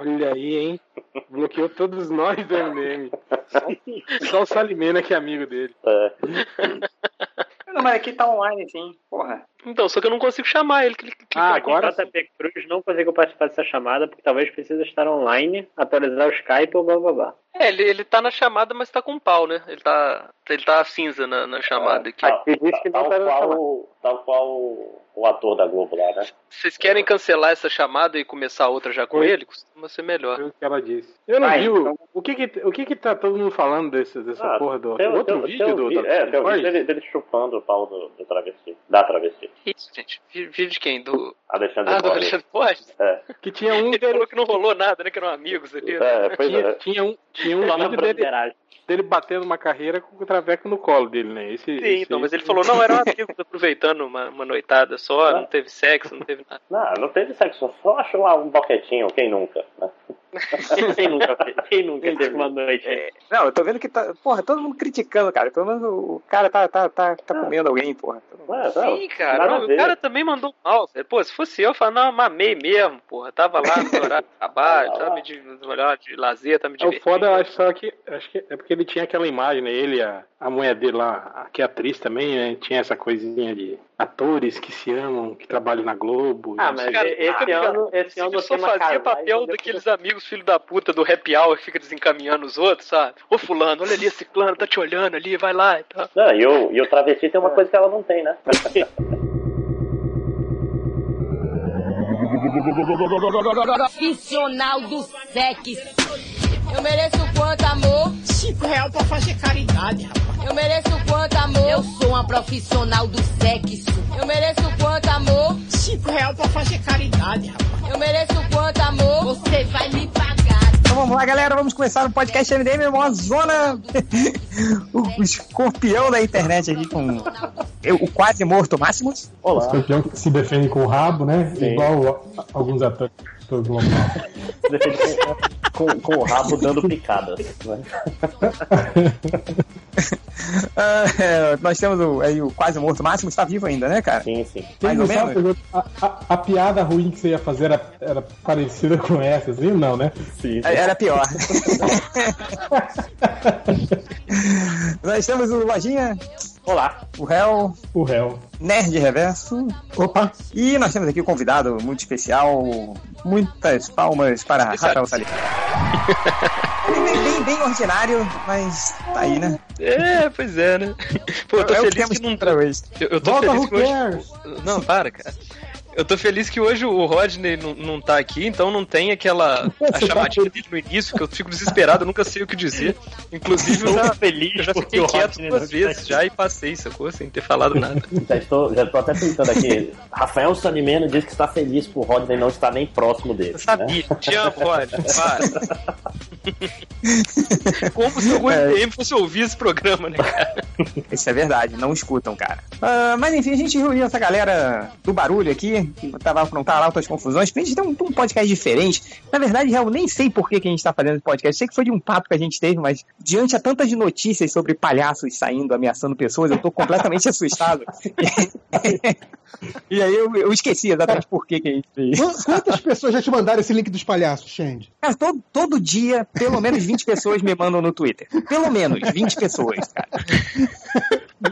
Olha aí, hein? Bloqueou todos nós do MDM. Só, só o Salimena que é amigo dele. É. Não, mas aqui tá online, sim. Porra. Então, só que eu não consigo chamar ele. Que ele que Ah, agora. JP Cruz não conseguiu participar dessa chamada porque talvez precisa estar online, atualizar o Skype ou blá blá blá. É, ele, ele tá na chamada, mas tá com pau, né? Ele tá, ele tá cinza na, na chamada aqui. Tal, Ele disse que não tal tá na qual, tal qual o, o ator da Globo lá, né? Vocês querem cancelar essa chamada e começar outra já com Oi. ele? Costuma ser melhor. Foi o que ela disse. Eu não Ah, vi o, então- o que que, o que que tá todo mundo falando desse, dessa Ah, porra do tem- outro tem- vídeo tem um do vi- Otávio É, tem um vídeo dele, dele chupando o pau do, do travesti, da travesti. Isso, gente. Vídeo de quem? Do. Alexandre Ah, do. Alexandre Borges? É, Que tinha um Ele falou que não rolou nada, né? Que eram amigos ali. é, pois tinha, é. tinha um, tinha um vídeo dele, dele batendo uma carreira com o traveco no colo dele, né? Esse, Sim, esse então, mas ele falou, não, eram amigos aproveitando uma, uma noitada só, não teve sexo, não teve nada. Não, não teve sexo, só achou lá um boquetinho, quem nunca, né? Quem nunca, fez- quem nunca teve uma noite? Não, eu tô vendo que tá. Porra, todo mundo criticando, cara. Pelo menos o cara tá, tá, tá, tá Ah. comendo alguém, porra. Ué, não, Sim, cara. não, o cara também mandou mal. Pô, se fosse eu, eu falava, não, mamei mesmo, porra. Tava lá no horário de trabalho, tava me de, horário de lazer, tava me É, o divertindo. foda, eu acho só que acho que é porque ele tinha aquela imagem, né? Ele, a, a mulher dele lá, que é atriz também, né? Tinha essa coisinha de atores que se amam, que trabalham na Globo. Ah, não mas. Cara, esse ano, esse Se ano eu só fazia papel daqueles amigos filho da puta do happy hour que fica desencaminhando os outros, sabe? Ô fulano, olha ali esse plano, tá te olhando ali, vai lá e tal. Não, e, o, e o travesti tem uma coisa que ela não tem, né? Profissional do sexo. Eu mereço quanto amor? Cinco real pra fazer caridade, rapaz. Eu mereço quanto amor? Eu sou uma profissional do sexo. Eu mereço quanto amor? Cinco real pra fazer caridade, rapaz. Eu mereço quanto amor? Você vai me pagar. Então vamos lá, galera. Vamos começar o podcast MDM, uma zona. o, o escorpião da internet aqui com eu, o quase morto Máximos. Olá. escorpião que se defende com o rabo, né? Sim. Igual alguns atores do Globo. Defende com, com, o rabo dando picadas. Né? Ah, é, nós temos o, aí, o quase morto Máximos, tá vivo ainda, né, cara? Sim, sim. Mais ou sabe, menos? a, a- a piada ruim que você ia fazer era, era parecida com essa, viu? Não, né? sim, sim. É, Era pior. nós temos o Lojinha, Olá. o réu, O réu. Nerd Reverso. Opa! E nós temos aqui um convidado muito especial. Muitas palmas para Rafael Salim. Ele bem, bem, bem ordinário, mas tá aí, né? É, pois é, né? Pô, eu tô É que feliz temos que não. outra vez. Eu, eu tô Volta, feliz que hoje. Não, para, cara. Eu tô feliz que hoje o Rodney não, não tá aqui, então não tem aquela a tá chamadinha dele no início, que eu fico desesperado, eu nunca sei o que dizer. Inclusive, eu já, feliz eu já porque fiquei o quieto Rodney duas tá vezes já e passei, sacou? Sem ter falado nada. Já estou, já estou até pensando aqui. Rafael Sanimeno diz que está feliz por Rodney não estar nem próximo dele. Eu sabia. Te amo, Rodney. Para. Como se algum MDM fosse ouvir esse programa, né, cara? Isso é verdade, não escutam, cara. Ah, mas enfim, a gente reuniu essa galera do barulho aqui, que tava aprontar altas confusões, pra gente ter um, um podcast diferente. Na verdade, eu nem sei por que, que a gente tá fazendo esse podcast. Sei que foi de um papo que a gente teve, mas diante a tantas notícias sobre palhaços saindo, ameaçando pessoas, eu tô completamente assustado. e aí eu, eu esqueci exatamente por que, que a gente fez. Qu- Quantas pessoas já te mandaram esse link dos palhaços, Xande? Cara, todo, todo dia, pelo menos 20 pessoas me mandam no Twitter. Pelo menos 20 pessoas, cara.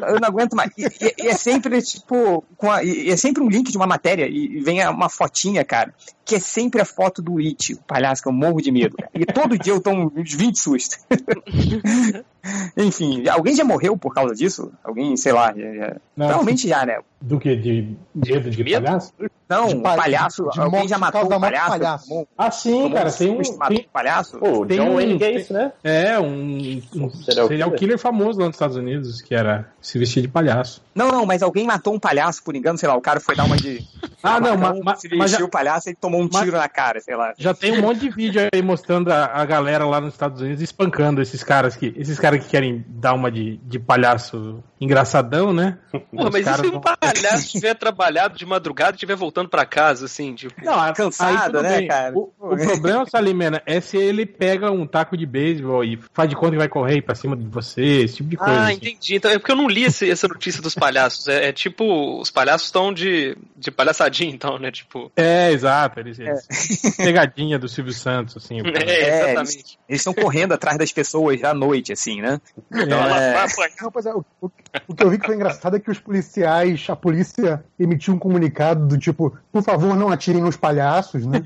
Eu não aguento mais. E, e- e é sempre, tipo, a- é sempre um link de uma matéria e vem uma fotinha, cara, que é sempre a foto do It, o palhaço, que eu morro de medo. cara. E todo dia eu tomo uns 20 sustos. Enfim, alguém já morreu por causa disso? Alguém, sei lá, já- já- Não. provavelmente já, né? Do que? De medo de Medo? palhaço? Não, De um pa- palhaço, de alguém morte já matou um palhaço? palhaço. Ah, sim, tomou cara. Tem um. Tem, um palhaço? Pô, o Tem John um- Gacy, né? é, um, um Serial serial killer. killer famoso lá nos Estados Unidos, que era se vestir de palhaço. Não, não, mas alguém matou um palhaço, por engano, sei lá, o cara foi dar uma de. Ah, não, Cada ma- um ma- se mas vestiu já- o palhaço e tomou um mas- tiro na cara, sei lá. Já tem um monte de vídeo aí mostrando a, a galera lá nos Estados Unidos espancando esses caras que esses caras que querem dar uma de, de palhaço engraçadão, né? Porra, mas e se um palhaço tiver trabalhado de madrugada e estiver voltando pra casa, assim, tipo. Não, aí Cansado, né, bem. cara? O, o problema, Salimena, é se ele pega um taco de beisebol e faz de conta que vai correr pra cima de você, esse tipo de coisa. Ah, assim. entendi. Então, é porque eu não li esse- essa notícia dos palhaços. É, é tipo, os palhaços estão de, de palhaçadinha, então, né? Tipo. É, exato. Eles, eles- Pegadinha do Silvio Santos, assim. É, É, exatamente. Eles estão correndo atrás das pessoas à noite, assim, né? Então, Ela é, vai apanhar. Não, pois é, o, o- o que eu vi que foi engraçado é que os policiais, a polícia emitiu um comunicado do tipo, por favor, não atirem nos palhaços, né?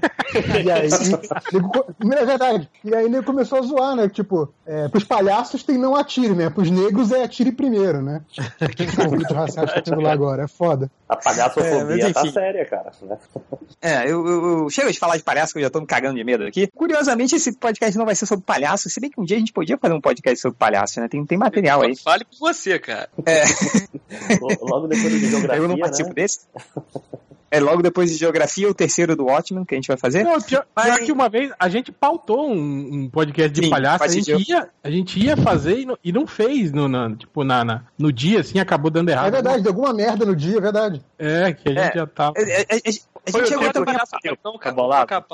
E aí, nego é verdade. E aí ele começou a zoar, né? Tipo, é, pros palhaços tem não atire, né? Pros negros é atire primeiro, né? Os conflitos raciais que tá tendo lá agora, é foda. A É, palhaçofobia mas tá séria, cara. né? É, eu, eu, eu chego de falar de palhaço que eu já tô me cagando de medo aqui. Curiosamente, esse podcast não vai ser sobre palhaço, se bem que um dia a gente podia fazer um podcast sobre palhaço, né? Tem, tem material aí. Fale por você, cara. É, Logo depois de geografia, eu não né? participo desse. É logo depois de geografia, o terceiro do Watchmen que a gente vai fazer. Não, pior, Mas- pior que uma vez a gente pautou um, um podcast de Sim, palhaço, a gente, ia, a gente ia fazer e não, e não fez no, na, tipo, na, na- no dia, assim, acabou dando errado. É verdade, deu alguma merda no dia, é verdade. É, que a gente É. já tava. A, a- a- a Foi gente chegou também a cara.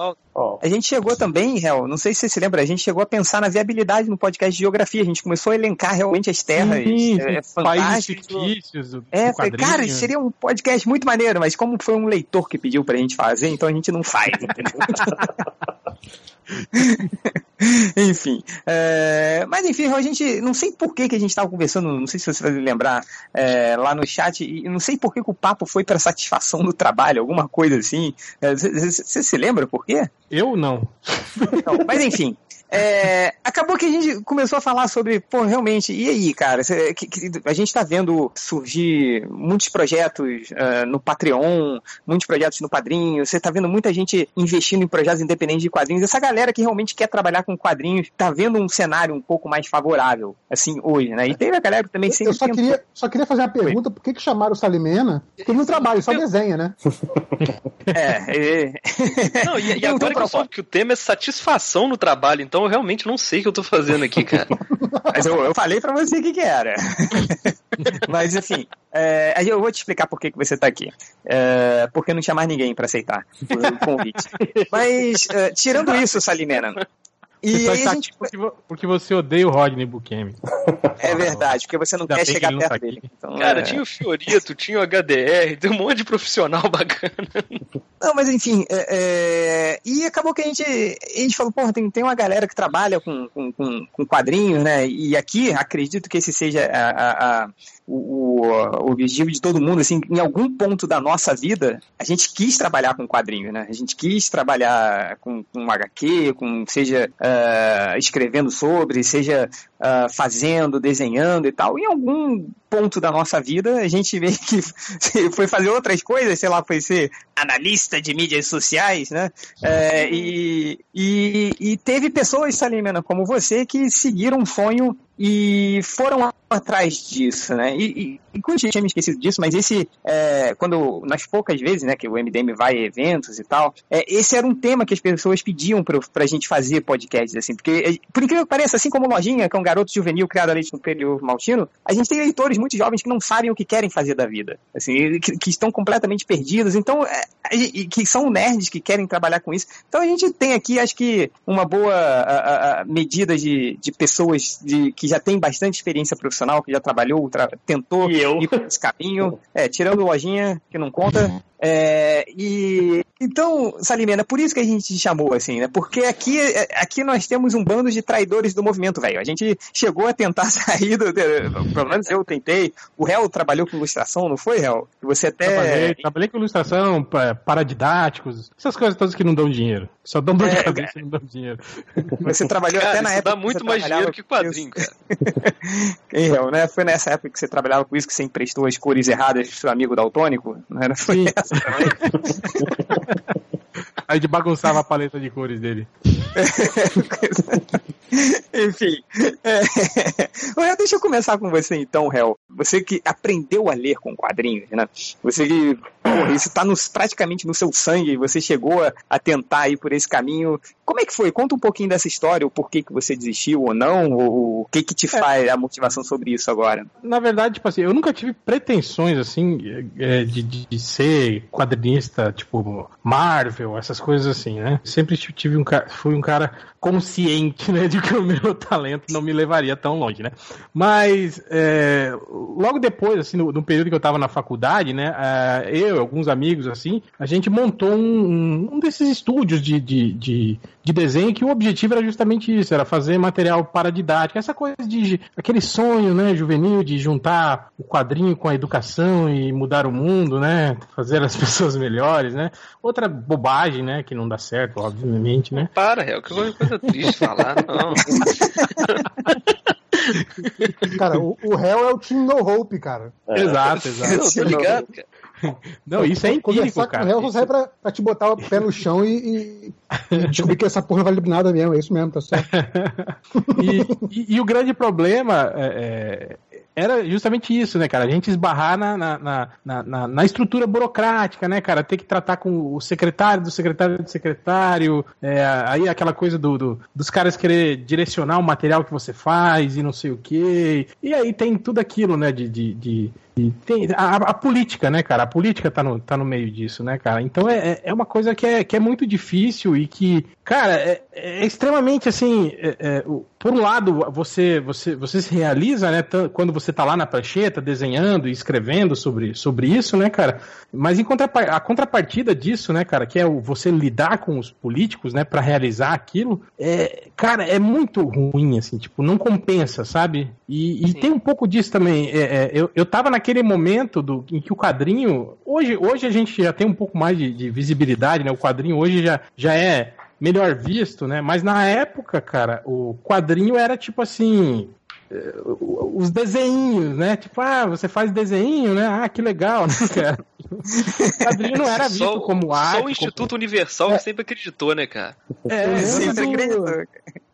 gente chegou também, Hel, não sei se você se lembra, a gente chegou a pensar na viabilidade no podcast de geografia. A gente começou a elencar realmente as terras Sim, é, países fictícios. É, falei, cara, seria um podcast muito maneiro, mas como foi um leitor que pediu pra gente fazer, então a gente não faz, entendeu? enfim. é, mas enfim, a gente. Não sei por que, que a gente estava conversando, não sei se você vai lembrar, é, lá no chat, e não sei por que, que o papo foi para satisfação do trabalho, alguma coisa assim. É, Você se lembra por quê? Eu não. Não, mas enfim. É, acabou que a gente começou a falar sobre, pô, realmente, e aí, cara? cê- que- que- a gente tá vendo surgir muitos projetos ah, no Patreon, muitos projetos no Padrinho, você tá vendo muita gente investindo em projetos independentes de quadrinhos. Essa galera que realmente quer trabalhar com quadrinhos tá vendo um cenário um pouco mais favorável, assim, hoje, né? E teve a galera que também sempre Eu só queria, só queria fazer uma pergunta, por que, que chamaram o Salimena? Porque ele não trabalha, só desenha, né? É, é, Não, e, e agora que eu soube que o tema é satisfação no trabalho, então eu realmente não sei o que eu tô fazendo aqui, cara. Mas eu, eu falei pra você o que, que era. Mas, enfim, é, eu vou te explicar por que, que você tá aqui. É, porque não tinha mais ninguém pra aceitar o convite. Mas, é, tirando isso, Salimena. Você E só aí está gente. porque, porque você odeia o Rodney Bukemi. É verdade, porque você não Ainda quer chegar ele tá perto aqui. dele. Então, Cara, é, tinha o Fiorito, tinha o HDR, tem um monte de profissional bacana. Não, mas enfim, é, é, e acabou que a gente, a gente falou, porra, tem, tem uma galera que trabalha com, com, com, com quadrinhos, né? E aqui, acredito que esse seja a, a- a- o, o objetivo de todo mundo, assim, em algum ponto da nossa vida, a gente quis trabalhar com quadrinhos, né? A gente quis trabalhar com, com HQ, com, seja ah, escrevendo sobre, seja ah, fazendo, desenhando e tal. Em algum ponto da nossa vida, a gente meio que foi fazer outras coisas, sei lá, foi ser analista de mídias sociais, né? É, e, e, e teve pessoas, Salimena, como você, que seguiram um sonho e foram atrás disso, né? E, e, e tinha me esquecido disso, mas esse, é, quando, nas poucas vezes, né, que o MDM vai a eventos e tal, é, esse era um tema que as pessoas pediam pra, pra gente fazer podcasts, assim, porque, é, por incrível que pareça, assim como Lojinha, que é um garoto juvenil criado a no período maltino, a gente tem leitores muito jovens que não sabem o que querem fazer da vida, assim, que, que estão completamente perdidos, então, é, que são nerds que querem trabalhar com isso. Então a gente tem aqui, acho que, uma boa a, a, a medida de, de pessoas de, que já têm bastante experiência profissional, que já trabalhou, tra- tentou E eu. ir por esse caminho, é, tirando lojinha, que não conta. É, e então, Salimena, por isso que a gente te chamou, assim, né? Porque aqui, é, aqui nós temos um bando de traidores do movimento, velho. A gente chegou a tentar sair do. Pelo menos eu tentei. O réu trabalhou com ilustração, não foi, réu? Você até. Trabalhei, trabalhei com ilustração, pa- paradidáticos, essas coisas todas que não dão dinheiro. Só dão dor de É, cabeça e não dão dinheiro. Você trabalhou Cara, até na isso época. dá muito mais dinheiro que quadrinho, cara. Hein, réu, né? Foi nessa época que você trabalhava com isso que você emprestou as cores erradas pro seu amigo daltônico? Não era? Foi Sim. essa também? Aí de bagunçava a paleta de cores dele. Enfim. É... Deixa eu começar com você então, Hel. Você que aprendeu a ler com quadrinhos, né? Você que. Porra, isso tá nos, praticamente no seu sangue, você chegou a, a tentar ir por esse caminho. Como é que foi? Conta um pouquinho dessa história, o porquê que você desistiu ou não, ou o que que te faz a motivação sobre isso agora. Na verdade, tipo assim, eu nunca tive pretensões, assim, é, de, de, de ser quadrinista, tipo, Marvel, essas coisas assim, né? Sempre tive um cara, fui um cara consciente, né, de que o meu talento não me levaria tão longe, né? Mas é, logo depois, assim, no, no, período que eu estava na faculdade, né, é, eu, alguns amigos, assim, a gente montou um, um desses estúdios de, de, de, de, desenho que o objetivo era justamente isso, era fazer material para didática, essa coisa de aquele sonho, né, juvenil de juntar o quadrinho com a educação e mudar o mundo, né, fazer as pessoas melhores, né? Outra bobagem, né, que não dá certo, obviamente, né? Para, Réu, que coisa triste falar, não. Cara, o, o réu é o Team No Hope, cara. É. Exato, exato. Tô ligado, cara. Não, isso é empírico, cara. com o réu só serve pra, pra te botar o pé no chão e, e, e descobrir que essa porra não vale nada mesmo. É isso mesmo, tá certo. e, e, e o grande problema é, era justamente isso, né, cara? A gente esbarrar na, na, na, na, na estrutura burocrática, né, cara? Ter que tratar com o secretário do secretário do secretário, é, aí aquela coisa do, do, dos caras querer direcionar o material que você faz e não sei o quê. E aí tem tudo aquilo, né, de, de, de tem a, a, política, né, cara? A política tá no, tá no meio disso, né, cara? Então é, é uma coisa que é, que é muito difícil e que, cara, é, é extremamente assim. É, é, por um lado, você, você, você se realiza, né, quando você tá lá na prancheta desenhando e escrevendo sobre, sobre isso, né, cara? Mas em contrapart a contrapartida disso, né, cara, que é o, você lidar com os políticos, né, para realizar aquilo, é, cara, é muito ruim, assim, tipo, não compensa, sabe? E, e tem um pouco disso também. É, é, eu, eu tava naquele momento do, em que o quadrinho. Hoje, hoje a gente já tem um pouco mais de, de visibilidade, né? O quadrinho hoje já, já é melhor visto, né? Mas na época, cara, o quadrinho era tipo assim. eh, Os desenhos, né? Tipo, ah, você faz desenho, né? Ah, que legal, né, cara? O quadrinho não era visto Só, como arte. só o Instituto Universal que sempre acreditou, né, cara? É, Sempre acreditou.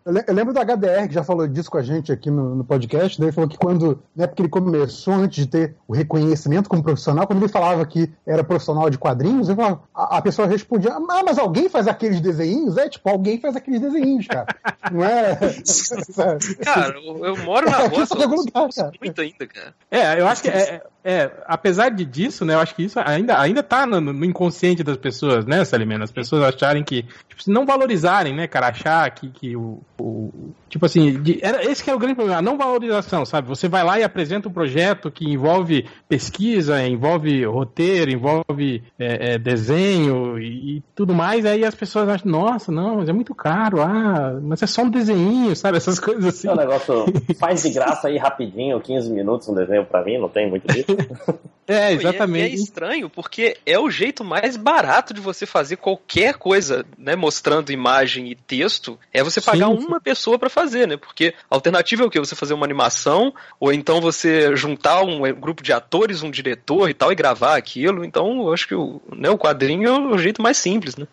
Eu le- eu lembro do HDR, que já falou disso com a gente aqui no, no podcast, daí ele falou que quando, né, porque ele começou antes de ter o reconhecimento como profissional, quando ele falava que era profissional de quadrinhos, falava, a, a pessoa respondia, ah, mas alguém faz aqueles desenhinhos? É, tipo, alguém faz aqueles desenhinhos, cara. Não é... Cara, eu, eu moro na É, rua, só em algum lugar, cara. muito ainda, cara. É, eu acho que é, é, apesar de disso, né, eu acho que isso ainda, ainda tá no, no inconsciente das pessoas, né, Salimena? As pessoas acharem que, tipo, se não valorizarem, né, cara, achar que, que o, o tipo assim, de- era, esse que é o grande problema, a não valorização, sabe? Você vai lá e apresenta um projeto que envolve pesquisa, envolve roteiro, envolve é, é, desenho e, e tudo mais, aí as pessoas acham, nossa, não, mas é muito caro, ah, mas é só um desenho, sabe? Essas coisas assim. É um negócio, faz de graça aí rapidinho, 15 minutos um desenho pra mim, não tem muito disso. É, e é- exatamente. E é, estranho, porque é o jeito mais barato de você fazer qualquer coisa, né? Mostrando imagem e texto, é você pagar Sim, sim. uma pessoa pra fazer, né? Porque a alternativa é o quê? Você fazer uma animação, ou então você juntar um eh, grupo de atores, um diretor e tal, e gravar aquilo. Então, eu acho que o, né, o quadrinho é o jeito mais simples, né?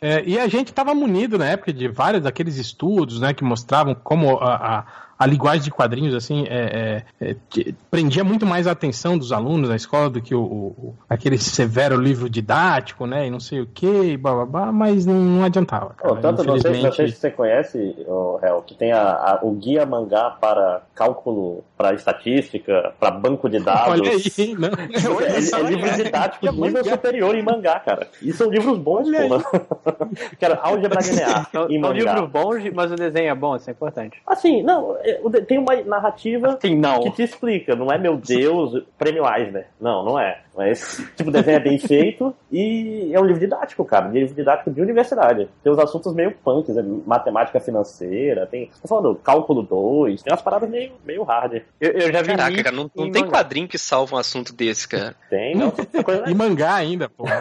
É, e a gente estava munido na época de vários daqueles estudos, né, que mostravam como a, a, a linguagem de quadrinhos, assim, é, é, é, prendia muito mais a atenção dos alunos na escola do que o, o- aquele severo livro didático, né, e não sei o que, blá, blá, blá, mas não, não adiantava, cara. Oh, tanto, não sei, não sei Infelizmente, se você conhece, oh, Hel, que tem a, a- o guia mangá para cálculo, para estatística, para banco de dados. olha aí, não, olha É, só, é livro cara. didático É de nível superior em mangá, cara. E são livros bons, Olha porra. Quero álgebra linear São, em são mangá. livros bons, mas o desenho é bom, isso é importante. Assim, não, é, tem uma narrativa Sim, não. que te explica, não é meu Deus, prêmio Eisner. Não, não é. Mas, tipo, o desenho é bem feito e é um livro didático, cara. Um livro didático de universidade. Tem uns assuntos meio punks, né? matemática financeira, tem. Tô falando cálculo 2, tem umas paradas meio, meio hard. Eu, eu já vi Caraca, cara, não, não em tem mangá. quadrinho que salva um assunto desse, cara. Tem, não, tem coisa E mangá ainda, pô.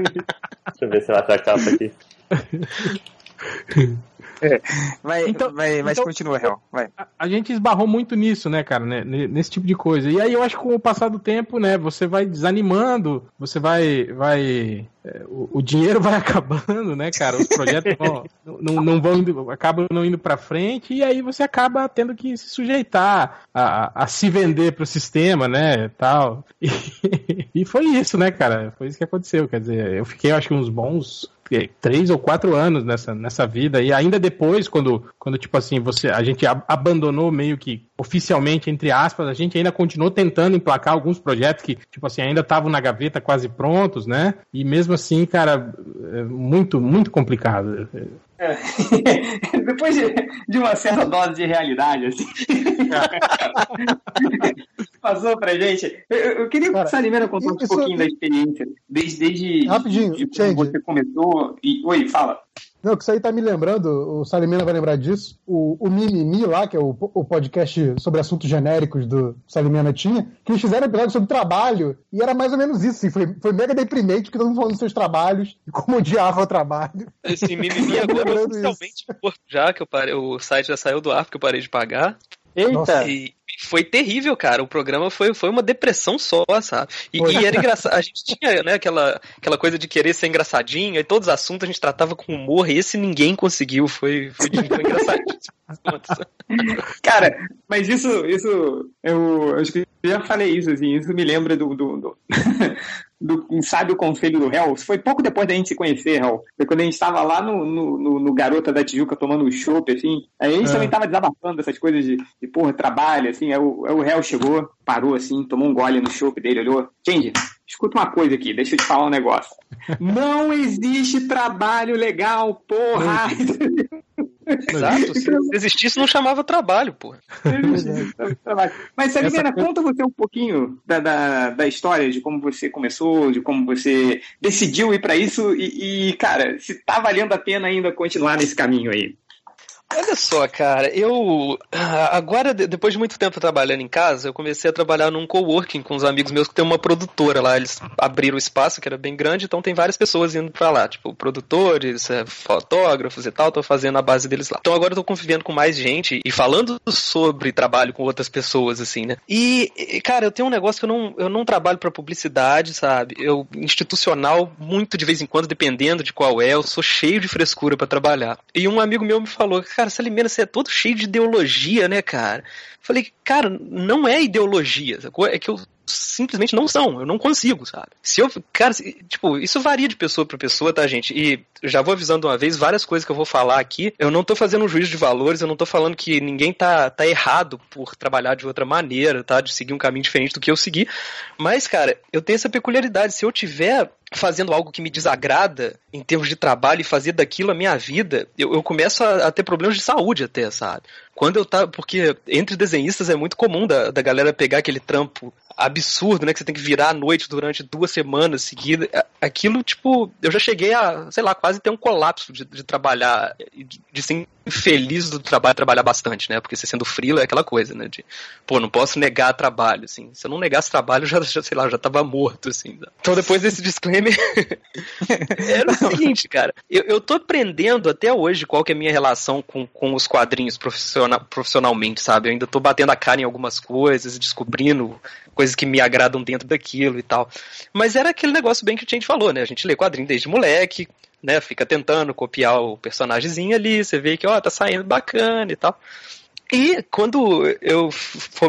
Deixa eu ver se eu achar a Vai, Então- vai, mas então- continua, Real. Vai. a, a gente esbarrou muito nisso, né, cara, né, ne- nesse tipo de coisa. E aí eu acho que com o passar do tempo, né, você vai desanimando, você vai, vai, é, o, o dinheiro vai acabando, né, cara, os projetos vão- não, não vão indo, acabam não indo pra frente e aí você acaba tendo que se sujeitar a, a- a se vender pro sistema, né, tal. E, e foi isso, né, cara, foi isso que aconteceu, quer dizer, eu fiquei, acho que uns bons três ou quatro anos nessa, nessa vida. E ainda depois quando, quando tipo assim você a gente ab- abandonou meio que oficialmente entre aspas a gente ainda continuou tentando emplacar alguns projetos que tipo assim ainda estavam na gaveta quase prontos né? E mesmo assim cara é muito muito complicado. Depois de, de uma certa dose de realidade, assim. Passou pra gente. Eu, eu queria que o Salimena contasse um isso- pouquinho da experiência. Desde, desde Rapidinho, de Change. você começou. E, oi, fala. Não, que isso aí tá me lembrando, o Salimena vai lembrar disso. O, o Mimimi lá, que é o, o podcast sobre assuntos genéricos do Salimena tinha, que eles fizeram um episódio sobre trabalho, e era mais ou menos isso, assim, foi, foi mega deprimente, porque todo mundo falando dos seus trabalhos, e como odiava o trabalho. Esse mimimi agora oficialmente já, que eu parei, o site já saiu do ar porque eu parei de pagar. Eita! E foi terrível, cara. O programa foi, foi uma depressão só, sabe? E, e era engraçado. A gente tinha, né, aquela, aquela coisa de querer ser engraçadinho, e todos os assuntos a gente tratava com humor, e esse ninguém conseguiu. Foi, foi, foi engraçadíssimo. Cara, mas isso, isso, eu acho que eu já falei isso, assim, isso me lembra do, do, do, do um sábio conselho do réu. Foi pouco depois da gente se conhecer, réu. Foi quando a gente estava lá no, no, no- Garota da Tijuca tomando um chopp, assim. Aí a gente É. também tava desabafando dessas coisas de, de porra, trabalho, assim. Aí o, aí o réu chegou, parou, assim, tomou um gole no chopp dele, olhou. Change, escuta uma coisa aqui, deixa eu te falar um negócio. Não existe trabalho legal, porra! Exato. Se existisse, não chamava trabalho, pô. Mas, Salimena, conta você um pouquinho da, da, da história, de como você começou, de como você decidiu ir pra isso e, e, cara, se tá valendo a pena ainda continuar nesse caminho aí. Olha só, cara, eu ah, agora, de- depois de muito tempo trabalhando em casa, eu comecei a trabalhar num coworking com uns amigos meus que tem uma produtora lá. Eles abriram o espaço, que era bem grande, então tem várias pessoas indo pra lá, tipo, produtores, eh, fotógrafos e tal, tô fazendo a base deles lá. Então agora eu tô convivendo com mais gente e falando sobre trabalho com outras pessoas, assim, né? E, cara, eu tenho um negócio que eu não, eu não trabalho pra publicidade, sabe? Eu, institucional, muito de vez em quando, dependendo de qual é, eu sou cheio de frescura pra trabalhar. E um amigo meu me falou, cara, Salimena, você é todo cheio de ideologia, né, cara? Falei, cara, não é ideologia, é que eu simplesmente não são, eu não consigo, sabe? Se eu, cara, tipo, isso varia de pessoa pra pessoa, tá, gente? E já vou avisando uma vez, várias coisas que eu vou falar aqui, eu não tô fazendo um juízo de valores, eu não tô falando que ninguém tá, tá errado por trabalhar de outra maneira, tá? De seguir um caminho diferente do que eu segui, mas, cara, eu tenho essa peculiaridade, se eu tiver fazendo algo que me desagrada em termos de trabalho e fazer daquilo a minha vida, eu, eu começo a, a ter problemas de saúde até, sabe? Quando eu tava. Porque entre desenhistas é muito comum da, da galera pegar aquele trampo absurdo, né? Que você tem que virar à noite durante duas semanas seguidas. Aquilo, tipo, eu já cheguei a, sei lá, quase ter um colapso de, de trabalhar, de, de ser infeliz do trabalho, trabalhar bastante, né? Porque você sendo frila é aquela coisa, né? De, pô, não posso negar trabalho, assim. Se eu não negasse trabalho, já, já sei lá, já tava morto, assim. Então depois desse disclaimer, era o seguinte, cara. Eu, eu tô aprendendo até hoje qual que é a minha relação com, com os quadrinhos profissional, profissionalmente, sabe? Eu ainda tô batendo a cara em algumas coisas, descobrindo coisas que me agradam dentro daquilo e tal. Mas era aquele negócio bem que o gente falou, né? A gente lê quadrinho desde moleque, né? Fica tentando copiar o personagemzinho ali, você vê que, ó, tá saindo bacana e tal. E quando eu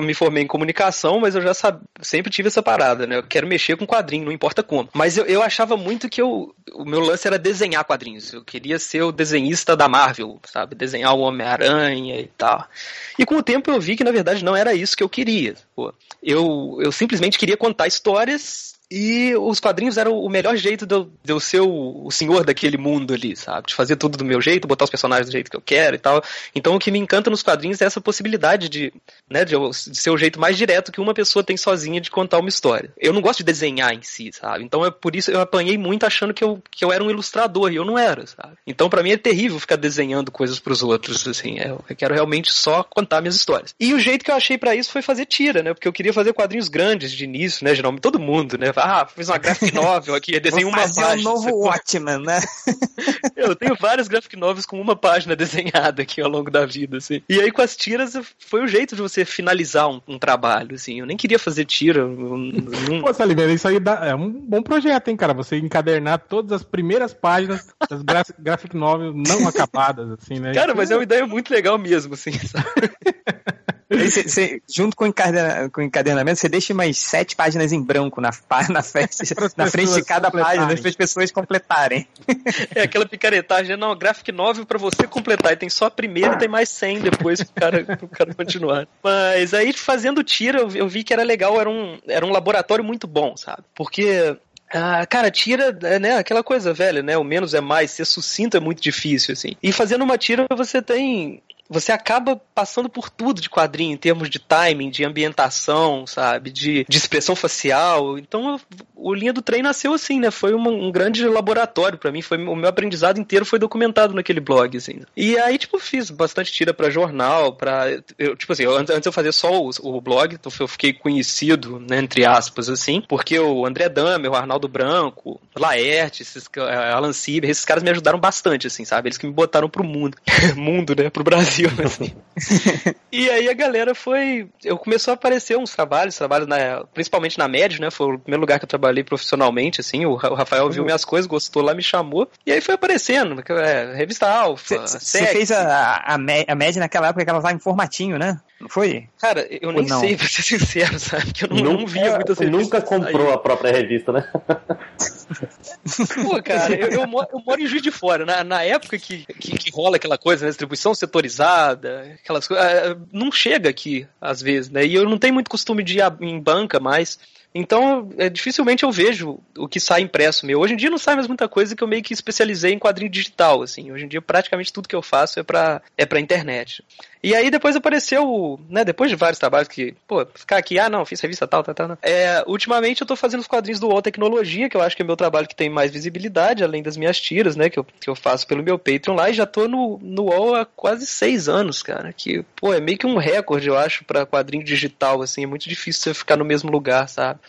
me formei em comunicação, mas eu já sempre tive essa parada, né? Eu quero mexer com quadrinho, não importa como. Mas eu, eu achava muito que eu, o meu lance era desenhar quadrinhos. Eu queria ser o desenhista da Marvel, sabe? Desenhar o Homem-Aranha e tal. E com o tempo eu vi que na verdade não era isso que eu queria. Pô, eu, eu simplesmente queria contar histórias e os quadrinhos eram o melhor jeito de eu, de eu ser o, o senhor daquele mundo ali, sabe? De fazer tudo do meu jeito, botar os personagens do jeito que eu quero e tal. Então o que me encanta nos quadrinhos é essa possibilidade de, né, de, eu- de ser o jeito mais direto que uma pessoa tem sozinha de contar uma história. Eu não gosto de desenhar em si, sabe? Então é por isso eu apanhei muito achando que eu, que eu era um ilustrador e eu não era, sabe? Então pra mim é terrível ficar desenhando coisas pros outros, assim. é, Eu quero realmente só contar minhas histórias. E o jeito que eu achei pra isso foi fazer tira, né? Porque eu queria fazer quadrinhos grandes de início, né? Geralmente todo mundo, né? Ah, fiz uma graphic novel aqui, desenho Vou uma fazer página. um novo? Watchman, né? Eu tenho vários graphic novels com uma página desenhada aqui ao longo da vida, assim. E aí com as tiras foi o jeito de você finalizar um, um trabalho, assim. Eu nem queria fazer tira. não- Pô, Saliveira, isso aí dá- é um bom projeto, hein, cara? Você encadernar todas as primeiras páginas das gra graphic novels não acabadas, assim, né? Cara, mas é uma ideia muito legal mesmo, assim, sabe? Aí você- você- junto com o, com o encadernamento, você deixa umas sete páginas em branco na, na, frente, na frente de cada página, para as pessoas completarem. É aquela picaretagem, não, graphic novel pra você completar. E tem só a primeira e tem mais 100 depois pro cara, pro cara continuar. Mas aí, fazendo tira, eu, vi- eu vi que era legal, era um, era um laboratório muito bom, sabe? Porque. Ah, cara, tira, é, né, aquela coisa velha, né? O menos é mais, ser sucinto é muito difícil, assim. E fazendo uma tira, você tem. Você acaba passando por tudo de quadrinho, em termos de timing, de ambientação, sabe? De, de expressão facial. Então, o Linha do Trem nasceu assim, né? Foi uma- um grande laboratório pra mim. Foi, o meu aprendizado inteiro foi documentado naquele blog, assim. E aí, tipo, fiz bastante tira pra jornal. Eu, tipo assim, eu- antes, eu fazia só o, o blog, então eu fiquei conhecido, né, entre aspas, assim, porque o André Damer, o Arnaldo Branco, Laerte, esses, Alan Sieber, esses caras me ajudaram bastante, assim, sabe? Eles que me botaram pro mundo. mundo, né? Pro Brasil, assim. E aí a galera foi. Eu começou a aparecer uns trabalhos, trabalhos na, principalmente na Médio, né? Foi o primeiro lugar que eu trabalhei profissionalmente, assim. O, Ra- o Rafael viu minhas coisas, gostou lá, me chamou. E aí foi aparecendo, é, revista Alfa. Você fez a, a, a média naquela época que ela tava em formatinho, né? Não foi? Cara, eu Ou nem não? sei, pra ser sincero, sabe? Que eu não, Nunca- não via muitas Nunca revistas comprou sair. a própria revista, né? Pô, cara, eu, eu moro, eu moro em Juiz de Fora. Na, na época que, que, que rola aquela coisa, né? Distribuição setorizada, aquelas coisas. ah, Não chega aqui, às vezes, né? E eu não tenho muito costume de ir em banca mais. Então, é, dificilmente eu vejo o que sai impresso meu. Hoje em dia não sai mais muita coisa que eu meio que especializei em quadrinho digital, assim. Hoje em dia praticamente tudo que eu faço é pra, é pra internet. E aí depois apareceu, né, depois de vários trabalhos que, pô, ficar aqui, ah não, fiz revista tal, tal, tal. não. É, ultimamente eu tô fazendo os quadrinhos do UOL Tecnologia, que eu acho que é meu trabalho que tem mais visibilidade, além das minhas tiras, né, que eu, que eu faço pelo meu Patreon lá, e já tô no, no UOL há quase seis anos, cara, que, pô, é meio que um recorde, eu acho, pra quadrinho digital, assim, é muito difícil você ficar no mesmo lugar, sabe?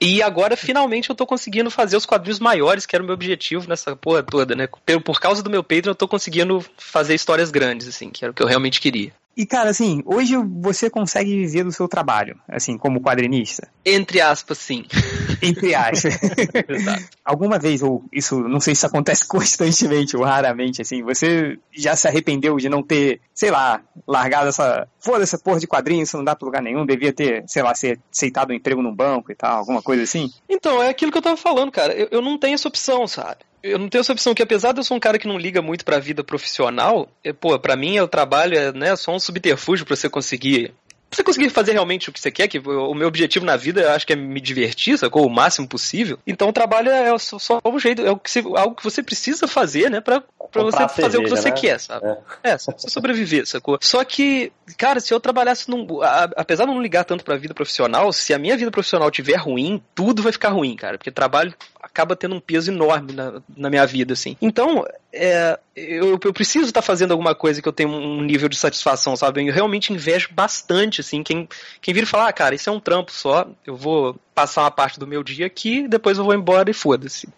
E agora, finalmente, eu tô conseguindo fazer os quadrinhos maiores, que era o meu objetivo nessa porra toda, né? Por, por causa do meu Patreon, eu tô conseguindo fazer histórias grandes, assim, que era o que eu realmente queria. E, cara, assim, hoje você consegue viver do seu trabalho, assim, como quadrinista? Entre aspas, sim. Entre aspas. Alguma vez, ou isso, não sei se isso acontece constantemente ou raramente, assim, você já se arrependeu de não ter, sei lá, largado essa. Foda essa porra de quadrinho, isso não dá pra lugar nenhum, devia ter, sei lá, ser aceitado um emprego num banco e tal, alguma coisa assim? Então, é aquilo que eu tava falando, cara. Eu, eu não tenho essa opção, sabe? Eu não tenho essa opção, que apesar de eu ser um cara que não liga muito pra vida profissional, é, pô, pra mim o trabalho é né, só um subterfúgio pra você conseguir. Pra você conseguir fazer realmente o que você quer, que o meu objetivo na vida eu acho que é me divertir, sacou? O máximo possível. Então o trabalho é só, só um jeito, é o que você- algo que você precisa fazer, né? Pra, pra você fazer o que cerveja, você né? quer, sabe? É. É, só pra você sobreviver, sacou? Só que, cara, se eu trabalhasse num. a- apesar de não ligar tanto pra vida profissional, se a minha vida profissional tiver ruim, tudo vai ficar ruim, cara. Porque trabalho acaba tendo um peso enorme na, na minha vida, assim. Então, é, eu, eu preciso estar fazendo alguma coisa que eu tenha um nível de satisfação, sabe? Eu realmente invejo bastante, assim. Quem, quem vira e fala, ah, cara, isso é um trampo só, eu vou passar uma parte do meu dia aqui, depois eu vou embora e foda-se.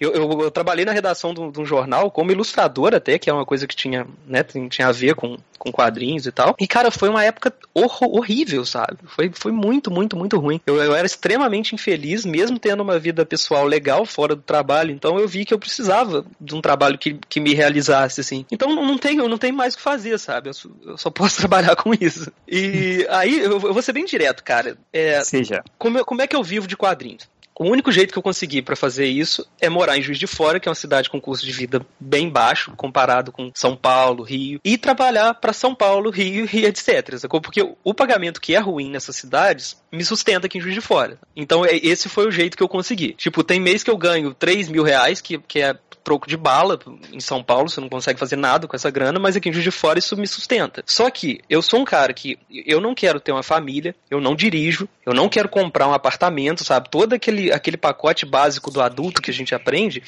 Eu, eu, eu trabalhei na redação de um, de um jornal como ilustrador até, que é uma coisa que tinha, né, tem- tinha a ver com, com quadrinhos e tal. E, cara, foi uma época hor- horrível, sabe? Foi, foi muito, muito, muito ruim. Eu, eu era extremamente infeliz, mesmo tendo uma vida pessoal legal fora do trabalho. Então eu vi que eu precisava de um trabalho que, que me realizasse, assim. Então não, não tenho, não tenho mais o que fazer, sabe? Eu, só- eu só posso trabalhar com isso. E aí, eu, eu vou ser bem direto, cara. É, Seja. como, como é que eu vivo de quadrinhos? O único jeito que eu consegui pra fazer isso é morar em Juiz de Fora, que é uma cidade com custo de vida bem baixo comparado com São Paulo, Rio, e trabalhar pra São Paulo, Rio e etc. sacou? Porque o- o pagamento que é ruim nessas cidades me sustenta aqui em Juiz de Fora. Então é- esse foi o jeito que eu consegui. Tipo, tem mês que eu ganho 3 mil reais, que, que é troco de bala em São Paulo, você não consegue fazer nada com essa grana, mas aqui em Juiz de Fora isso me sustenta. Só que eu sou um cara que eu não quero ter uma família, eu não dirijo, eu não quero comprar um apartamento, sabe? Todo aquele aquele, pacote básico do adulto que a gente aprende,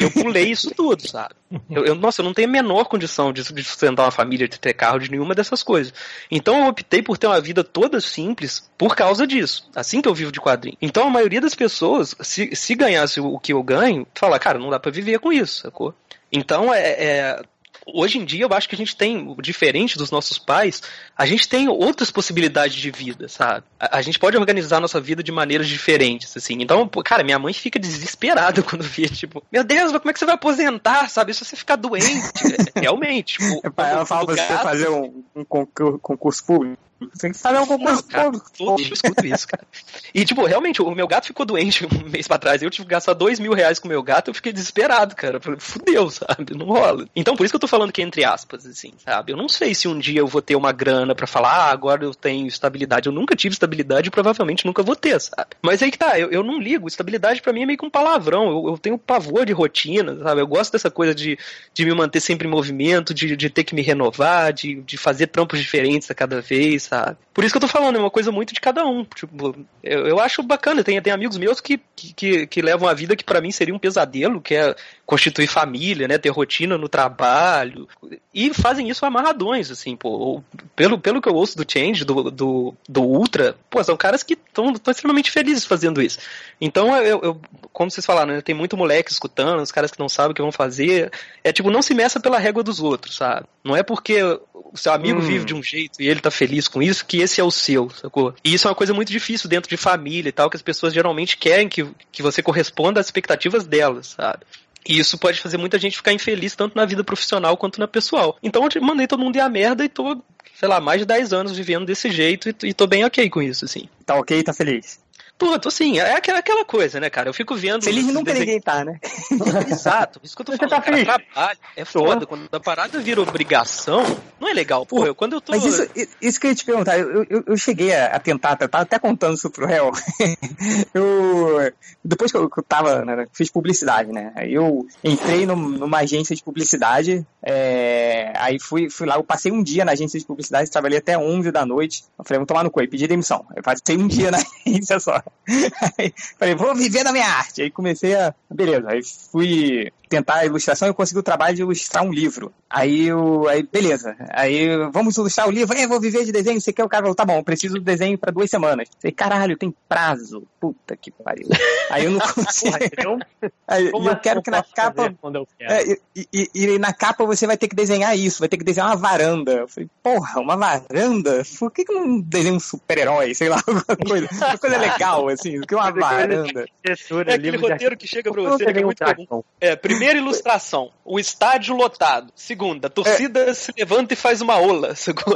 eu pulei isso tudo, sabe? Eu, eu- nossa, eu não tenho a menor condição de, de sustentar uma família, de ter carro, de nenhuma dessas coisas. Então eu optei por ter uma vida toda simples por causa disso. Assim que eu vivo de quadrinho. Então a maioria das pessoas, se, se ganhasse o que eu ganho, fala, cara, não dá pra viver com isso, sacou? Então é, é- Hoje em dia, eu acho que a gente tem, diferente dos nossos pais, a gente tem outras possibilidades de vida, sabe? A, a gente pode organizar a nossa vida de maneiras diferentes, assim. Então, pô, cara, minha mãe fica desesperada quando vê, tipo, meu Deus, mas como é que você vai aposentar, sabe? Se você ficar doente. É, Realmente, tipo. Ela fala pra você fazer um, um concur- concurso público. Você tem que um concurso Cara, público. todo dia eu escuto isso, cara. E, tipo, realmente, o meu gato ficou doente um mês pra trás. Eu tive que gastar dois mil reais com o meu gato, eu fiquei desesperado, cara. Eu Falei, fudeu, sabe? Não rola. Então, por isso que eu tô falando que é entre aspas, assim, sabe? Eu não sei se um dia eu vou ter uma grana pra falar, ah, agora eu tenho estabilidade. Eu nunca tive estabilidade e provavelmente nunca vou ter, sabe? Mas aí que tá, eu, eu não ligo. Estabilidade pra mim é meio que um palavrão. Eu, eu tenho pavor de rotina, sabe? Eu gosto dessa coisa de, de me manter sempre em movimento, de, de ter que me renovar, de, de fazer trampos diferentes a cada vez, sabe? Por isso que eu tô falando, é uma coisa muito de cada um. Tipo, eu, eu acho bacana, tem, tem amigos meus que, que, que, levam a vida que pra mim seria um pesadelo, que é constituir família, né? Ter rotina no trabalho. E fazem isso amarradões, assim, pô. Pelo, pelo que eu ouço do Change, do, do, do Ultra, pô, são caras que estão extremamente felizes fazendo isso. Então, eu, eu- como vocês falaram, né, tem muito moleque escutando, os caras que não sabem o que vão fazer. É tipo, não se meça pela régua dos outros, sabe? Não é porque o seu amigo Hum. vive de um jeito e ele tá feliz com isso que esse é o seu, sacou? E isso é uma coisa muito difícil dentro de família e tal, que as pessoas geralmente querem que, que você corresponda às expectativas delas, sabe? E isso pode fazer muita gente ficar infeliz tanto na vida profissional quanto na pessoal. Então eu mandei todo mundo ir a merda e tô, sei lá, mais de 10 anos vivendo desse jeito e, e tô bem ok com isso, assim. Tá ok, tá feliz. Pô, tô assim, é aquela, aquela coisa, né, cara? Eu fico vendo. Feliz nunca desenhos- ninguém tá, né? Exato, isso que eu tô falando. tá cara, trabalho é foda. Quando a parada vira obrigação, não é legal. Pô, eu, quando eu tô. Mas isso, isso que eu ia te perguntar, eu, eu, eu cheguei a, tentar, eu tava até contando isso pro réu. eu, depois que eu, que eu tava, né, fiz publicidade, né? Aí eu entrei num- numa agência de publicidade, é, aí fui, fui lá, eu passei um dia na agência de publicidade, trabalhei até 11 da noite. Eu falei, vou tomar no cu, pedi demissão. Eu passei um dia na agência só. Falei, vou viver da minha arte. Aí comecei a. Beleza, aí fui tentar a ilustração e eu consegui o trabalho de ilustrar um livro. Aí eu. Aí, beleza. Aí vamos ilustrar o livro, eu vou viver de desenho. Você quer o cara falou, tá bom, eu preciso do desenho pra duas semanas. Falei, caralho, tem prazo. Puta que pariu. Aí eu não consigo. Aí, Como e eu assim quero eu que na capa. eu? É, e, e- e na capa você vai ter que desenhar isso, vai ter que desenhar uma varanda. Eu falei, porra, uma varanda? Por que, que não desenha um super-herói? Sei lá, alguma coisa. Uma coisa legal, assim, do que uma varanda. É aquele roteiro que chega pra você que é muito comum. É, primeira ilustração, o estádio lotado. Segunda, a torcida se levanta e faz uma ola. sacou?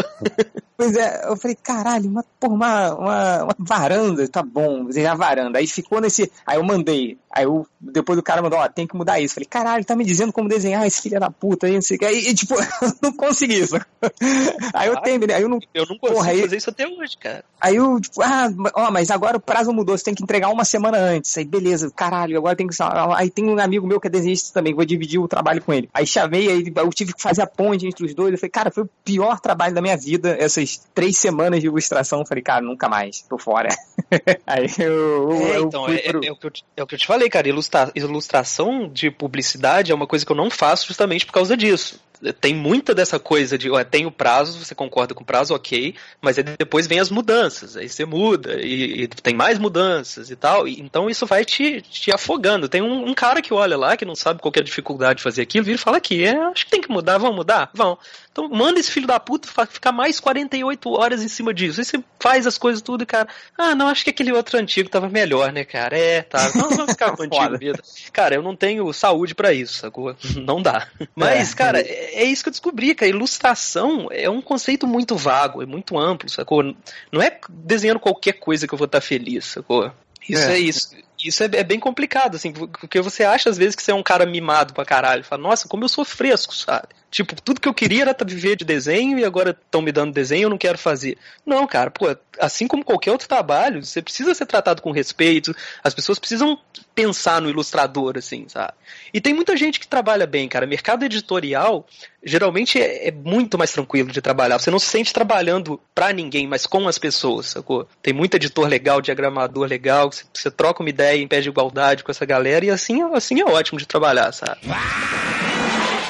Pois é, eu falei, caralho, uma, porra, uma, uma, uma varanda, tá bom, desenhar varanda. Aí ficou nesse. Aí eu mandei. Aí eu, depois o cara mandou, ó, tem que mudar isso. Falei, caralho, tá me dizendo como desenhar esse filho da puta aí, não sei o que. Aí, e, tipo, eu não consegui isso. Aí eu terminei, aí eu não. Eu não consigo Porra, aí- fazer isso até hoje, cara. Aí eu, tipo, ah, ó, mas agora o prazo mudou, você tem que entregar uma semana antes. Aí, beleza, caralho, agora tem que. Aí tem um amigo meu que é desenhista também, vou dividir o trabalho com ele. Aí chamei, aí eu tive que fazer a ponte entre os dois. Eu falei, cara, foi o pior trabalho da minha vida, essas três semanas de ilustração. Eu falei, cara, nunca mais, tô fora. aí eu. É, eu então, fui é, pro- é o que eu, te- é o que eu te falei, cara. Ilustra- ilustração de publicidade é uma coisa que eu não faço justamente por causa disso. Tem muita dessa coisa de, ó, tem o prazo, você concorda com o prazo, ok, mas aí depois vem as mudanças, aí você muda, e, e tem mais mudanças e tal, e- então isso vai te, te afogando. Tem um, um cara que olha lá, que não sabe qual que é a dificuldade de fazer aquilo, vira e fala aqui, é, acho que tem que mudar, vão mudar? Vão. Então manda esse filho da puta ficar mais 48 horas em cima disso. Aí você faz as coisas tudo, cara. Ah, não, acho que aquele outro antigo tava melhor, né, cara? É, tá. Não, vamos ficar com o antigo mesmo. Cara, eu não tenho saúde pra isso, sacou? Não dá. Mas, É. cara, é, é isso que eu descobri, que a ilustração é um conceito muito vago, é muito amplo, sacou? Não é desenhando qualquer coisa que eu vou estar feliz, sacou? Isso é, É. isso. Isso é, é bem complicado, assim, porque você acha às vezes que você é um cara mimado pra caralho. Fala, nossa, como eu sou fresco, sabe? Tipo, tudo que eu queria era viver de desenho e agora estão me dando desenho eu não quero fazer. Não, cara, pô, assim como qualquer outro trabalho, você precisa ser tratado com respeito, as pessoas precisam pensar no ilustrador, assim, sabe? E tem muita gente que trabalha bem, cara. Mercado editorial geralmente é, é muito mais tranquilo de trabalhar. Você não se sente trabalhando pra ninguém, mas com as pessoas, sacou? Tem muito editor legal, diagramador legal, você, você troca uma ideia em pé de igualdade com essa galera e assim, assim é ótimo de trabalhar, sabe?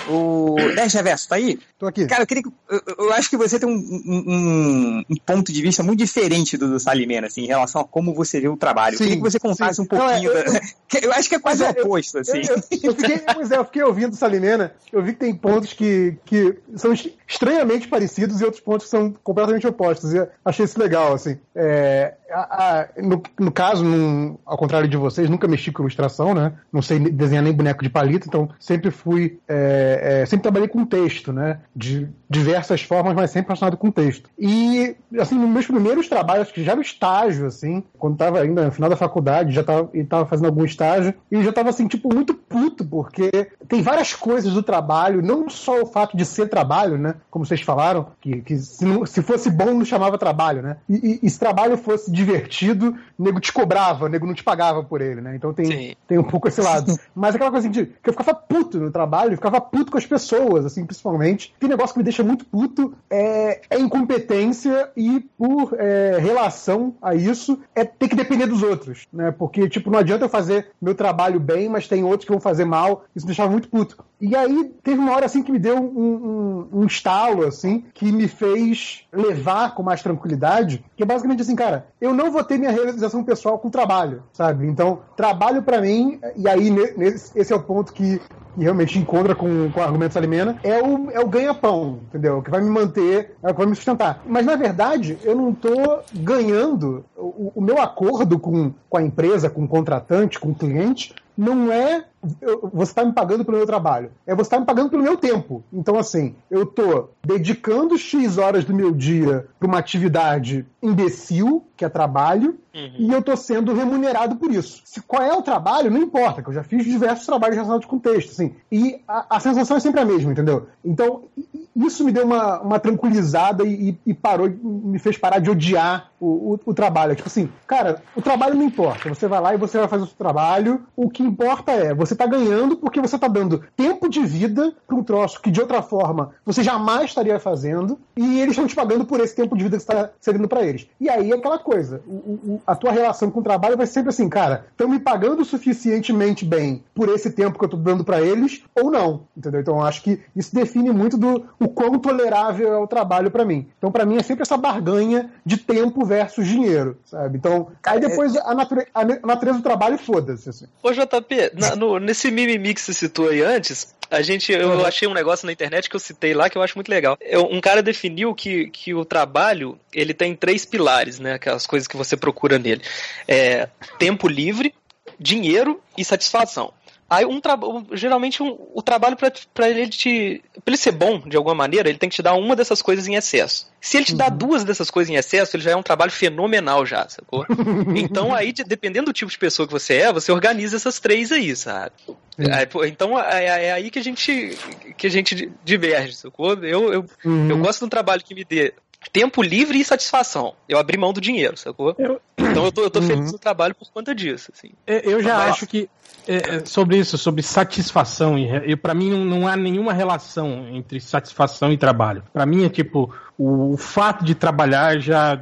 O Nerd Reverso, tá aí? Tô aqui. Cara, eu, queria, que- eu, eu acho que você tem um, um- um ponto de vista muito diferente do do Salimena, assim, em relação a como você vê o trabalho. eu Sim, queria que você contasse sim. um pouquinho. Não, é, eu- da- eu acho que é quase o é, eu- oposto, assim. Eu, eu- eu fiquei, pois é, eu fiquei ouvindo Salimena, eu vi que tem pontos que, que são est- estranhamente parecidos e outros pontos que são completamente opostos. E eu achei isso legal, assim. É, a- a- no, no caso, num- ao contrário de vocês, nunca mexi com ilustração, né? Não sei desenhar nem boneco de palito, então sempre fui. é, é, sempre trabalhei com texto, né? De diversas formas, mas sempre relacionado com texto. E, assim, nos meus primeiros trabalhos, que já no estágio, assim, quando tava ainda no final da faculdade, já tava, e tava fazendo algum estágio, e já tava, assim, tipo, muito puto, porque tem várias coisas do trabalho, não só o fato de ser trabalho, né? Como vocês falaram, que, que se, não- se fosse bom, não chamava trabalho, né? E, e- e se trabalho fosse divertido, o nego te cobrava, o nego não te pagava por ele, né? Então tem, Sim. tem um pouco esse lado. Mas aquela coisa assim, de, que eu ficava puto no trabalho, eu ficava puto com as pessoas, assim, principalmente. Tem negócio que me deixa muito puto, é, é incompetência e, por é, relação a isso, é ter que depender dos outros, né? Porque, tipo, não adianta eu fazer meu trabalho bem, mas tem outros que vão fazer mal, isso me deixava muito puto. E aí, teve uma hora, assim, que me deu um, um, um estalo, assim, que me fez levar com mais tranquilidade, que é basicamente assim, cara, eu não vou ter minha realização pessoal com trabalho, sabe? Então, trabalho pra mim, e aí ne- nesse- esse é o ponto que, que realmente encontra com, com o argumento Salimena, é o, é o ganha-pão, entendeu? Que vai me manter, é o que vai me sustentar. Mas, na verdade, eu não tô ganhando o, o meu acordo com, com a empresa, com o contratante, com o cliente, não é eu- você está me pagando pelo meu trabalho, é você está me pagando pelo meu tempo. Então, assim, eu tô dedicando X horas do meu dia para uma atividade imbecil, que é trabalho, e eu tô sendo remunerado por isso. Se, qual é o trabalho, não importa, que eu já fiz diversos trabalhos relacionados com texto, assim. E a, a sensação é sempre a mesma, entendeu? Então, isso me deu uma, uma tranquilizada e, e- e parou, me fez parar de odiar o, o, o trabalho. Tipo assim, cara, o trabalho não importa. Você vai lá e você vai fazer o seu trabalho. O que importa é, você tá ganhando porque você tá dando tempo de vida para um troço que de outra forma você jamais estaria fazendo e eles estão te pagando por esse tempo de vida que você está cedendo para eles. E aí é aquela coisa, o- o- a tua relação com o trabalho vai ser sempre assim, cara, estão me pagando suficientemente bem por esse tempo que eu tô dando para eles ou não, entendeu? Então acho que isso define muito do o quão tolerável é o trabalho para mim. Então para mim é sempre essa barganha de tempo versus dinheiro, sabe? Então, aí depois a, nature- a a natureza do trabalho foda-se, assim. Ô JP, na- no- nesse mimimi que você citou aí antes, a gente, eu achei um negócio na internet que eu citei lá que eu acho muito legal. Eu- um cara definiu que, que o trabalho ele tem três pilares, né? Aquelas coisas que você procura nele: é, tempo livre, dinheiro e satisfação. Aí um geralmente um- o trabalho para ele te, pra ele ser bom de alguma maneira, ele tem que te dar uma dessas coisas em excesso. Se ele te dá duas dessas coisas em excesso, ele já é um trabalho fenomenal já, sacou? Então aí, de- dependendo do tipo de pessoa que você é, você organiza essas três aí, sabe? Então é, é- é aí que a gente que a gente diverge, sacou? Eu, eu, Uhum. eu gosto de um trabalho que me dê tempo livre e satisfação. Eu abri mão do dinheiro, sacou? Então eu tô, eu tô feliz no trabalho por conta disso, assim. É, Eu já Mas- acho que é, é, sobre isso, sobre satisfação, e, e para mim não, não há nenhuma relação entre satisfação e trabalho. Para mim é tipo o, o fato de trabalhar já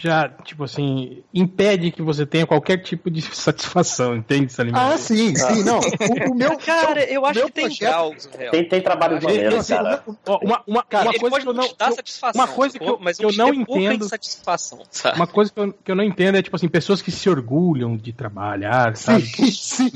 já tipo assim impede que você tenha qualquer tipo de satisfação, entende, Salim? Ah, sim, sim, não. O, o meu, Cara, eu acho que tem projeto- graus. Tem, tem trabalho Assim, maneiros, cara. Uma, uma, Cara, uma coisa que eu não satisfação, uma coisa que eu, mas eu não pouca entendo insatisfação, sabe? uma coisa que eu, que eu não entendo é tipo assim pessoas que se orgulham de trabalhar, sabe? Sim, sim.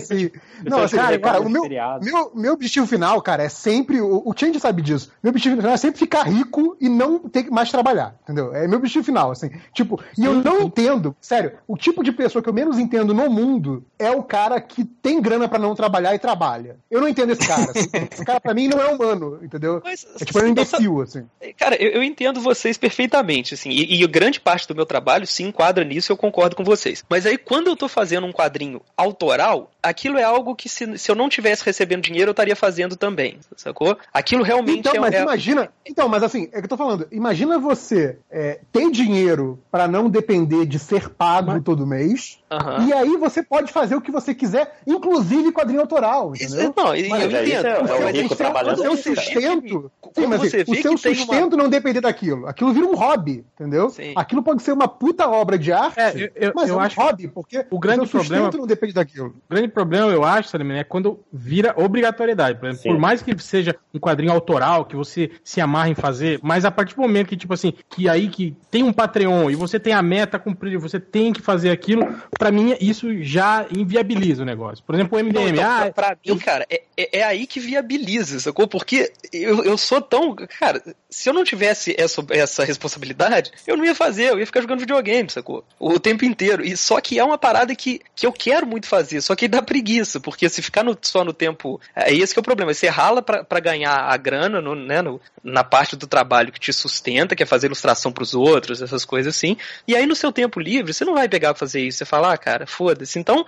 sim. Não, assim, cara, cara, o meu, meu, meu objetivo final, cara, é sempre. O, o Change sabe disso. Meu objetivo final é sempre ficar rico e não ter que mais trabalhar. Entendeu? É meu objetivo final, assim. Tipo, e eu não entendo, sério, o tipo de pessoa que eu menos entendo no mundo é o cara que tem grana pra não trabalhar e trabalha. Eu não entendo esse cara. assim. Esse cara, pra mim, não é humano, entendeu? Mas, É tipo, é um imbecil, assim. Cara, eu, eu entendo vocês perfeitamente, assim, e, e grande parte do meu trabalho se enquadra nisso, eu concordo com vocês. Mas aí, quando eu tô fazendo um quadrinho autoral, aquilo é algo que se, se eu não tivesse recebendo dinheiro, eu estaria fazendo também, sacou? Aquilo realmente Então, é, mas é- imagina. Então, mas assim, é que eu tô falando. Imagina você é, ter dinheiro pra não depender de ser pago todo mês. Aham. E aí você pode fazer o que você quiser, inclusive quadrinho autoral, entendeu? não, e- Mas eu aí entendo. é- Mas o seu- o seu- trabalhando o seu sustento. Sim, mas assim, o seu que tem uma- sustento não depender daquilo. Aquilo vira um hobby, entendeu? Sim. Aquilo pode ser uma puta obra de arte, É, eu- eu- mas eu é um acho- hobby, porque o grande seu sustento problema- não depende daquilo. O grande problema, eu acho, Salim, é quando vira obrigatoriedade. Por, exemplo, por mais que seja um quadrinho autoral, que você se amarra em fazer, mas a partir do momento que, tipo assim, que aí que tem um Patreon e você tem a meta cumprida, você tem que fazer aquilo, pra mim isso já inviabiliza o negócio. Por exemplo, o Não, MDM, então, ah, pra, pra mim, cara, é, é, é aí que viabiliza, sacou? Porque eu, eu sou tão. Cara, se eu não tivesse essa, essa responsabilidade, eu não ia fazer, eu ia ficar jogando videogame, sacou? O tempo inteiro. E só que é uma parada que, que eu quero muito fazer, só que dá preguiça, porque se ficar no- só no tempo. É esse que é o problema. Você rala pra, pra ganhar a grana no, né, no- na parte do trabalho que te sustenta, que é fazer ilustração pros outros, essas coisas assim. E aí no seu tempo livre, você não vai pegar pra fazer isso. Você fala, ah, cara, foda-se. Então.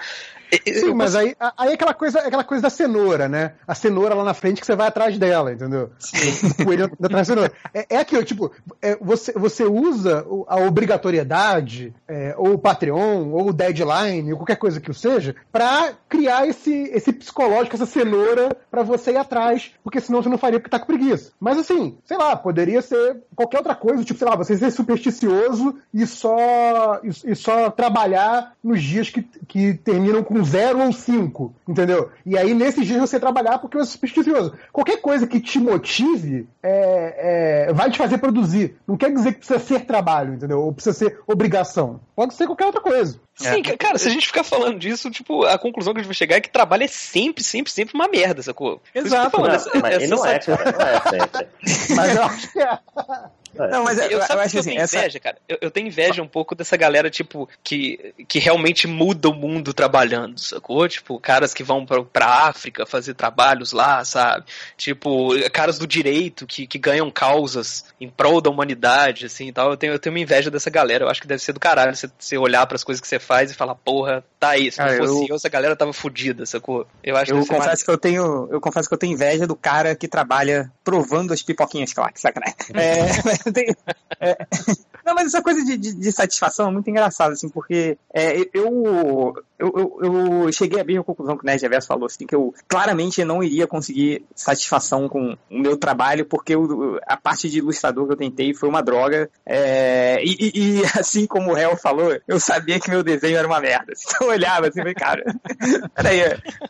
Sim, mas aí, aí é aquela coisa, é aquela coisa da cenoura, né? A cenoura lá na frente que você vai atrás dela, entendeu? O coelho atrás da cenoura. É, é aquilo, tipo, é, você, você usa a obrigatoriedade, é, ou o Patreon, ou o deadline, ou qualquer coisa que o seja, pra criar esse, esse psicológico, essa cenoura pra você ir atrás, porque senão você não faria porque tá com preguiça. Mas assim, sei lá, poderia ser qualquer outra coisa, tipo, sei lá, você ser supersticioso e só, e, e só trabalhar nos dias que, que terminam com zero ou cinco, entendeu? E aí nesses dias você trabalhar porque você é supersticioso. Qualquer coisa que te motive é, é, vai te fazer produzir. Não quer dizer que precisa ser trabalho, entendeu? Ou precisa ser obrigação. Pode ser qualquer outra coisa. Sim, ca- cara, se a gente ficar falando disso, tipo, a conclusão que a gente vai chegar é que trabalho é sempre, sempre, sempre uma merda, sacou? Exato, falando, Não, essa- mas essa- e não é, cara. Não é sempre. Mas eu acho que é. Não, mas eu, eu, eu, sabe acho que eu assim, tenho essa, inveja, cara? Eu, eu tenho inveja um pouco dessa galera, tipo, que, que realmente muda o mundo trabalhando, sacou? Tipo, caras que vão pra, pra África fazer trabalhos lá, sabe? Tipo, caras do direito que, que ganham causas em prol da humanidade, assim e tal. Eu tenho, eu tenho uma inveja dessa galera. Eu acho que deve ser do caralho você, você olhar pras coisas que você faz e falar, porra, tá aí. Se não fosse eu- eu, essa galera tava fodida, sacou? Eu acho que Eu deve ser confesso que eu tenho, eu confesso que eu tenho inveja do cara que trabalha provando as pipoquinhas Clark, sacanagem. É, mas eu tenho- é, não, mas essa coisa de, de- de satisfação é muito engraçada, assim, porque é, eu, eu, eu, eu cheguei à mesma conclusão que o Nerd Reverso falou, assim, que eu claramente não iria conseguir satisfação com o meu trabalho, porque eu- a parte de ilustrador que eu tentei foi uma droga, é, e, e- assim como o Hel falou, eu sabia que meu desenho era uma merda. Então eu olhava assim, falei, cara, peraí,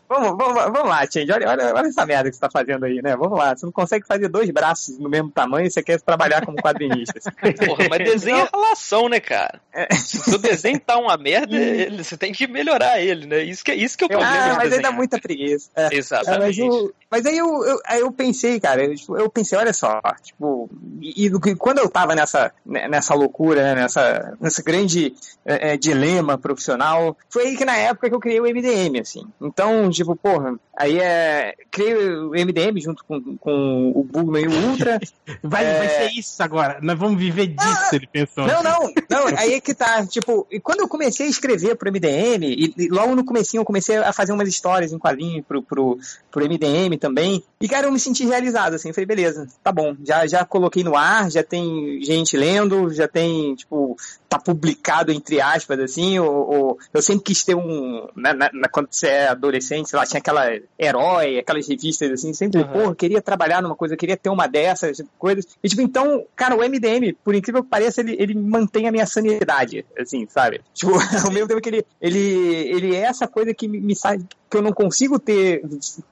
vamos, vamos, vamos lá, Change, olha, olha, olha essa merda que você tá fazendo aí, né? Vamos lá, você não consegue fazer dois braços no mesmo tamanho e você quer trabalhar como quadrinista. Porra, mas desenho é relação, né, cara? É. Se o seu desenho tá uma merda, ele- você tem que melhorar ele, né? Isso que, é- isso que é o problema. Ah, mas aí dá muita preguiça. É. É, mas, Exatamente. eu- mas aí eu, eu- aí eu pensei, cara, eu, tipo, eu pensei, olha só, tipo, e, e quando eu tava nessa, né, nessa loucura, né, nessa, nessa grande é, é, dilema profissional, foi aí que na época que eu criei o MDM, assim. Então, tipo, porra, aí é. Criei o MDM junto com, com o Bugman e o Ultra. vai, É. vai ser isso agora. Nós vamos viver disso, ele pensou. Não, não, não, aí é que tá, tipo, e quando eu comecei a escrever pro MDM, e, e logo no comecinho eu comecei a fazer umas histórias em quadrinho pro, pro, pro MDM também, e cara, eu me senti realizado, assim, falei, beleza, tá bom, já, já coloquei no ar, já tem gente lendo, já tem, tipo, tá publicado entre aspas, assim, ou, ou- eu sempre quis ter um, na, na- na- quando você é adolescente, sei lá, tinha aquela herói, aquelas revistas assim, sempre, Uhum. eu queria trabalhar numa coisa, queria ter uma dessas coisas, e tipo, então, cara, o MDM, por incrível que pareça, ele, ele mantém a minha sanidade, assim, sabe? Tipo, ao mesmo tempo que ele, ele, ele é essa coisa que me, me sai, que eu não consigo ter,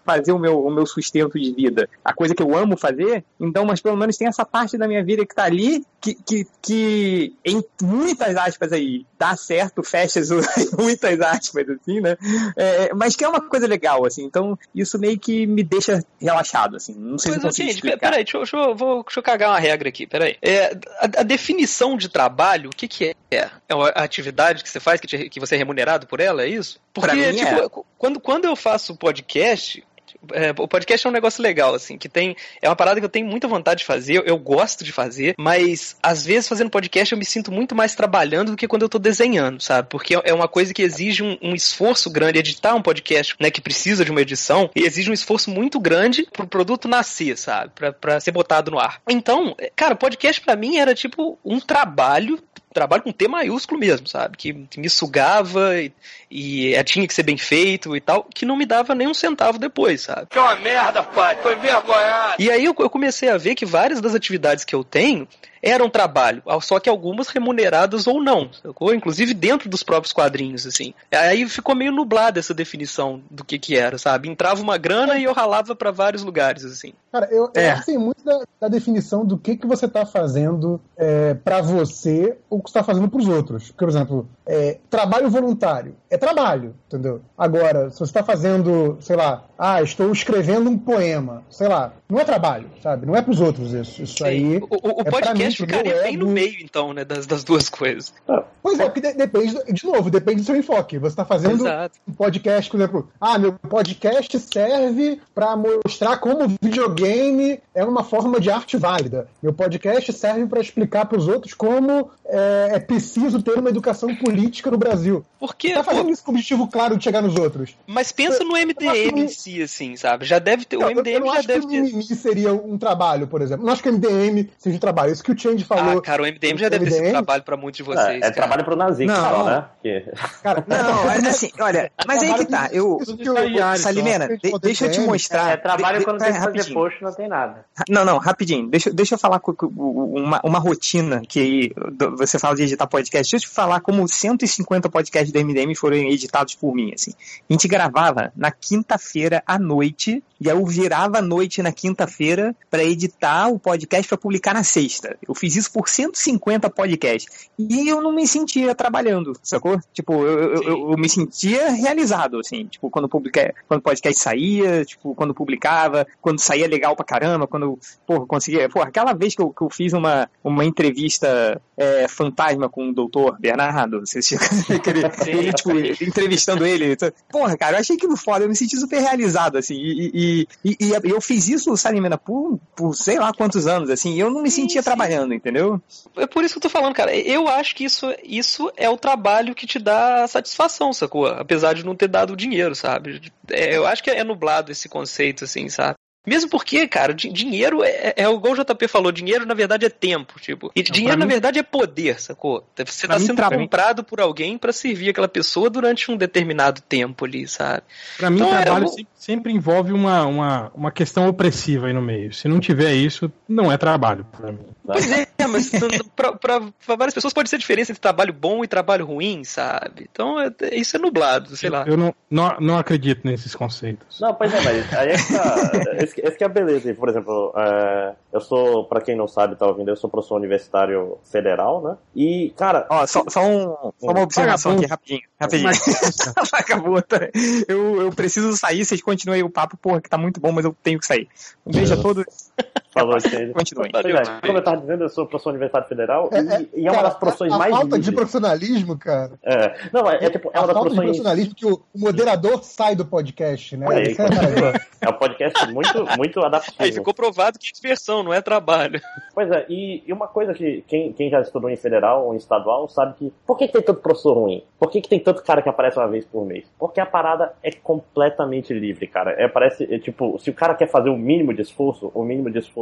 fazer o meu, o meu sustento de vida, a coisa que eu amo fazer, então, mas pelo menos tem essa parte da minha vida que tá ali, que, que, que em muitas aspas aí, dá certo, fecha as muitas aspas, assim, né? É, mas que é uma coisa legal, assim, então isso meio que me deixa relaxado, assim, não sei se eu consigo gente, explicar. peraí, deixa, eu- deixa, eu- vou, deixa eu cagar uma regra aqui, peraí. É, a, a definição de trabalho, o que que é? É uma atividade que você faz, que, te- que você é remunerado por ela, é isso? Porque, Pra mim, tipo, é. qu- quando, quando eu faço podcast, é, o podcast é um negócio legal, assim, que tem. É uma parada que eu tenho muita vontade de fazer, eu, gosto de fazer, mas às vezes fazendo podcast eu me sinto muito mais trabalhando do que quando eu tô desenhando, sabe? Porque é uma coisa que exige um, um esforço grande. Editar um podcast, né, que precisa de uma edição, exige um esforço muito grande pro produto nascer, sabe? Pra, pra ser botado no ar. Então, cara, podcast para mim era tipo um trabalho trabalho com T maiúsculo mesmo, sabe? Que, que me sugava e, e é, tinha que ser bem feito e tal, que não me dava nem um centavo depois, sabe? Que é uma merda, pai. Tô envergonhado. E aí eu, eu comecei a ver que várias das atividades que eu tenho eram trabalho, só que algumas remuneradas ou não, sacou? Inclusive dentro dos próprios quadrinhos, assim. Aí ficou meio nublada essa definição do que que era, sabe? Entrava uma grana e eu ralava para vários lugares, assim. Cara, eu, É. eu tem muito da, da definição do que, que você tá fazendo é, para você ou o que você tá fazendo pros outros. Porque, por exemplo, é, trabalho voluntário é trabalho, entendeu? Agora, se você tá fazendo, sei lá, ah, estou escrevendo um poema, sei lá, não é trabalho, sabe? Não é pros outros isso. Isso aí. O, o é pra podcast mim, ficaria bem no ego. meio, então, né, das, das duas coisas. Pois é, porque de- depende, de novo, depende do seu enfoque. Você está fazendo Exato. um podcast, por exemplo, ah, meu podcast serve para mostrar como videogame é uma forma de arte válida. Meu podcast serve para explicar para os outros como é, é preciso ter uma educação política no Brasil. Porque, Você tá fazendo isso com o objetivo claro de chegar nos outros. Mas pensa no MDM em si, assim, sabe? Já deve ter. O Não, MDM eu não já acho deve que o ter. seria um trabalho, por exemplo. Não acho que o MDM seja um trabalho. Isso que o Change falou. Ah, cara, o MDM já deve ter sido MDM? trabalho pra muitos de vocês. É, é cara. trabalho pro Nazi que Não. fala, né? Cara, Não, é assim, olha, mas aí que tá. Eu, Isso que Salimena, de- deixa eu te mostrar. É trabalho de- quando tem que é, fazer post, não tem nada. Não, não, rapidinho. Deixa, deixa eu falar uma, uma rotina que você fala de editar podcast. Deixa eu te falar como 150 podcasts do MDM foram editados por mim, assim. A gente gravava na quinta-feira à noite, e aí eu virava a noite na quinta-feira para editar o podcast para publicar na sexta. Eu fiz isso por 150 podcasts. E eu não me sentia trabalhando, sacou? Tipo, eu, eu, eu- me sentia realizado, assim, tipo, quando, publica, quando o podcast saía, tipo, quando publicava, quando saía legal pra caramba, quando porra, conseguia. Porra, aquela vez que eu, que fiz uma, uma entrevista é, fantasma com o doutor Bernardo, você aquele, ele, tipo, entrevistando ele. Porra, cara, eu achei aquilo foda, eu me senti super realizado, assim, e, e, e, e eu fiz isso, Salimena, por, por sei lá quantos anos, assim, e eu não me sentia trabalhando, entendeu? É por isso que eu tô falando, cara. Eu acho que isso, isso é o trabalho que te dá satisfação, sacou? Apesar de não ter dado dinheiro, sabe? É, eu acho que é nublado esse conceito, assim, sabe? Mesmo porque, cara, di- dinheiro é, é, é igual o JP falou, dinheiro na verdade é tempo, tipo. E dinheiro na mim- verdade é poder, sacou? Você Pra tá mim, sendo pra mim- comprado por alguém pra servir aquela pessoa durante um determinado tempo ali, sabe? Pra mim, Então, é, trabalho eu- sempre, sempre envolve uma, uma, uma questão opressiva aí no meio. Se não tiver isso, não é trabalho pra mim. Pois é, mas pra, pra- pra várias pessoas pode ser a diferença entre trabalho bom e trabalho ruim, sabe? Então é- é- isso é nublado, sei lá. Eu não, não, não acredito nesses conceitos. Não, pois é, mas aí é que tá. Esse, que- esse que é a beleza. Por exemplo, é, eu sou, pra quem não sabe, tá ouvindo, eu sou professor universitário federal, né? E, cara. Ó, só, só, um, só uma observação aqui, rapidinho. Rapidinho. Vagabundo. Eu, eu preciso sair, vocês continuem o papo, porra, que tá muito bom, mas eu tenho que sair. Um beijo a todos. Falou, Change. Continuem. Pois é, como eu tava dizendo, eu sou professor universitário federal É, e, e é uma cara, das profissões a mais falta de profissionalismo, cara. É, não, é, é tipo, é a uma das falta de profissionalismo que o, o moderador sai do podcast, né? Aí, Isso é. É um podcast muito, muito adaptivo. Aí ficou provado que é diversão, não é trabalho. Pois é, e, e uma coisa que quem, quem já estudou em federal ou em estadual sabe que por que, que tem tanto professor ruim? Por que, que tem tanto cara que aparece uma vez por mês? Porque a parada é completamente livre, cara. É, parece, é, tipo, se o cara quer fazer o mínimo de esforço, o mínimo de esforço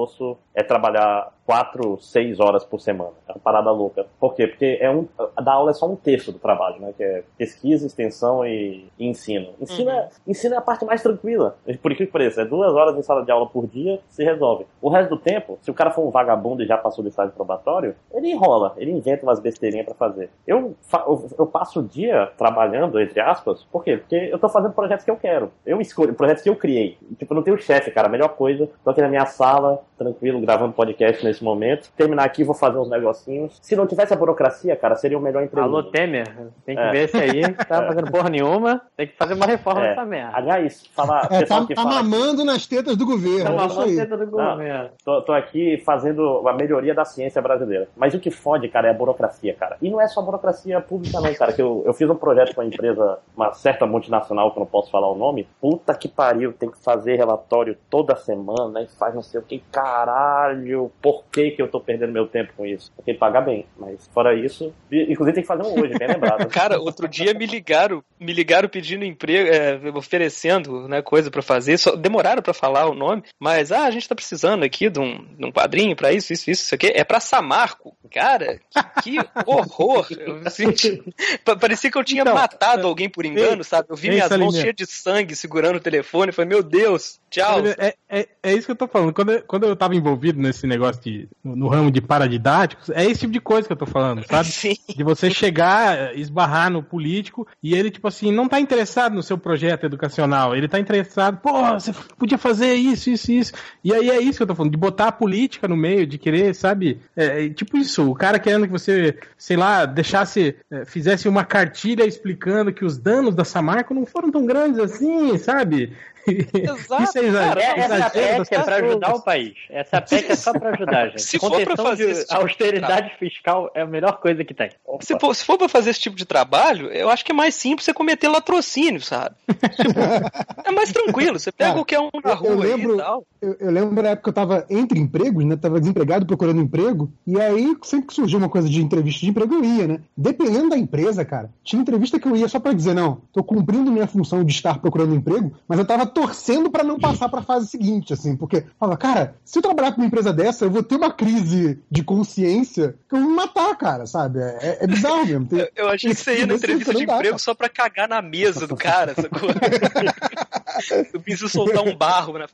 é trabalhar quatro, seis horas por semana. É uma parada louca. Por quê? Porque é um, dar aula é só um terço do trabalho, né? Que é pesquisa, extensão e, e ensino. Ensino, é, ensino é a parte mais tranquila. Por que pareça, é duas horas em sala de aula por dia, se resolve. O resto do tempo, se o cara for um vagabundo e já passou do estágio probatório, ele enrola, ele inventa umas besteirinhas pra fazer. Eu, eu, eu passo o dia trabalhando, entre aspas, por quê? Porque eu tô fazendo projetos que eu quero. Eu escolho, projetos que eu criei. Tipo, eu não tenho chefe, cara, a melhor coisa. Tô aqui na minha sala, tranquilo, gravando podcast nesse momento. Terminar aqui, vou fazer uns negocinhos. Se não tivesse a burocracia, cara, seria o melhor emprego. Alô. Temer, tem que É. ver esse aí, tá fazendo porra nenhuma, tem que fazer uma reforma É. dessa merda. Aliás, falar. É, pessoal tá, que tá fala- mamando nas tetas do governo. Tá é isso aí. mamando do governo. Tô, tô aqui fazendo a melhoria da ciência brasileira. Mas o que fode, cara, é a burocracia, cara. E não é só burocracia pública, não, cara. Que eu, eu fiz um projeto com uma empresa, uma certa multinacional, que eu não posso falar o nome. Puta que pariu, tem que fazer relatório toda semana e faz não sei o que. Caralho, por que, que eu tô perdendo meu tempo com isso? Porque pagar bem. Mas fora isso, inclusive tem que fazer um hoje, bem lembrado. Cara, outro dia me ligaram, me ligaram pedindo emprego, é, oferecendo, né, coisa pra fazer. Só demoraram pra falar o nome, mas ah, a gente tá precisando aqui de um, de um quadrinho pra isso, isso, isso, isso aqui. É pra Samarco. Cara, que, que horror. Eu senti- pa- parecia que eu tinha Então, matado alguém por engano, sabe? Eu vi ei, minhas mãos cheias de sangue segurando o telefone. Falei, meu Deus, tchau. É, é, é isso que eu tô falando. Quando eu, quando eu tava envolvido nesse negócio de. No, no ramo de paradidáticos, é esse tipo de coisa que eu tô falando, sabe? Sim. De você chegar, esbarrar no político e ele, tipo assim, não tá interessado no seu projeto educacional. Ele tá interessado, pô, você podia fazer isso, isso, isso. E aí é isso que eu tô falando, de botar a política no meio, de querer, sabe? É, é tipo isso, o cara querendo que você, sei lá, deixasse, é, fizesse uma cartilha explicando que os danos da Samarco não foram tão grandes assim, sabe? Exato, Isso é exagero, cara, É, essa exagero PEC é pra pessoas. ajudar o país. Essa PEC é só pra ajudar, gente. Se for pra Contenção fazer de tipo de austeridade fiscal é a melhor coisa que tem. Se for, se for pra fazer esse tipo de trabalho, eu acho que é mais simples você cometer latrocínio, sabe? Tipo, é mais tranquilo. Você pega Cara, qualquer um na eu- eu rua aí lembro- e tal. Eu, eu lembro na época que eu tava entre empregos, né? Tava desempregado procurando emprego. E aí, sempre que surgia uma coisa de entrevista de emprego, eu ia, né? Dependendo da empresa, cara, tinha entrevista que eu ia só pra dizer, não, tô cumprindo minha função de estar procurando emprego, mas eu tava torcendo pra não passar pra fase seguinte, assim, porque falava, cara, se eu trabalhar com uma empresa dessa, eu vou ter uma crise de consciência que eu vou me matar, cara, sabe? É, é bizarro mesmo. Tem- Eu, eu achei que você ia na entrevista de dá, emprego cara. só pra cagar na mesa do cara, sacou? eu preciso soltar um barro, né?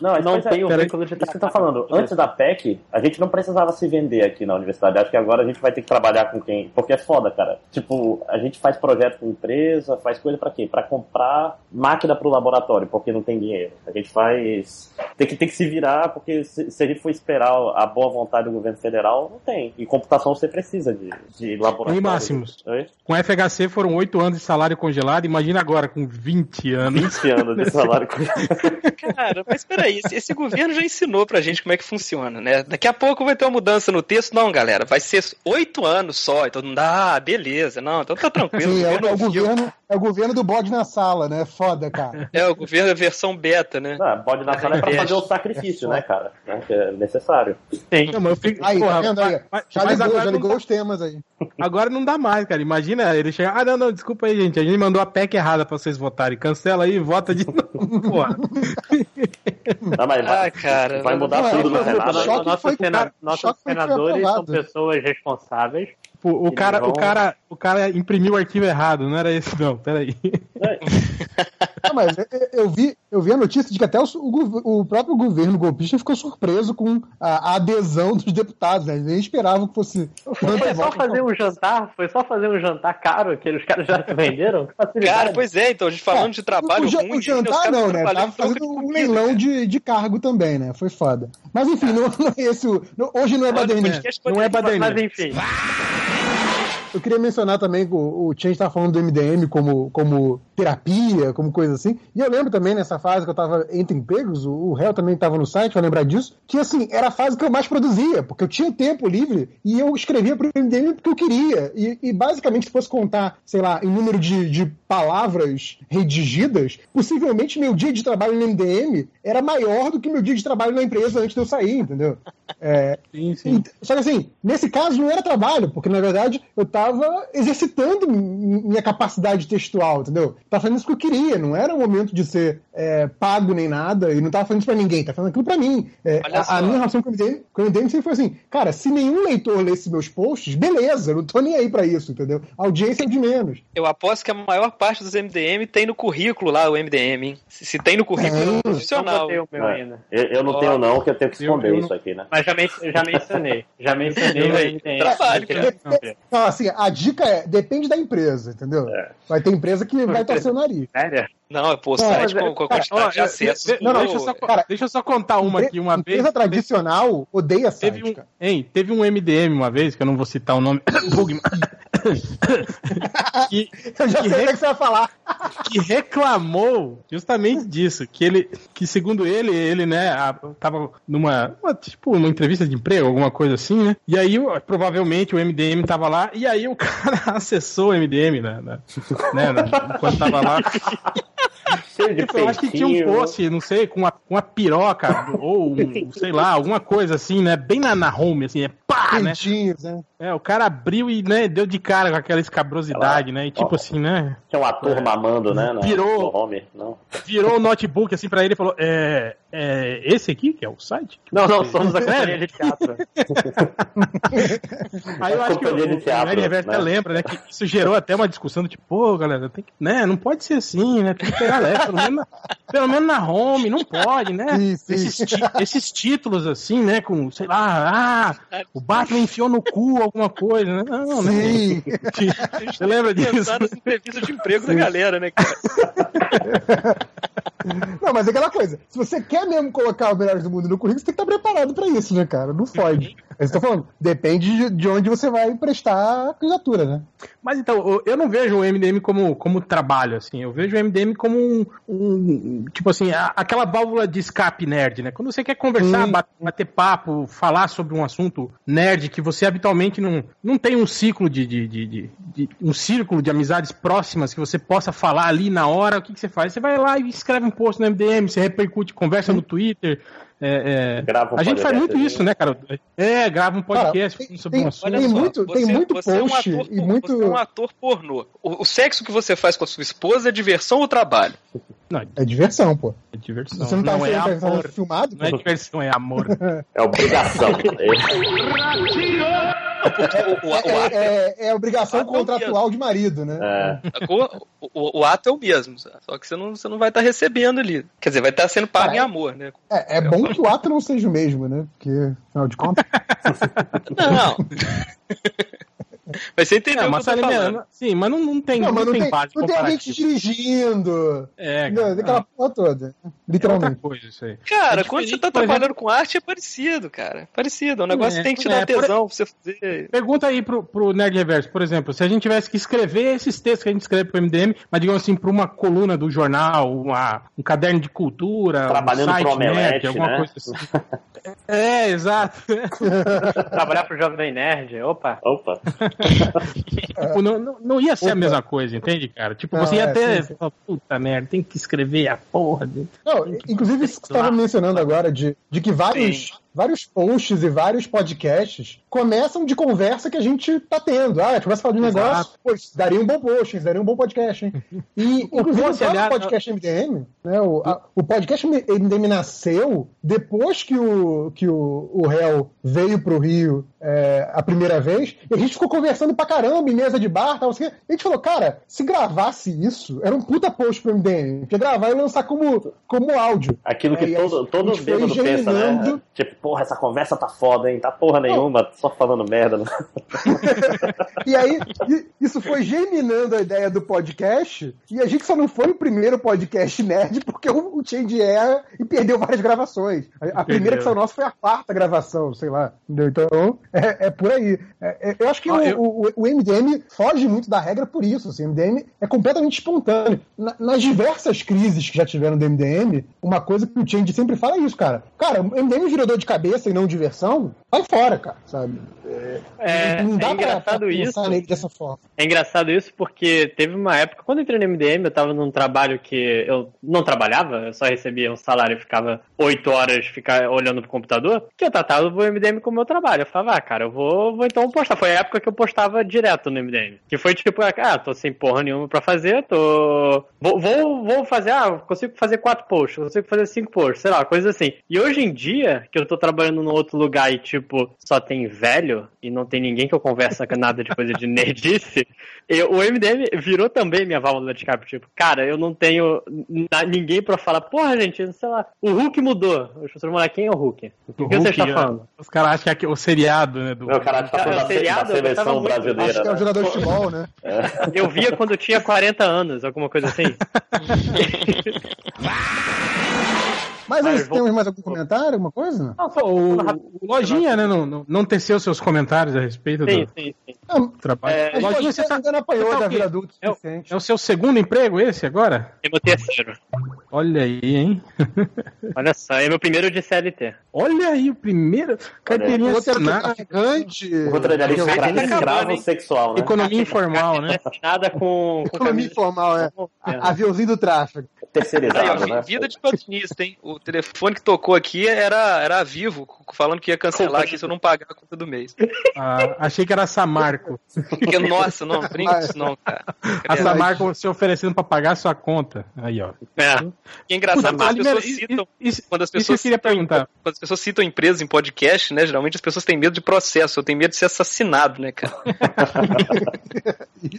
Não, Não é, tem o peraí, vínculo de isso que eu tô falando. Antes da PEC, a gente não precisava se vender aqui na universidade. Acho que agora a gente vai ter que trabalhar com quem. Porque é foda, cara. Tipo, a gente faz projeto com empresa, faz coisa pra quê? Pra comprar máquina pro laboratório, porque não tem dinheiro. A gente faz. Tem que, tem que se virar, porque se, se a gente for esperar a boa vontade do governo federal, não tem. E computação você precisa de, de laboratório. Em máximos. Oi? Com FHC foram 8 anos de salário congelado, imagina agora, com 20 anos. 20 anos de salário Cara, mas peraí, esse, esse governo já ensinou pra gente como é que funciona, né? Daqui a pouco vai ter uma mudança no texto. Não, galera, vai ser oito anos só. Então não dá, ah, beleza. Não, então tá tranquilo. Sim, é, o- é governo, é o governo do bode na sala, né? Foda, cara. É, o governo é versão beta, né? Ah, bode na sala é pra fazer o sacrifício, né, cara? Que é necessário. Não, mas eu fico, Aí, porra, tá vendo aí? mas- Já ligou, agora já não ligou dá- os temas aí. Agora não dá mais, cara. Imagina ele chegar. Ah, não, não, desculpa aí, gente. A gente mandou a PEC errada pra vocês votarem. Cancela aí, vota de novo. Porra. Não, mas vai, Ah, cara. vai mudar Não, tudo no é, Senado. Nossos, foi- sena- nossos senadores são pessoas responsáveis. O, o Eles cara, vão- o, cara, o cara imprimiu o arquivo errado, não era esse, não. Peraí. Ah, mas eu, eu vi, eu vi a notícia de que até o, o o próprio governo golpista ficou surpreso com a, a adesão dos deputados, né? Eles nem esperavam que fosse. Foi só fazer um jantar, foi só fazer um jantar caro que os caras já se venderam. Cara, pois é, então, a gente falando de trabalho o, ruim, o jantar não, né? Tava fazendo um comida, leilão cara. de, de cargo também, né? Foi foda. Mas enfim, não, não é esse o. não- hoje não é Badernet. podcast Não é poderia- Mas Badenet. enfim, Eu queria mencionar também que o, o Chen estava falando do MDM como, como terapia, como coisa assim. E eu lembro também nessa fase que eu estava entre empregos, o, o réu também estava no site, vai lembrar disso, que assim, era a fase que eu mais produzia, porque eu tinha tempo livre e eu escrevia pro MDM porque eu queria. E, e basicamente, se fosse contar, sei lá, em número de, de palavras redigidas, possivelmente meu dia de trabalho no MDM era maior do que meu dia de trabalho na empresa antes de eu sair, entendeu? É, Sim, sim. Ent- Só que assim, nesse caso não era trabalho, porque na verdade eu tava exercitando mi- minha capacidade textual, entendeu? Tava fazendo isso que eu queria, não era um momento de ser é, pago nem nada, e não tava fazendo isso pra ninguém, tava fazendo aquilo pra mim. É, a, a minha relação com o MDM, com o MDM sempre foi assim, cara, se nenhum leitor lesse meus posts, beleza, eu não tô nem aí pra isso, entendeu? A audiência é o de menos. Eu aposto que a maior parte dos MDM tem no currículo lá o MDM, hein? Se, se tem no currículo, é, um não profissional. o meu É. ainda. Eu, eu não tenho não, que eu tenho que esconder Eu- eu não- isso aqui, né? Mas já, men já mencionei. Já mencionei o MDM. trabalho. Então, assim, a dica é, depende da empresa, entendeu? É. Vai ter empresa que vai torcer nariz. Sério? Não, pô, o Não, site mas, com, com a quantidade ó, de eu- acessos. eu- não, pô, deixa eu só, cara, deixa eu só contar uma aqui. Uma vez, Empresa tradicional odeia site, Teve um, cara. hein, teve um MDM uma vez, que eu não vou citar o nome, que, Eu já que sei o re- que você vai falar. que reclamou justamente disso, que ele, que segundo ele, ele, né, a- tava numa, uma, tipo, uma entrevista de emprego, alguma coisa assim, né, e aí, provavelmente, o MDM tava lá, e aí o cara acessou o MDM, né, né, né, na- enquanto tava lá, Cheio de Tipo, eu acho que tinha um post, não sei, com uma, uma piroca, ou, um, sei lá, alguma coisa assim, né, bem na, na home, assim, é pá, né, né? é, o cara abriu e, né, deu de cara com aquela escabrosidade, né, e tipo Ó. assim, né, Tinha um ator mamando, né? Virou. no home. Não, virou o notebook assim pra ele e falou: é, é esse aqui que é o site? não, não somos a É. companhia de teatro. Aí eu acho que o, de o, teatro, Nerd Reverso até né? lembra, né? Que isso gerou até uma discussão do tipo, pô, galera, tem que, né? Não pode ser assim, né? Tem que pegar leve, pelo menos, na, pelo menos na home, não pode, né? Isso, Esses, esses títulos assim, né? Com, sei lá, ah, o Batman enfiou no cu alguma coisa, né? Não, né? Sim. Você lembra disso? Pensar nas entrevistas de emprego da galera, né, cara? Não, mas é aquela coisa. Se você quer mesmo colocar o Melhores do Mundo no currículo, você tem que estar preparado pra isso, né, cara? Não fode. Eu estou falando, depende de- de onde você vai prestar a candidatura, né? Mas então, eu- não vejo o MDM como, como trabalho, assim. Eu vejo o MDM como um, um- tipo assim, a- aquela válvula de escape nerd, né? Quando você quer conversar, Sim. bat- bater papo, falar sobre um assunto nerd que você habitualmente não, não tem um ciclo de, de, de, de- de- um círculo de amizades próximas que você possa falar ali na hora, o que, que você faz? Você vai lá e escreve um post no MDM, você repercute, conversa no Twitter. É, é. Grava um a gente faz muito isso, né, cara? É, grava um podcast Cara, tem- sobre um tem- assunto. tem muito- tem muito você é um post ator e muito- Você é um ator pornô. O, o sexo que você faz com a sua esposa é diversão ou trabalho? Não, É diversão, pô. é diversão. Você não tá, não você é amor. filmado? Não é diversão, é amor. É obrigação. O, o, o, É, é- é obrigação Ah, não contratual de marido, né? É. O, o- o ato é o mesmo, só que você não, você não vai estar recebendo ali. Quer dizer, vai estar sendo pago Cara, em amor, né? É, é bom que o ato não seja o mesmo, né? Porque, afinal de contas. Não. Mas você entendeu É, o mas que eu tô ali falando. Sim, mas não, não tem, Não, não, mas não tem, tem, base não tem a gente dirigindo. É, Não, cara, Daquela porra toda. é outra Literalmente. coisa isso aí. Cara, É quando você tá trabalhando exemplo- com arte é parecido, cara. Parecido. É um negócio É, que tem que te é, dar tesão pra você fazer. Pergunta aí pro, pro Nerd Reverso, por exemplo, se a gente tivesse que escrever esses textos que a gente escreve pro MDM, mas digamos assim, pra uma coluna do jornal, uma, um caderno de cultura, Trabalhando um site pro Omelete, nerd, alguma né? coisa assim. É, exato. Trabalhar pro Jovem Nerd, opa. Opa. Tipo, não, não, não ia ser a Opa. mesma coisa, entende, cara? Tipo, Não, você ia é, ter. sim, sim. Puta merda, tem que escrever a porra. De... Não, inclusive isso que você estava mencionando agora, de, de que vários, vários posts e vários podcasts começam de conversa que a gente tá tendo. Ah, a gente começa a falar de um Exato. negócio, pô, isso daria um bom post, daria um bom podcast, hein? E, inclusive, o próprio podcast MDM, né, o, a- o podcast MDM nasceu depois que o, que o, o réu veio pro Rio é, a primeira vez, e a gente ficou conversando pra caramba em mesa de bar, tal, assim, e a gente falou, cara, se gravasse isso, era um puta post pro MDM, porque gravar e lançar como, como áudio. Aquilo que É, todo, todo bêbado pensa, né? Tipo, porra, essa conversa tá foda, hein? Tá porra nenhuma, só falando merda. né? E aí, isso foi germinando a ideia do podcast, e a gente só não foi o primeiro podcast nerd porque o, Change Air e perdeu várias gravações. A, a primeira que saiu nossa foi a quarta gravação, sei lá. Entendeu? Então, é, é por aí. É- é- eu acho que Ah, o, eu- o- o MDM foge muito da regra por isso. Assim, o MDM é completamente espontâneo. Na- nas diversas crises que já tiveram do MDM, uma coisa que o Change sempre fala é isso, cara. Cara, o MDM virou dor de cabeça e não diversão, vai fora, cara, sabe? É, não dá é engraçado pra isso. nele dessa forma. É engraçado isso porque teve uma época, quando eu entrei no MDM, eu tava num trabalho que eu não trabalhava, eu só recebia um salário e ficava oito horas ficar olhando pro computador, que eu tratava o MDM como meu trabalho. Eu falava, ah, cara, eu vou, vou então postar. Foi a época que eu postava direto no MDM. Que foi tipo, ah, tô sem porra nenhuma pra fazer, tô. Vou, vou, vou fazer, ah, consigo fazer quatro posts, consigo fazer cinco posts, sei lá, coisa assim. E hoje em dia, que eu tô trabalhando num outro lugar e, tipo, só tem velho, e não tem ninguém que eu conversa com nada de coisa de nerdice, eu, o MDM virou também minha válvula de escape. Tipo, cara, eu não tenho na- ninguém pra falar, porra, gente, sei lá, o Hulk mudou. Eu estou falando, quem é o Hulk? O que, O que você Hulk, está né? falando? Os caras acham que é o seriado, né? Do... Meu, cara, tá falando É, da, seriado, da seleção muito- brasileira. Acho que é um né? jogador de futebol, né? Eu via quando eu tinha 40 anos, alguma coisa assim. Mas Mas vou- temos mais algum comentário, alguma coisa? Não, só o, o Lojinha, né? Não, não, não teceu seus comentários a respeito Sim, do sim, sim. Não, trabalho. É, Lojinha, você você tá, ainda não apanhou tá da vida adulta É o- suficiente. é o seu segundo emprego esse agora? É meu terceiro. Olha aí, hein? Olha só, é meu primeiro de CLT. Olha aí, o primeiro. Carteirinha O outro era assinada. traficante. O outro era Eu- escra- Ele acabou, escravo sexual, né? Economia informal, né? Nada com, Economia informal, é. A- Aviãozinho do ó, Terceirizado, né? vida de patinista, hein? O telefone que tocou aqui era, era a Vivo, falando que ia cancelar aqui se eu não pagar a conta do mês. Ah, achei que era a Samarco. Porque, nossa, não, brinca isso não, cara. A Samarco se oferecendo pra pagar a sua conta. Aí, ó. É. E é engraçado quando as pessoas isso- citam. isso- Quando as isso eu pessoas queria citam, perguntar. quando as pessoas citam empresas em podcast, né? Geralmente as pessoas têm medo de processo, eu tenho medo de ser assassinado, né, cara?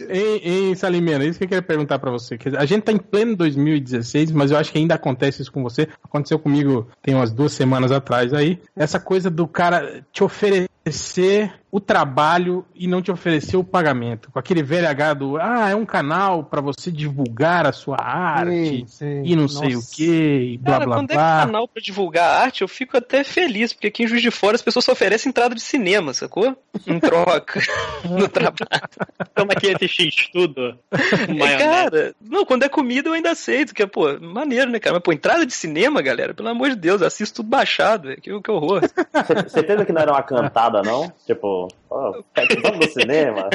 Ei, ei, Salimena, isso que eu queria perguntar pra você. A gente tá em pleno 2016, mas eu acho que ainda acontece isso com você. Aconteceu comigo tem umas duas semanas atrás aí. Essa coisa do cara te oferecer o trabalho e não te oferecer o pagamento. Com aquele velho H do, ah, é um canal pra você divulgar a sua arte Sim, sim. e não sei o Nossa. que, e blá Cara, blá quando é blá. canal pra divulgar a arte, eu fico até feliz, porque aqui em Juiz de Fora as pessoas só oferecem entrada de cinema, sacou? Em troca, no trabalho. Toma aqui esse X tudo. É, cara, não, quando é comida eu ainda aceito, que é, pô, maneiro, né, cara? Mas, pô, entrada de cinema, galera, pelo amor de Deus, assisto tudo baixado, velho, que, que horror. Você- Certeza que não era uma cantada, não? Tipo, ó, vamos no cinema?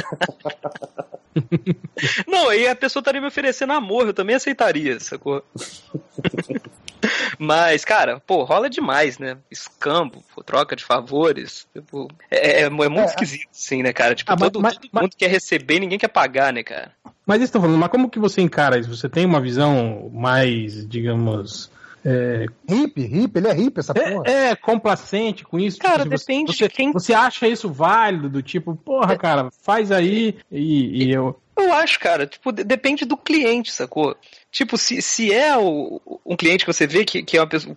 Não, aí a pessoa estaria me oferecendo amor, eu também aceitaria, sacou? Mas, cara, pô, rola demais, né? Escambo, pô, troca de favores. Tipo, é, é- é muito É, esquisito, assim, né, cara? Tipo, Ah, mas- todo, mas- todo mundo quer receber ninguém quer pagar, né, cara? Mas estou falando, mas como que você encara isso? Você tem uma visão mais, digamos, é, Hippie, hippie, ele é hippie, essa porra. É, é, complacente com isso. Cara, Tipo, depende você, de quem- Você acha isso válido? Do tipo, porra, cara, faz aí e, e eu. Eu acho, cara, tipo, de- depende do cliente, sacou? Tipo, se, se é o, um cliente que você vê que, que é uma pessoa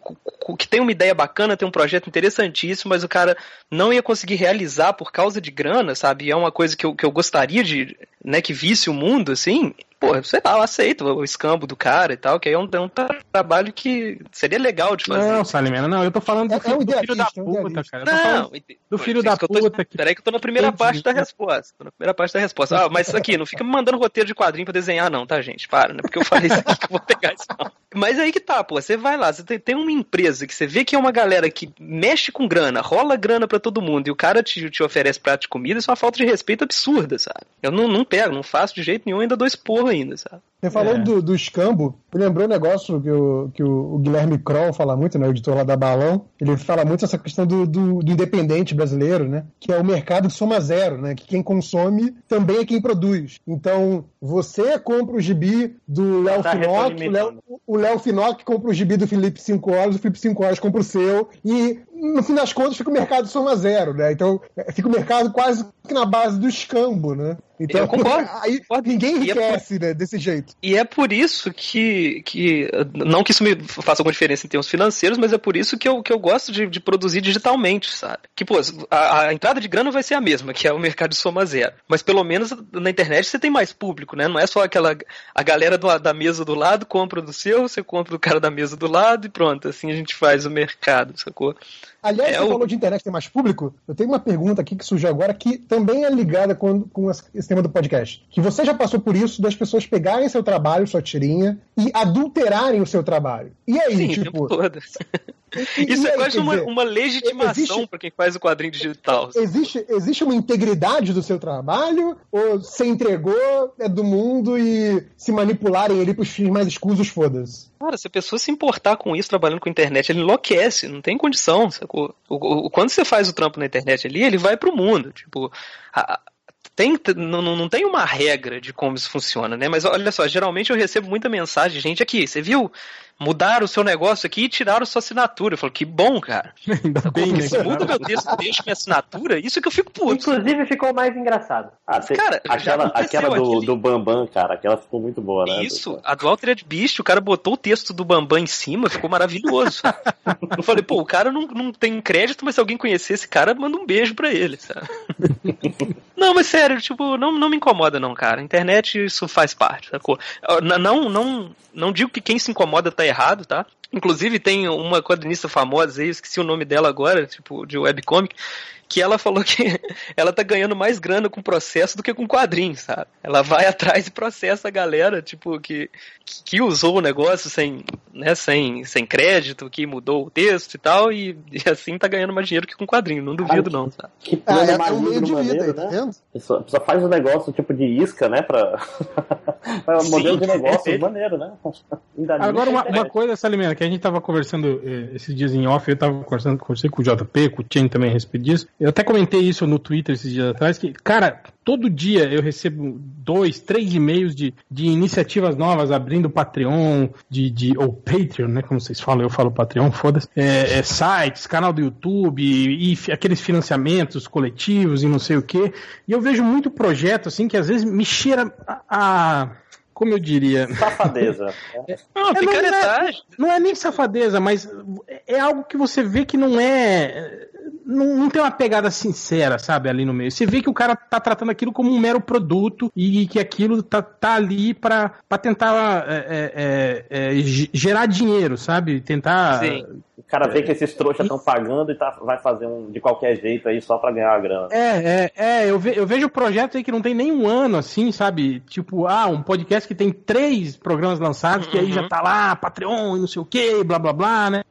que tem uma ideia bacana, tem um projeto interessantíssimo, mas o cara não ia conseguir realizar por causa de grana, sabe? E é uma coisa que eu, que eu gostaria de, né, que visse o mundo, assim, pô, sei lá, eu aceito o escambo do cara e tal, que aí é um, é um tra- trabalho que seria legal de fazer. Não, Salimena, não, eu tô falando do, É- é filho, um do filho da é um puta, cara. Não, do filho da que eu tô- puta que. Peraí que eu tô na primeira Entendi. parte da resposta. Tô na primeira parte da resposta. Ah, mas aqui, não fica me mandando roteiro de quadrinho pra desenhar, não, tá, gente? Para, né? Porque eu falei isso que eu vou pegar isso não. Mas aí que tá, pô. Você vai lá, você tem, uma empresa que você vê que é uma galera que mexe com grana, rola grana pra todo mundo, e o cara te, te oferece prato de comida, isso é uma falta de respeito absurda, sabe? Eu não, não pego, não faço de jeito nenhum, ainda dou esporro ainda, sabe? Você falou É. do, do escambo, me lembrou um negócio que, o, que o, o Guilherme Kroll fala muito, né, o editor lá da Balão, ele fala muito essa questão do, do, do independente brasileiro, né, que é o mercado de soma zero, né, que quem consome também é quem produz. Então, você compra o gibi do Léo Tá Finock, o Léo, o Léo Finock compra o gibi do Felipe 5 Horas, o Felipe 5 Horas compra o seu, e no fim das contas fica o mercado soma zero, né, então é, fica o mercado quase que na base do escambo, né. Então, concordo, aí concordo. ninguém E é enriquece, né, desse jeito. E é por isso que, que. Não que isso me faça alguma diferença em termos financeiros, mas é por isso que eu, que eu gosto de, de produzir digitalmente, sabe? Que, pô, a, a entrada de grana vai ser a mesma, que é o mercado de soma zero. Mas pelo menos na internet você tem mais público, né? Não é só aquela. A galera do- da mesa do lado compra do seu, você compra do cara da mesa do lado e pronto. Assim a gente faz o mercado, sacou? Aliás, É você o- falou de internet ter mais público. Eu tenho uma pergunta aqui que surgiu agora que também é ligada com, com esse tema do podcast. Que você já passou por isso das pessoas pegarem seu trabalho, sua tirinha, e adulterarem o seu trabalho. E aí, Sim, tipo. Isso é quase uma, uma legitimação pra quem faz o quadrinho digital. Existe, existe uma integridade do seu trabalho? Ou você entregou, é do mundo e se manipularem ali pros fins mais escusos, foda-se? Cara, se a pessoa se importar com isso trabalhando com internet, ele enlouquece, não tem condição, sacou? O, o- quando você faz o trampo na internet ali, ele vai pro mundo. Tipo, a- tem, não, não não tem uma regra de como isso funciona, né? Mas olha só, geralmente eu recebo muita mensagem, gente, aqui, você viu? Mudaram o seu negócio aqui e tiraram sua assinatura. Eu falo, que bom, cara. Ainda bem, né? Você muda meu texto, deixa minha assinatura, isso que eu fico puto. Inclusive ficou mais engraçado. Ah, cê- Cara, aquela, aquela do, aquele- do Bambam, cara, aquela ficou muito boa, né? Isso, a do Altered Beast, o cara botou o texto do Bambam em cima, ficou maravilhoso. Eu falei, pô, o cara não, não tem crédito, mas se alguém conhecer esse cara, manda um beijo pra ele, sabe? Não, mas sério, tipo, não, não me incomoda não, cara. Internet, isso faz parte, sacou? N- Não, não, não digo que quem se incomoda tá errado, tá? Inclusive tem uma quadrinista famosa aí, esqueci o nome dela agora, tipo, de webcomic, que ela falou que ela tá ganhando mais grana com processo do que com quadrinhos, sabe? Ela vai atrás e processa a galera, tipo, que, que, que usou o negócio sem, né, sem, sem crédito, que mudou o texto e tal, e, e assim tá ganhando mais dinheiro que com quadrinho, não duvido não, sabe? Que Ah, plano é, é um meio de vida maneiro, tá né? pessoa faz um negócio tipo de isca, né? Pra, pra um Sim, modelo de negócio perfeito. maneiro, né? Agora, uma, uma coisa, Salimena, que a gente tava conversando eh, esses dias em off, eu tava conversando, conversei com o JP, com o Chen também a respeito disso. Eu até comentei isso no Twitter esses dias atrás, que, cara, todo dia eu recebo dois, três e-mails de, de iniciativas novas, abrindo Patreon, de, de, ou Patreon, né, como vocês falam, eu falo Patreon, foda-se, é, é, sites, canal do YouTube, e, fi- aqueles financiamentos coletivos e não sei o quê. E eu vejo muito projeto, assim, que às vezes me cheira a... a- como eu diria? Safadeza. Não, É, não, picaretagem. Não é nem safadeza, mas é algo que você vê que não é. Não, não tem uma pegada sincera, sabe, ali no meio. Você vê que o cara tá tratando aquilo como um mero produto e que aquilo tá, tá ali pra, pra tentar é, é, é, é, ge- gerar dinheiro, sabe? Tentar. Sim. O cara vê que esses trouxas estão pagando e tá, vai fazer um de qualquer jeito aí só pra ganhar a grana. É, é, é, eu, ve- eu vejo projetos aí que não tem nem um ano, assim, sabe? Tipo, ah, um podcast que tem três programas lançados, que aí já tá lá, Patreon e não sei o que, blá blá blá, né?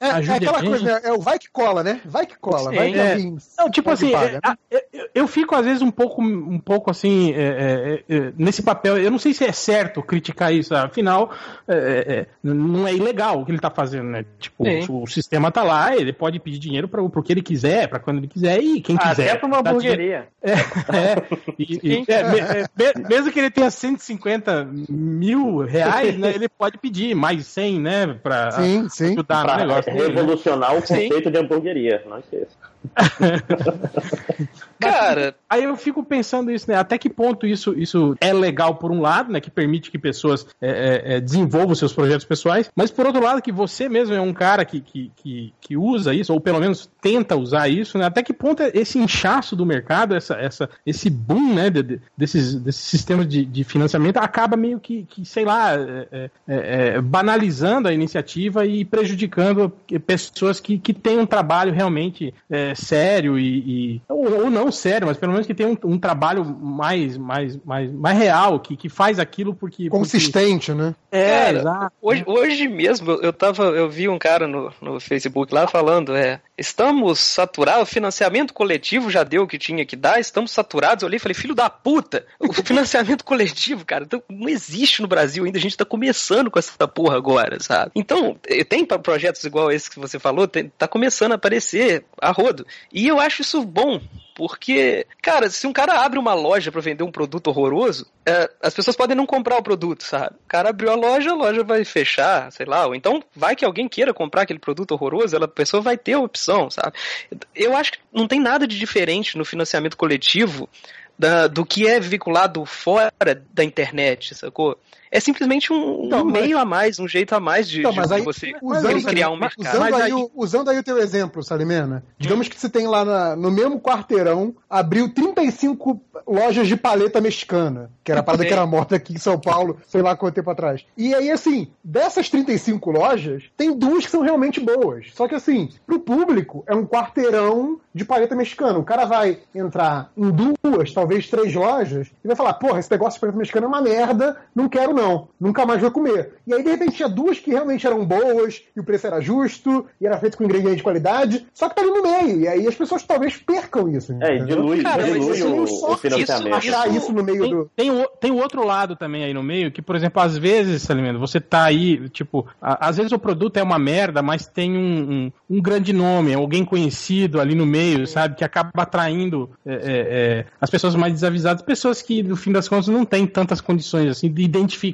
É, é aquela coisa, né? É o vai que cola, né? Vai que cola, vai que É. Não, tipo assim, pagar, é, né? eu, eu fico às vezes um pouco, um pouco assim, é, é, é, nesse papel. Eu não sei se é certo criticar isso, afinal, é, é, é, não é ilegal o que ele tá fazendo, né? Tipo, Sim. o, sistema tá lá, ele pode pedir dinheiro para o que ele quiser, para quando ele quiser, e quem quiser. Até pra uma dinheiro. hamburgueria. É, é, é, me- é, me- mesmo que ele tenha 150 mil reais, né, ele pode pedir mais 100, né, pra Sim, sim. ajudar Pra negócio. dele, né? revolucionar o Sim. conceito de hamburgueria. Não esqueça. Cara, Aí eu fico pensando isso, né? Até que ponto isso, isso é legal por um lado, né? Que permite que pessoas é, é, é, desenvolvam seus projetos pessoais, mas por outro lado, que você mesmo é um cara que, que, que, que usa isso, ou pelo menos tenta usar isso, né? Até que ponto é esse inchaço do mercado, essa, essa, esse boom, né? de- de- desses, desses sistemas de, de financiamento acaba meio que, que sei lá, é, é, banalizando a iniciativa e prejudicando pessoas que, que têm um trabalho realmente é, sério e, e- ou, ou não sério, mas pelo menos que tem um, um trabalho mais, mais, mais, mais real, que, que faz aquilo porque. Consistente, né? porque- É, Cara, exato. Hoje, hoje mesmo eu- eu tava, eu vi um cara no, no Facebook lá falando, é, estamos saturados, o financiamento coletivo já deu o que tinha que dar, estamos saturados. Eu olhei e falei, filho da puta, o financiamento coletivo, cara, então, não existe no Brasil ainda, a gente tá começando com essa porra agora, sabe? Então, eh, tem projetos igual esse que você falou, tá começando a aparecer a rodo. E eu acho isso bom, porque, cara, se um cara abre uma loja pra vender um produto horroroso, é, as pessoas podem não comprar o produto, sabe? O cara abriu a loja, a loja vai fechar, sei lá, ou então vai que alguém queira comprar aquele produto horroroso, ela, a pessoa vai ter a opção, sabe? Eu acho que não tem nada de diferente no financiamento coletivo da- do que é vinculado fora da internet, sacou? É simplesmente um, Então, um mas- meio a mais, um jeito a mais de, Então, de mas aí, você usando, criar um mercado. usando, Mas aí, o, usando aí o teu exemplo, Salimena, digamos que você tem lá na- no mesmo quarteirão, abriu 35 lojas de paleta mexicana, que era a parada Sim. que era morta aqui em São Paulo, sei lá quanto tempo atrás. E aí, assim, dessas 35 lojas, tem duas que são realmente boas. Só que, assim, pro público, é um quarteirão de paleta mexicana. O cara vai entrar em duas, talvez três lojas, e vai falar, porra, esse negócio de paleta mexicana é uma merda, não quero não, nunca mais vou comer. E aí, de repente, tinha duas que realmente eram boas, e o preço era justo, e era feito com ingrediente de qualidade, só que tá ali no meio, e aí as pessoas talvez percam isso. É, e entendeu? dilui, Cara, mas dilui isso o, só o financiamento. Achar isso no meio Tem, do... tem, o, tem o outro lado também aí no meio, que, por exemplo, às vezes, Salimeno, você tá aí, tipo, a- às vezes o produto é uma merda, mas tem um, um, um grande nome, alguém conhecido ali no meio, sabe, que acaba atraindo é, é, é, as pessoas mais desavisadas, pessoas que, no fim das contas, não têm tantas condições assim de identificar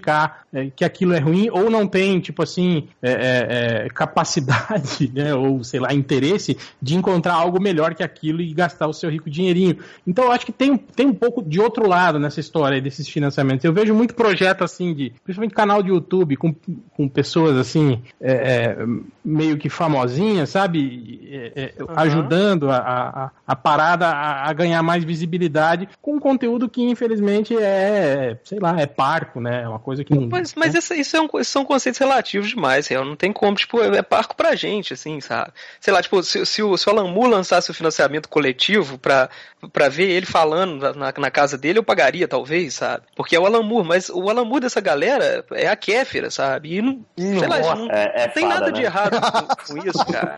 é, que aquilo é ruim ou não tem, tipo assim, é, é, é capacidade, né, ou sei lá, interesse de encontrar algo melhor que aquilo e gastar o seu rico dinheirinho. Então eu acho que tem, tem um pouco de outro lado nessa história desses financiamentos. Eu vejo muito projeto assim de, principalmente canal de YouTube com, com pessoas assim, é, é, meio que famosinhas, sabe? Uhum. Ajudando a, a, a parada a, a, ganhar mais visibilidade com um conteúdo que infelizmente é, sei lá, é parco, né? É uma coisa que não. Mas, mas essa, isso é um, são conceitos relativos demais, real. Não tem como, tipo, é parco pra gente, assim, sabe? Sei lá, tipo, se, se, o, se o Alan Moore lançasse o financiamento coletivo pra, pra ver ele falando na, na casa dele, eu pagaria, talvez, sabe? Porque é o Alan Moore, mas o Alan Moore dessa galera é a Kéfera, sabe? E não, sei lá, não, é, é não tem fada, nada né? de errado com, com, isso, cara.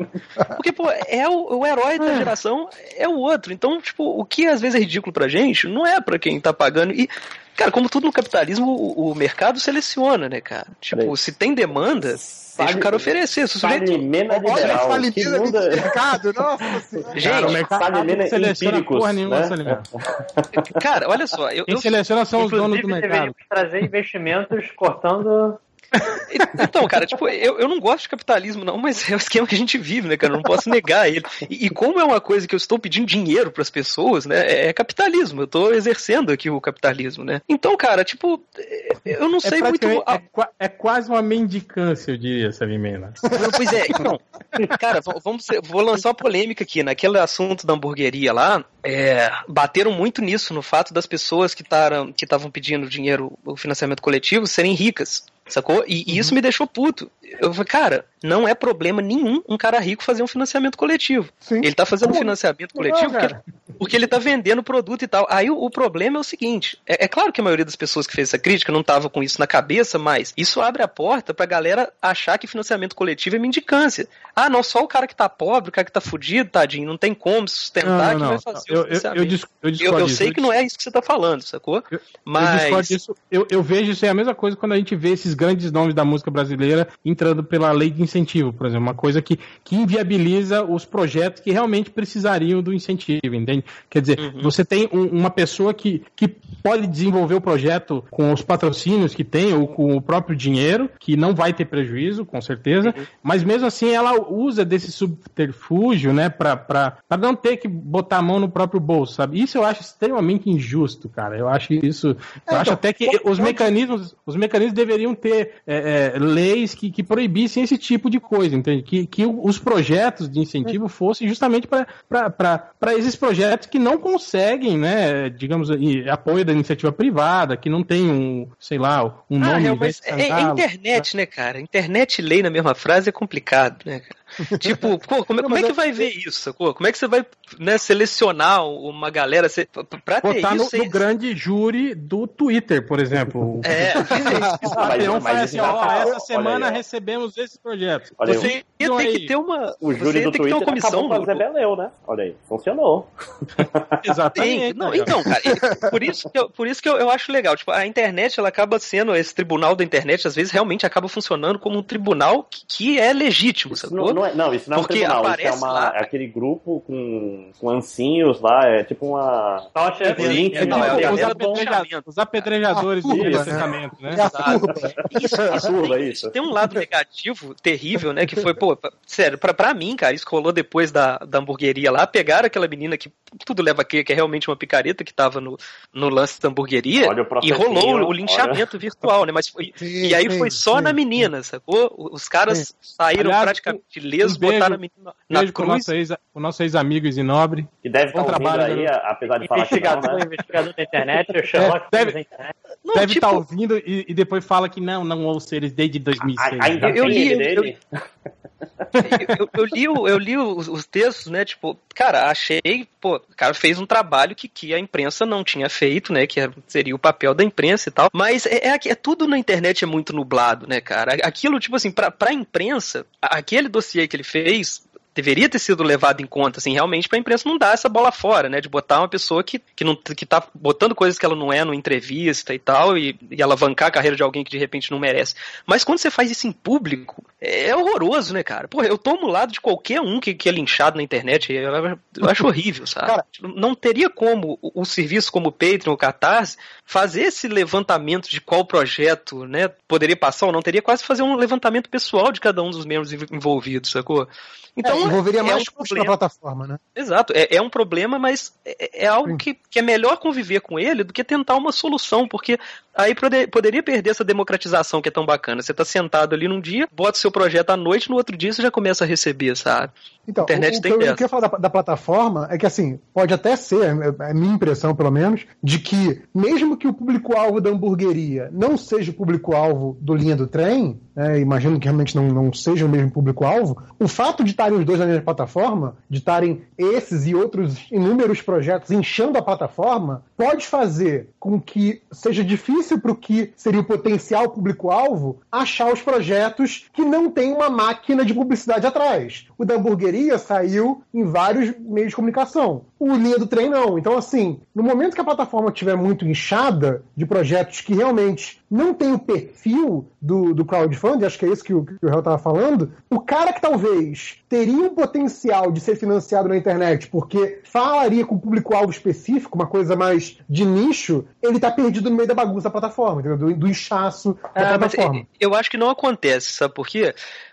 Porque, pô, é o, o herói da é. geração é o outro. Então, tipo, o que às vezes é ridículo pra gente, não é pra quem tá pagando. E, cara, como tudo no capitalismo, o, o mercado seleciona, né, cara? Tipo, se tem demanda Deixa o cara oferecer. Se o sujeito... Falimena liberal. Olha, que muda... mercado, nossa Gente, cara, o mercado empíricos, porra nenhuma, né? Cara, olha só. Eu, Quem eu... seleciona são os donos do mercado. trazer investimentos cortando então, cara, tipo, eu, eu não gosto de capitalismo, não, mas é o esquema que a gente vive, né, cara? Eu não posso negar ele. E, e como é uma coisa que eu estou pedindo dinheiro para as pessoas, né? É, é capitalismo. Eu estou exercendo aqui o capitalismo, né? Então, cara, tipo, é, eu não é sei é muito. É, é, quase uma mendicância, eu diria, Salimena. Pois é, então, cara, vamos vou lançar uma polêmica aqui. Naquele assunto da hamburgueria lá, é, bateram muito nisso, no fato das pessoas que estavam que pedindo dinheiro, o financiamento coletivo, serem ricas. Sacou? E, e, isso uhum. me deixou puto. Eu falei, cara, não é problema nenhum um cara rico fazer um financiamento coletivo. Sim. Ele tá fazendo um financiamento coletivo não, porque, porque, ele tá vendendo produto e tal. Aí o, o problema é o seguinte: é, é, claro que a maioria das pessoas que fez essa crítica não tava com isso na cabeça, mas isso abre a porta pra galera achar que financiamento coletivo é mendicância. Ah, não, só o cara que tá pobre, o cara que tá fudido, tadinho, não tem como sustentar não, não, que vai fazer eu, o financiamento. Eu, eu, eu, eu sei que não é isso que você tá falando, sacou? mas. Eu, eu vejo isso é a mesma coisa quando a gente vê esses grandes nomes da música brasileira entrando pela lei de incentivo, por exemplo, uma coisa que, que inviabiliza os projetos que realmente precisariam do incentivo, entende? Quer dizer, uhum. você tem um, uma pessoa que, que pode desenvolver o projeto com os patrocínios que tem ou com o próprio dinheiro, que não vai ter prejuízo, com certeza, uhum. mas mesmo assim ela usa desse subterfúgio, né, para não ter que botar a mão no próprio bolso, sabe? Isso eu acho extremamente injusto, cara. Eu acho isso. Eu é, acho então, até que os mecanismos, os mecanismos deveriam ter é, é, leis que, que proibissem esse tipo de coisa, entende? Que, que os projetos de incentivo fossem justamente para esses projetos que não conseguem, né, digamos, apoio da iniciativa privada, que não tem um, sei lá, um ah, nome. É, mas é, é, internet, né, cara? Internet e lei na mesma frase é complicado, né, cara? tipo, pô, como, como é que vai ver isso? Pô? Como é que você vai né, selecionar uma galera você, pra ter Botar isso? No, no grande júri do Twitter, por exemplo. É. o patrão fala assim, ó, essa semana recebemos esse projeto. Olha você tem aí. que ter uma. O júri do Twitter uma comissão. Acabou fazer Beleu, né? Olha aí, funcionou. Exatamente. Não, então, cara, por isso que, eu, por isso que eu, eu acho legal. Tipo, a internet, ela acaba sendo, esse tribunal da internet, às vezes, realmente acaba funcionando como um tribunal que, que é legítimo, sacou? Não, não, é, não, isso não Porque é um tribunal, isso é, uma, lá... é aquele grupo com, com ancinhos lá, é tipo uma. Nossa, é, link, é, não, é, os, apedreja os apedrejadores do licenciamento, né? Isso, isso, tem, isso, tem um lado negativo terrível, né? Que foi, pô, sério, pra, pra mim, cara, isso rolou depois da, da hamburgueria lá, pegaram aquela menina que tudo leva a crer que é realmente uma picareta que tava no, no lance da hamburgueria e rolou o, linchamento olha. virtual, né? Mas foi, sim, e aí sim, foi só sim. na menina, sacou? Os caras saíram Aliás, praticamente lesos, um beijo, botaram a menina na beijo cruz. Nosso ex, o nosso ex-amigo Zinobre. Que deve estar ouvindo trabalho, aí, apesar de falar que não, né? investigador da internet, o Sherlock é, deve, internet. Não, deve estar tipo... tá ouvindo e, e, depois fala que não, não ouço eles desde 2006. Ainda eu, eu li, eu, eu, eu, eu, li, eu li os, os, textos, né? Tipo, cara, achei, pô, o cara fez um trabalho que, que a imprensa não tinha feito, né? Que seria o papel da imprensa e tal. Mas é, é, é tudo na internet é muito nublado, né, cara? Aquilo, tipo assim, pra, pra imprensa, aquele dossiê que ele fez deveria ter sido levado em conta, assim, realmente pra imprensa não dar essa bola fora, né? De botar uma pessoa que, que, não, que tá botando coisas que ela não é no entrevista e tal, e, e alavancar a carreira de alguém que de repente não merece. Mas quando você faz isso em público, é horroroso, né, cara? Porra, eu tomo o lado de qualquer um que, que é linchado na internet, eu, eu acho horrível, sabe? Cara, não teria como o, o serviço como o Patreon ou Catarse fazer esse levantamento de qual projeto, né, poderia passar ou não, teria quase fazer um levantamento pessoal de cada um dos membros env- envolvidos, sacou? Então, envolveria é mais um custo na plataforma, né? Exato, é, é um problema, mas é, é algo que, que é melhor conviver com ele do que tentar uma solução, porque aí pode- poderia perder essa democratização que é tão bacana. Você tá sentado ali num dia, bota seu projeto à noite, no outro dia você já começa a receber, sabe? Então, Internet o, o tem que eu, dessa. eu queria falar da, da plataforma é que, assim, pode até ser, é a minha impressão pelo menos, de que, mesmo que o público-alvo da hamburgueria não seja o público-alvo do Linha do Trem, né, imagino que realmente não, não seja o mesmo público-alvo, o fato de estarem os dois na mesma plataforma, de estarem esses e outros inúmeros projetos enchendo a plataforma, pode fazer com que seja difícil para o que seria o potencial público-alvo achar os projetos que não tem uma máquina de publicidade atrás. O da hamburgueria saiu em vários meios de comunicação. O linha do trem não. Então, assim, no momento que a plataforma estiver muito inchada de projetos que realmente não tem o perfil do, do crowdfunding, acho que é isso que o, que o Real estava falando, o cara que talvez teria um potencial de ser financiado na internet porque falaria com um público-alvo específico, uma coisa mais de nicho, ele tá perdido no meio da bagunça da plataforma, entendeu? Do, do inchaço da Ah, mas plataforma. eu acho que não acontece, sabe por quê?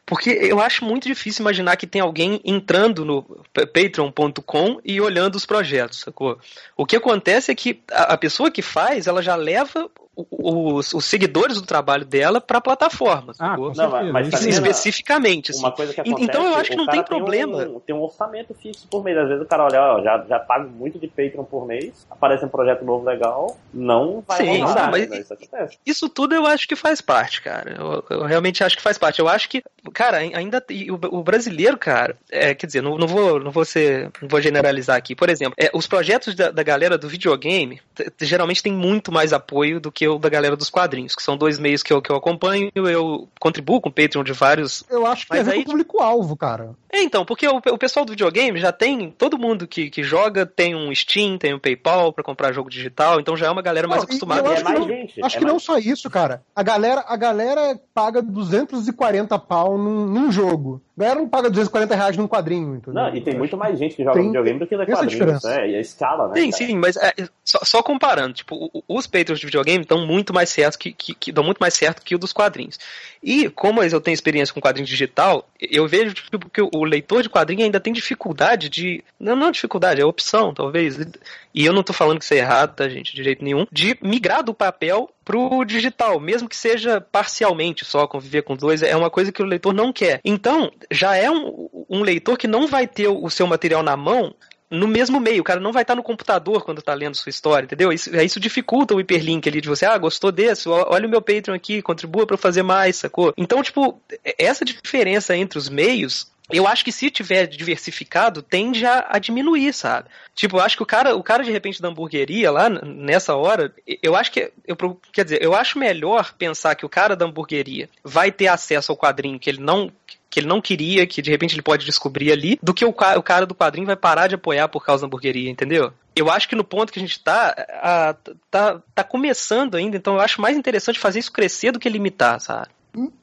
Porque eu acho muito difícil imaginar que tem alguém entrando no patreon.com e olhando os projetos, sacou? O que acontece é que a, pessoa que faz, ela já leva os, os seguidores do trabalho dela para a plataforma, sacou? Não, mas, mas Isso também, especificamente, assim. Uma coisa que acontece, então eu acho que não tem problema. um- tem um orçamento fixo por mês. Às vezes o cara olha, ó, já, já pago muito de Patreon por mês, aparece um projeto novo legal, não vai Sim, rolar. não, mas né? Isso acontece. Isso tudo eu acho que faz parte, cara. Eu, eu realmente acho que faz parte. Eu acho que, cara, ainda e o, o brasileiro, cara, é, quer dizer, não, não vou, não vou ser, não vou generalizar aqui. Por exemplo, é, os projetos da, da galera do videogame geralmente tem muito mais apoio do que o da galera dos quadrinhos, que são dois meios que eu, que eu acompanho. Eu contribuo com o Patreon de vários. Eu acho que Mas é aí, público-alvo, cara. É, então, porque o, o pessoal do videogame já tem, todo mundo que, que joga tem um Steam, tem um PayPal pra comprar jogo digital, então já é uma galera mais Não, acostumada. eu acho que não, acho que não só isso, cara. A galera, a galera paga 240 pau num, num jogo. Galera não paga 240 reais num quadrinho, entendeu? Não, e tem muito mais gente que joga Tem- videogame do que da quadrinhos. diferença. É, e a escala, né? Sim, cara? sim, mas é, só, só comparando, tipo, os Patreons de videogame estão muito mais certos que, que, que dão muito mais certo que o dos quadrinhos. E como eu tenho experiência com quadrinho digital, eu vejo tipo, que o leitor de quadrinho ainda tem dificuldade de. Não, não dificuldade, é opção, talvez. E eu não tô falando que isso é errado, tá, gente, de jeito nenhum, de migrar do papel pro digital, mesmo que seja parcialmente só conviver com dois, é uma coisa que o leitor não quer. Então, já é um, um leitor que não vai ter o seu material na mão no mesmo meio, o cara não vai estar no computador quando tá lendo sua história, entendeu? Isso, isso dificulta o hiperlink ali de você, ah, gostou desse, olha o meu Patreon aqui, contribua para fazer mais, sacou? Então, tipo, essa diferença entre os meios, eu acho que se tiver diversificado, tende a, a diminuir, sabe? Tipo, eu acho que o cara, o cara de repente da hamburgueria lá, nessa hora, eu acho que, eu, quer dizer, eu acho melhor pensar que o cara da hamburgueria vai ter acesso ao quadrinho que ele não que ele não queria, que de repente ele pode descobrir ali, do que o, o cara do quadrinho vai parar de apoiar por causa da hamburgueria, entendeu? Eu acho que no ponto que a gente tá, a- tá, tá começando ainda, então eu acho mais interessante fazer isso crescer do que limitar, sabe?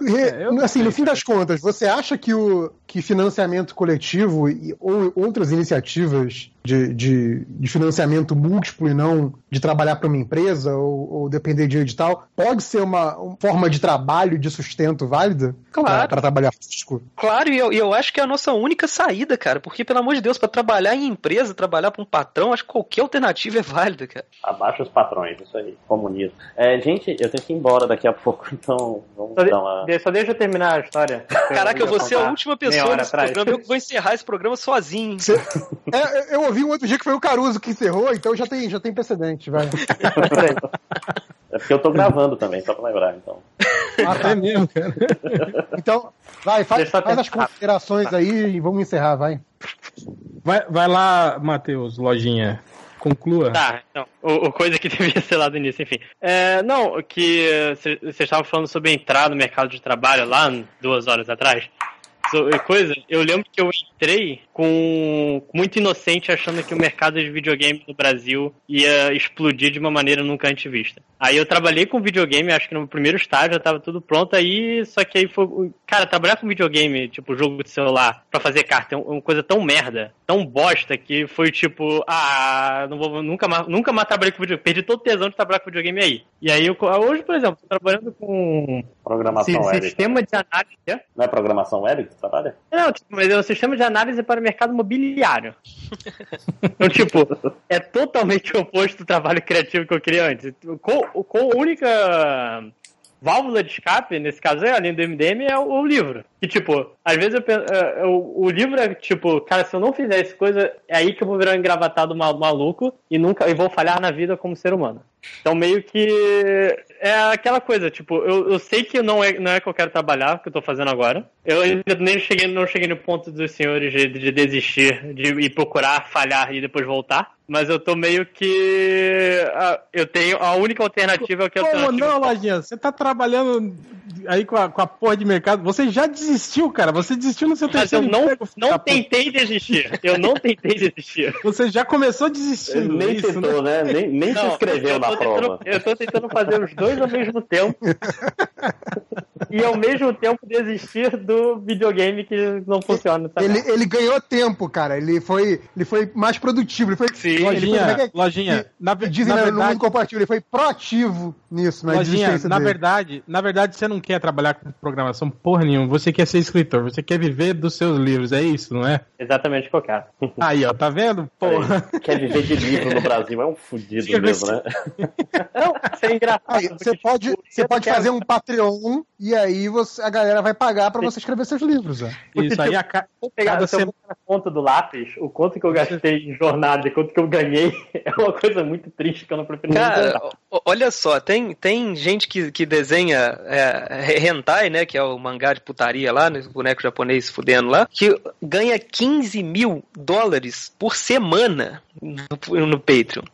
Re- assim, no fim das contas, você acha que o que financiamento coletivo e, ou outras iniciativas de, de, de financiamento múltiplo e não de trabalhar para uma empresa ou, ou depender de edital pode ser uma, uma forma de trabalho de sustento válida Claro. para trabalhar físico? Claro, e eu, eu acho que é a nossa única saída, cara, porque, pelo amor de Deus, pra trabalhar em empresa, trabalhar pra um patrão, acho que qualquer alternativa é válida, cara. Abaixa os patrões, isso aí, comunismo. É, gente, eu tenho que ir embora daqui a pouco, então vamos de- dar de- só deixa eu terminar a história. Caraca, eu vou ser a contar última pessoa nesse atrás. programa, eu vou encerrar esse programa sozinho. É, eu ouvi um outro dia que foi o Caruso que encerrou, então já tem, já tem precedente, vai. É porque eu tô gravando também, só pra lembrar, então. Ah, tá mesmo, cara. Então, vai, faz, faz as considerações aí e vamos encerrar, vai. Vai, vai lá, Matheus, lojinha. Conclua. Tá, então, o, o coisa que devia ser lá do início, enfim. É, não, que vocês estavam falando sobre entrar no mercado de trabalho lá duas horas atrás. So- coisa, eu lembro que eu entrei com muito inocente, achando que o mercado de videogame no Brasil ia explodir de uma maneira nunca antes vista. Aí eu trabalhei com videogame, acho que no primeiro estágio já tava tudo pronto, aí só que aí foi. Cara, trabalhar com videogame, tipo jogo de celular, pra fazer carta é uma coisa tão merda, tão bosta, que foi tipo, ah, não vou, nunca mais, nunca mais trabalhei com videogame. Perdi todo o tesão de trabalhar com videogame aí. E aí, eu, hoje, por exemplo, tô trabalhando com. Programação si- web. Sistema de análise. é? Não é programação web que tu trabalha? Não, tipo, mas é um sistema de análise para o mercado imobiliário. então, tipo, é totalmente oposto do trabalho criativo que eu queria antes. Com, a única válvula de escape, nesse caso aí, além do MDM, é o, o livro. Que, tipo, às vezes eu penso, é, o, o livro é tipo, cara, se eu não fizer essa coisa, é aí que eu vou virar um engravatado ma- maluco e nunca e vou falhar na vida como ser humano. Então, meio que é aquela coisa, tipo, eu, eu sei que não é, não é que eu quero trabalhar, o que eu tô fazendo agora. Eu ainda nem cheguei, não cheguei no ponto dos senhores de, de desistir, de ir procurar, falhar e depois voltar. Mas eu tô meio que. ah, eu tenho. A única alternativa é o que eu Como não, Lojinha? Você tá trabalhando aí com a, com a porra de mercado. Você já desistiu, cara. Você desistiu no seu Mas eu terceiro não, emprego. filho não da puta. tentei desistir. Eu não tentei desistir. Você já começou desistindo. Nem é isso, tentou, né? Nem, nem se Não, inscreveu eu tô na tentando- prova. Eu tô tentando fazer os dois ao mesmo tempo. e ao mesmo tempo desistir do videogame que não funciona. Sabe? Ele, ele ganhou tempo, cara. Ele foi, ele foi mais produtivo. Ele foi. ele foi- Lojinha, é que é? lojinha, Que na, Dizem na né, no verdade, mundo compartilhado. Ele foi proativo nisso, na Lojinha, na dele. verdade, na verdade, você não quer trabalhar com programação porra nenhuma. Você quer ser escritor, você quer viver dos seus livros, é isso, não é? Exatamente o que eu quero. Aí, ó, tá vendo? Porra. Quer viver de livro no Brasil é um fudido mesmo, né? Não, isso é engraçado. Aí, você pode, você pode fazer um Patreon e aí você, a galera vai pagar pra você escrever seus livros. Ó. Isso aí, a ca... Se eu pegar cada semana. na conta do lápis, o quanto que eu gastei em jornada e quanto que eu ganhei é uma coisa muito triste que eu não prefiro nem Cara, olha só, tem, tem gente que, que desenha é, hentai, né, que é o mangá de putaria lá, né, boneco japonês fudendo lá, que ganha 15 mil dólares por semana no, no Patreon.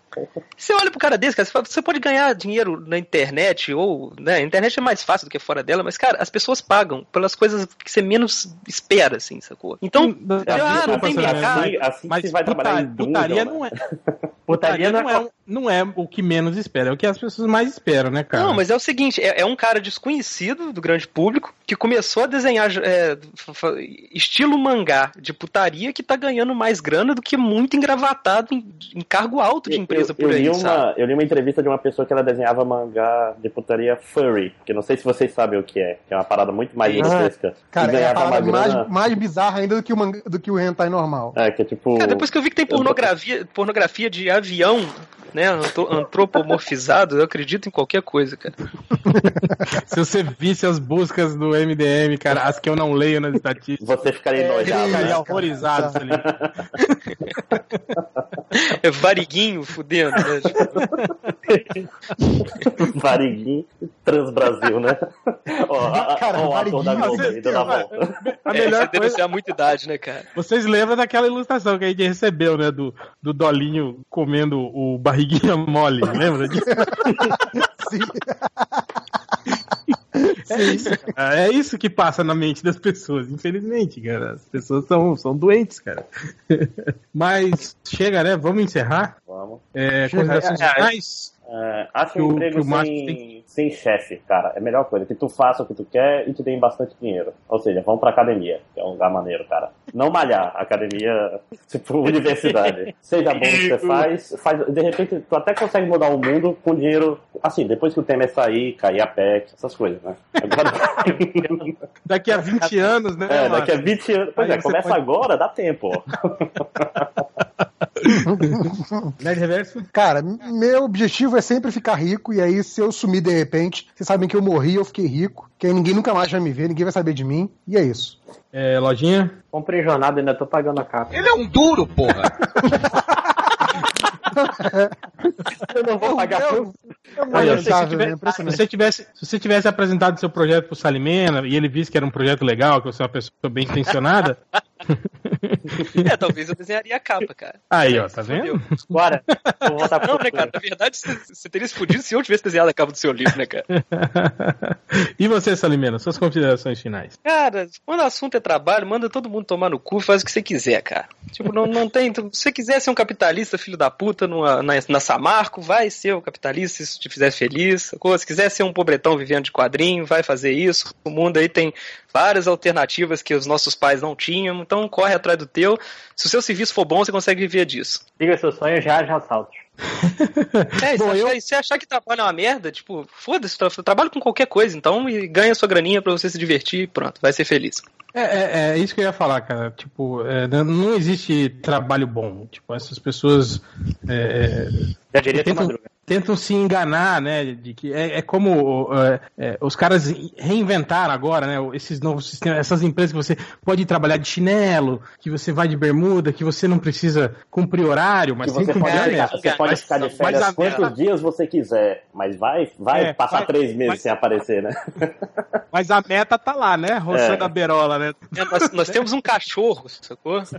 Você olha pro cara desse, cara, você pode ganhar dinheiro na internet, ou, né, a internet é mais fácil do que fora dela, mas, cara, as pessoas pagam pelas coisas que você menos espera, assim, sacou? Então, ah, não tem mercado. Assim, assim Mas você vai trabalhar em puta- putaria não é. Putaria não não é, não é o que menos espera, é o que as pessoas mais esperam, né, cara? Não, mas é o seguinte, é, é um cara desconhecido do grande público que começou a desenhar é, estilo mangá de putaria que tá ganhando mais grana do que muito engravatado em, em cargo alto de empresa eu, por eu aí, li sabe? uma, eu li uma entrevista de uma pessoa que ela desenhava mangá de putaria furry, que não sei se vocês sabem o que é, que é uma parada muito mais Ah, grotesca. Cara, e é a parada grana. mais, mais bizarra ainda do que o, manga- do que o hentai normal. É, que é tipo. Cara, depois que eu vi que tem pornografia, pornografia de avião, né, antro- antropomorfizado, eu acredito em qualquer coisa, cara. Se você visse as buscas do MDM, cara, as que eu não leio nas estatísticas, Você ficaria enojado. eu ficaria né? horrorizado, tá ligado? É variguinho fudendo, né? Variguinho Transbrasil, né? Ó, Cara, ó, o ator da Globo aí, dando a volta. A É, melhor você coisa, muita idade, né, cara? vocês lembram daquela ilustração que a gente recebeu, né, do, do Dolinho comendo o barriguinha mole, lembra disso? Sim. É isso. É isso que passa na mente das pessoas, infelizmente, cara. As pessoas são, são doentes, cara. Mas chega, né? Vamos encerrar? Vamos. É, considerações É, é, finais? É, acho Que um o- emprego o sem, sem chefe, cara. É a melhor coisa. Que tu faça o que tu quer e te deem bastante dinheiro. Ou seja, vamos pra academia, que é um lugar maneiro, cara. Não malhar, academia, tipo, universidade. Seja bom no que você faz, faz. De repente, tu até consegue mudar o mundo com dinheiro. Assim, depois que o Temer sair, cair a PEC, essas coisas, né? Agora, Daqui a 20 anos, né? é, daqui a Marcos? 20 anos. Pois Aí é, começa pode- agora, dá tempo. Nerd Reverso? Cara, meu objetivo é sempre ficar rico, e aí se eu sumir de repente, vocês sabem que eu morri, eu fiquei rico, que aí ninguém nunca mais vai me ver, ninguém vai saber de mim, e é isso. É, lojinha? Comprei jornada ainda tô pagando a capa. Ele é um duro, porra. Eu não vou pagar eu- tudo. Olha, se, você tivesse, se você tivesse apresentado seu projeto pro Salimena e ele visse que era um projeto legal, que você é uma pessoa bem intencionada, É, talvez eu desenharia a capa, cara. Aí, ó, tá vendo? Bora, vou voltar pro Não, né, cara? Na verdade, você teria fudido se eu tivesse desenhado a capa do seu livro, né, cara? e você, Salimena, suas considerações finais? Cara, quando o assunto é trabalho, manda todo mundo tomar no cu, faz o que você quiser, cara. Tipo, não, não tem. Se você quiser ser um capitalista, filho da puta, numa, na, na Samarco, vai ser um capitalista se isso te fizer feliz. sacou? Se quiser ser um pobretão vivendo de quadrinho, vai fazer isso. O mundo aí tem várias alternativas que os nossos pais não tinham, então corre atrás do teu. Se o seu serviço for bom, você consegue viver disso. Siga seus sonhos, já já assaltos. É, e Bom, se, eu- achar, se achar que trabalho é uma merda, tipo, foda-se, tra trabalho com qualquer coisa, então, e ganha sua graninha pra você se divertir, pronto, vai ser feliz. É, é, é isso que eu ia falar, cara. Tipo, é, não- existe trabalho bom. Tipo, essas pessoas é, Já diria tentam, Madruga. tentam se enganar, né? De que é, é como é, é, os caras reinventaram agora, né? Esses novos sistemas, essas empresas que você pode trabalhar de chinelo, que você vai de bermuda, que você não precisa cumprir horário, mas Que tem você pode, ficar, você pode Mas- ficar de mas férias a quantos dias você quiser, mas vai, vai É, passar vai- três meses vai- sem aparecer, né? Mas a meta tá lá, né? Roçando É. a berola, né? É, nós, nós temos um cachorro, sacou?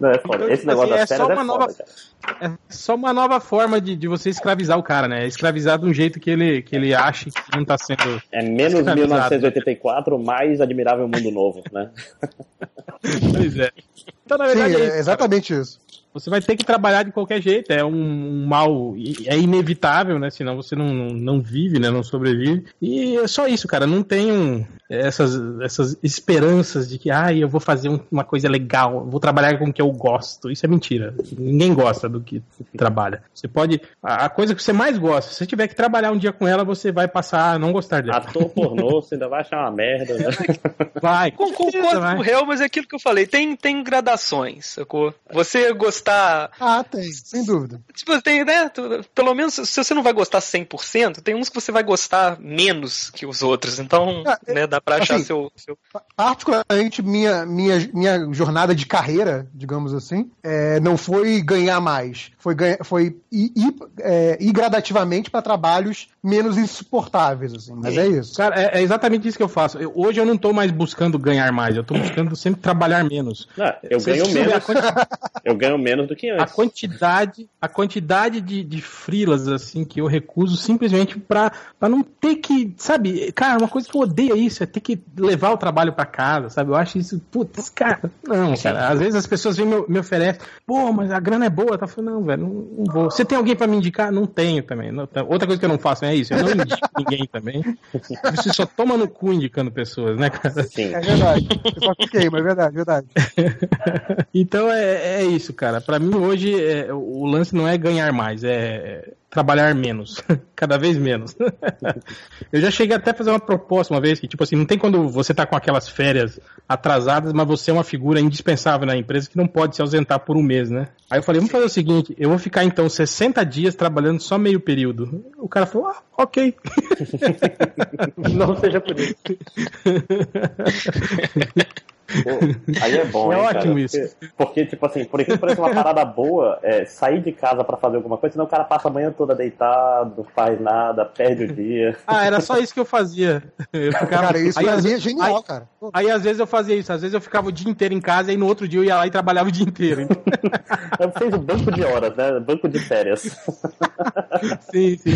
Não, é foda. Então, Esse negócio assim, das é férias é uma foda, nova- cara. É só uma nova forma de, de você escravizar o cara, né? Escravizar de um jeito que ele, que ele acha que não tá sendo. É menos escravizado. 1984, mais Admirável Mundo Novo, né? Pois é. Então, na Sim, verdade, é é isso, cara. exatamente isso. Você vai ter que trabalhar de qualquer jeito. É um, um mal. É inevitável, né? Senão você não, não, não vive, né? Não sobrevive. E é só isso, cara. Não tem um- essas, essas esperanças de que, ah, eu vou fazer um- uma coisa legal, vou trabalhar com o que eu gosto. Isso é mentira. Ninguém gosta do que trabalha. Você pode. A a coisa que você mais gosta, se você tiver que trabalhar um dia com ela, você vai passar a não gostar dela. Ator pornô, você ainda vai achar uma merda, né? Vai, Com, certeza, concordo vai. com o réu, mas é aquilo que eu falei, tem, tem gradações, sacou? Você gostar. Ah, tem, sem dúvida. Tipo, tem, né? Pelo menos se você não vai gostar 100%, tem uns que você vai gostar menos que os outros. Então, Ah, é- né, dá pra achar assim, seu, seu. Particularmente, minha, minha, minha jornada de carreira, digamos assim, é, não foi ganhar mais. Foi, ganhar, foi ir, ir, é, ir gradativamente para trabalhos menos insuportáveis, assim. Mas é isso. Cara, é, é exatamente isso que eu faço. Eu- hoje eu não tô mais buscando ganhar mais, eu tô buscando sempre trabalhar menos. Não, eu ganho menos. A, quanti- Eu ganho menos do que a antes. quantidade, a quantidade de, de frilas assim que eu recuso simplesmente pra, pra não ter que, sabe, cara, uma coisa que eu odeio é isso, é ter que levar o trabalho pra casa, sabe? Eu acho isso, putz, cara, não, cara. Às vezes as pessoas vêm e me, me oferecem, pô, mas a grana é boa, tá falando, não, velho, não, não vou. Você tem alguém pra me indicar? Não tenho também. Não- tá- outra coisa que eu não faço é isso, eu não indico ninguém também. Você só toma no cu indicando pessoas, né, cara? Sim. É verdade. Eu só fiquei, mas é verdade, verdade. Então é, é isso, cara. Pra mim hoje é, o lance não é ganhar mais, é trabalhar menos, cada vez menos. Eu já cheguei até a fazer uma proposta uma vez que tipo assim, não tem quando você tá com aquelas férias atrasadas, mas você é uma figura indispensável na empresa que não pode se ausentar por um mês, né? Aí eu falei, vamos fazer o seguinte, eu vou ficar então 60 dias trabalhando só meio período. O cara falou, ah, ok. Não seja por isso. Aí é bom, É hein, ótimo cara? isso. Porque, porque, tipo assim, por que parece uma parada boa é sair de casa pra fazer alguma coisa, senão o cara passa a manhã toda deitado, não faz nada, perde o dia. Ah, era só isso que eu fazia. Eu ficava- Cara, isso aí, pra às mim é vezes- genial, aí- cara. Aí às vezes eu fazia isso, às vezes eu ficava o dia inteiro em casa e no outro dia eu ia lá e trabalhava o dia inteiro. Eu fiz o banco de horas, né? Banco de férias. sim, sim.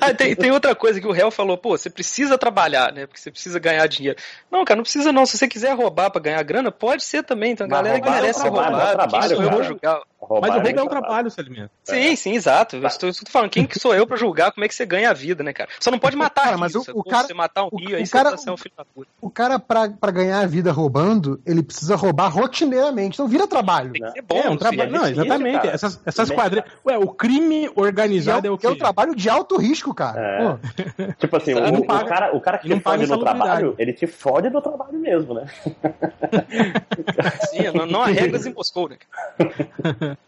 Ah, tem, tem outra coisa que o réu falou, pô, você precisa trabalhar, né? Porque você precisa ganhar dinheiro. Não, cara, não precisa não. Se você quiser roubar pra ganhar grana, pode ser também. Uma Mas galera que merece ser trabalho, Quem sou eu cara. julgar? Mas o roubo é um trabalho. Salimento. Sim, sim, exato. Eu estou, estou falando, quem que sou eu pra julgar como é que você ganha a vida, né, cara? Só não pode matar Cara, rio, mas o- o cara- Se você matar um o- rio, aí o você cara- tá sendo um filho da puta. O cara, pra, pra ganhar a vida roubando, ele precisa roubar rotineiramente. Então vira trabalho. Tem que ser É, bom, um sim. trabalho. Não, difícil, exatamente. cara. Essas, essas quadrilhas. Ué, o crime é, organizado é, um- o que é um quê? trabalho de alto risco, cara. É. Pô, Tipo assim, o, não o cara, o cara que não te paga fode no trabalho, ele te fode no trabalho mesmo, né? Sim, não, não há regras em Moscou, né?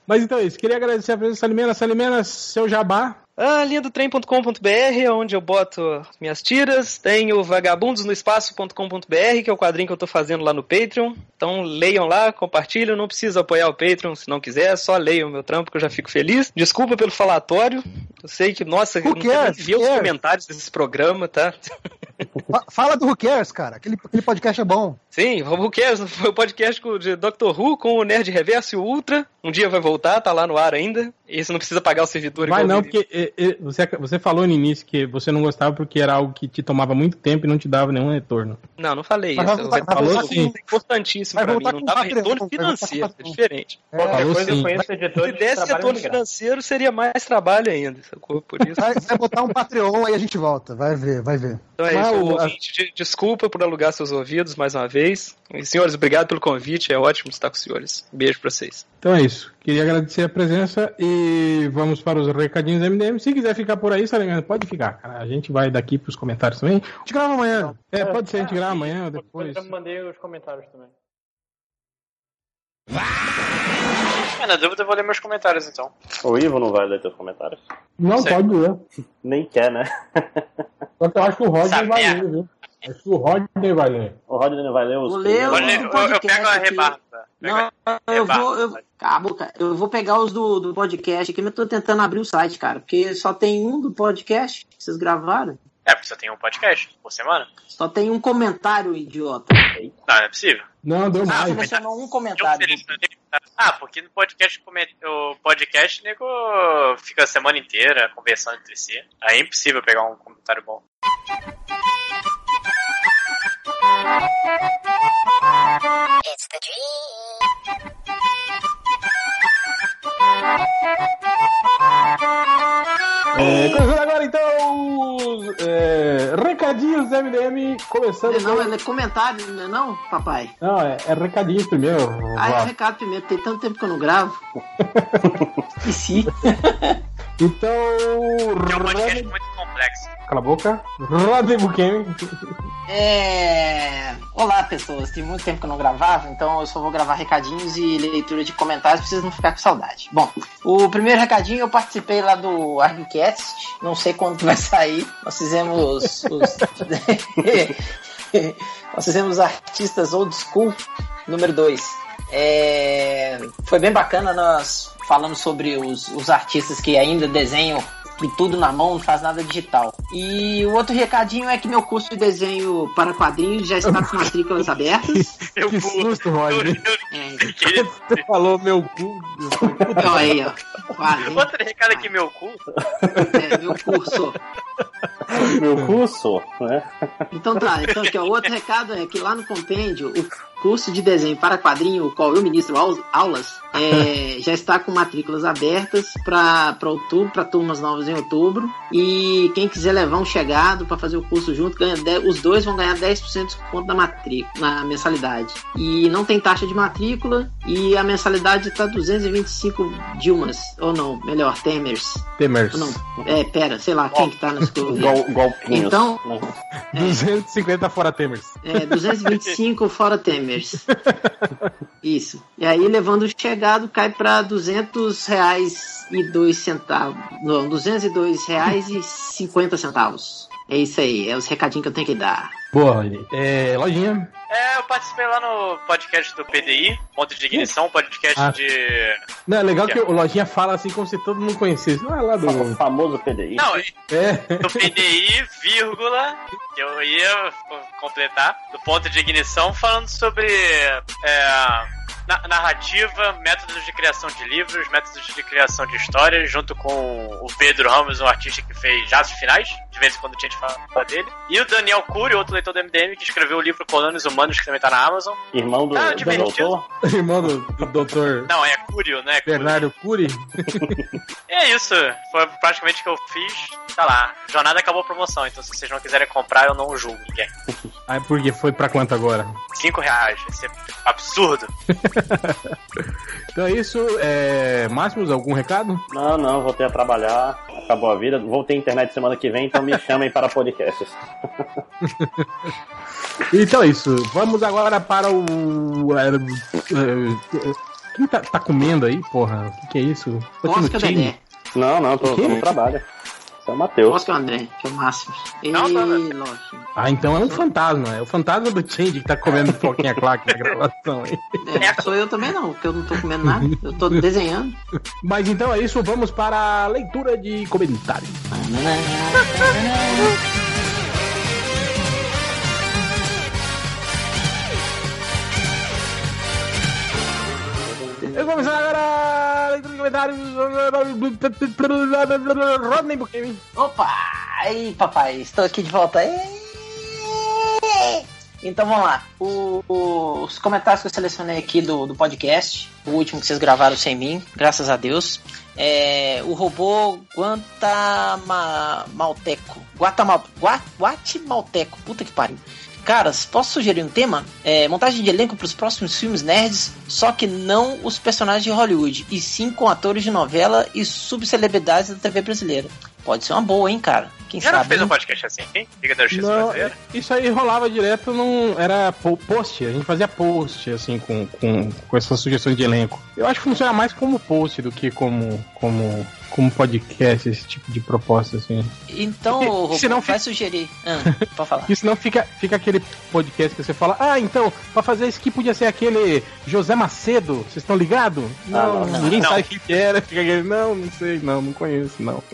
Mas então é isso. Queria agradecer a presença do Salimena. Salimena, seu jabá. Ah, linha do trem.com.br, onde eu boto minhas tiras. Tenho vagabundos no espaço.com.br, que é o quadrinho que eu tô fazendo lá no Patreon. Então leiam lá, compartilham. Não precisa apoiar o Patreon se não quiser, só leiam o meu trampo que eu já fico feliz. Desculpa pelo falatório. Eu sei que, nossa, eu Who não quero cares? nem ver os Who cares? comentários desse programa, tá? fa- fala do Who Cares, cara. Aquele, aquele podcast é bom. Sim, o que foi o podcast com- de Doctor Who com o Nerd Reverso e o Ultra. Um dia vai voltar, tá lá no ar ainda. E você não precisa pagar o servidor Vai igual não, o porque é, é, você, você falou no início que você não gostava porque era algo que te tomava muito tempo e não te dava nenhum retorno. Não, não falei Mas isso. Eu voltar- vai falou assim, com- importantíssimo vai pra mim. voltar Não com dava retorno financeiro, é diferente. Qualquer falou coisa eu sim. conheço editores Se desse retorno financeiro, seria mais trabalho ainda, sacou? Por isso. Vai, vai botar um Patreon, aí a gente volta. Vai ver, vai ver. Então é Mas isso, o- desculpa por alugar seus ouvidos mais uma vez. E, senhores, obrigado pelo convite, é ótimo estar com os senhores. Beijo pra vocês. Então é isso. Queria agradecer a presença e vamos para os recadinhos do MDM. Se quiser ficar por aí, Salegano, pode ficar, cara. A gente vai daqui pros comentários também. A gente grava amanhã. É, pode ser, a gente grava amanhã ou depois. Eu mandei os comentários também. É, na dúvida eu vou ler meus comentários então. O Ivo não vai ler teus comentários. Não, Sei. pode ler. Nem quer, né? Só que eu acho que o Essa vai merda. ler, viu? Acho que o Rodney vai ler. O Rodney não vai ler os. Vou ler Eu, eu, pego a rebarba. Não, eu vou. Eu, acabou, cara. Eu vou pegar os do, do podcast aqui, mas eu tô tentando abrir o site, cara. Porque só tem um do podcast que vocês gravaram. É, porque você tem um podcast por semana. Só tem um comentário, idiota. Não, não é possível. Não, deu Ah, mais. selecionou um Eu comentário. Ah, porque no podcast, o podcast, nego fica a semana inteira conversando entre si. Aí é impossível pegar um comentário bom. É, começando agora então é, recadinhos MDM, começando. Não, com- é comentário, não é não, papai? Não, é, é recadinhos primeiro. Ah, é recado primeiro. Tem tanto tempo que eu não gravo. Esqueci. Então. É um podcast muito complexo. Cala a boca. Rodney Bukemi. É... Olá, pessoas. Tem muito tempo que eu não gravava, então eu só vou gravar recadinhos e leitura de comentários pra vocês não ficar com saudade. Bom, o primeiro recadinho eu participei lá do Argcast, não sei quando vai sair. Nós fizemos os. Nós fizemos os artistas old school número 2. É... Foi bem bacana nós falando sobre os, os artistas que ainda desenham e tudo na mão, não faz nada digital. E o outro recadinho é que meu curso de desenho para quadrinhos já está com matrículas abertas. Eu Que susto, Rodney. É, Você falou meu cu. então aí, ó. Quase, hein? Outro recado aqui, meu cu. É, meu curso. Meu curso, né? Então tá, então aqui, ó, o outro recado é que lá no compêndio, o curso de desenho para quadrinho, o qual eu ministro au- aulas, é, já está com matrículas abertas para outubro, para turmas novas em outubro. E quem quiser levar um chegado para fazer o curso junto, ganha 10 os dois vão ganhar 10% de desconto na matrícula, na mensalidade. E não tem taxa de matrícula e a mensalidade está 225 Dilmas, ou não, melhor, Temers. Temers. Ou não, é, pera, sei lá, quem que tá no. Gol, golpinhos. Então, né? 250 fora Temers. É, 225 fora Temers. Isso. E aí, levando o chegado, cai para 200 reais e dois centavos. Não, 202 reais e 50 centavos. É isso aí, é os recadinhos que eu tenho que dar. Boa. É, lojinha. É, eu participei lá no podcast do PDI, Ponto de Ignição, podcast Ah. de. Não, é legal que o Lojinha fala assim como se todo mundo conhecesse. Não é lá O do. famoso PDI. Não, É. do PDI, vírgula, que eu ia completar, do ponto de ignição, falando sobre é, na- narrativa, métodos de criação de livros, métodos de criação de histórias, junto com o Pedro Ramos, um artista que fez Jatos Finais, vez em quando tinha de falar dele, e o Daniel Cury, outro leitor do MDM, que escreveu o livro Colônias Humanos, que também tá na Amazon. Irmão do, Ah, do divertido. doutor. Irmão do, do doutor Não, é Cúrio, né? Bernardo Cury. É isso, foi praticamente o que eu fiz, sei lá, jornada acabou a promoção, então se vocês não quiserem comprar, eu não julgo ninguém. Aí porque foi pra quanto agora? Cinco reais, vai ser absurdo. Então é isso. É... Máximos, algum recado? Não, não, voltei a trabalhar, acabou a vida. Vou ter internet semana que vem, então me chamem para podcasts. Então é isso. Vamos agora para o. é, é, Quem tá, tá comendo aí, porra? O que, que é isso? Tô Oscar? Dedé. Não, não, tô, tô no trabalho. É o Matheus. é o André, que é o máximo. E... Não, ah, então é um fantasma. É o fantasma do Change que tá comendo pipoquinha claque na gravação aí. É, sou eu também não, porque eu não tô comendo nada. Eu tô desenhando. Mas então é isso, vamos para a leitura de comentários. Vamos começar agora! Comentários. Rodney Buchanan. Opa! Aí, papai, estou aqui de volta. Então vamos lá. O- o- os comentários que eu selecionei aqui do, do podcast, o último que vocês gravaram sem mim, graças a Deus. É, o robô Guantamalteco. Guatamal, Gua- Guatimalteco. Puta que pariu. Caras, posso sugerir um tema? É, montagem de elenco para os próximos filmes nerds, só que não os personagens de Hollywood, e sim com atores de novela e subcelebridades da TV brasileira. Pode ser uma boa, hein, cara? Quem Já não sabe? fez um podcast assim, hein? Liga da Justiça Não, Brasileira? isso aí rolava direto num. Era po- post, a gente fazia post, assim, com, com, com essas sugestões de elenco. Eu acho que funciona mais como post do que como, como, como podcast, esse tipo de proposta, assim. Então, Porque o robô senão vai sugerir. Ah, pode falar. E senão fica, fica aquele podcast que você fala, ah, então, pra fazer isso aqui podia ser aquele José Macedo, vocês estão ligados? Não, não, não. ninguém Não. sabe quem que era. Fica aquele, não, não sei, não, não conheço, não.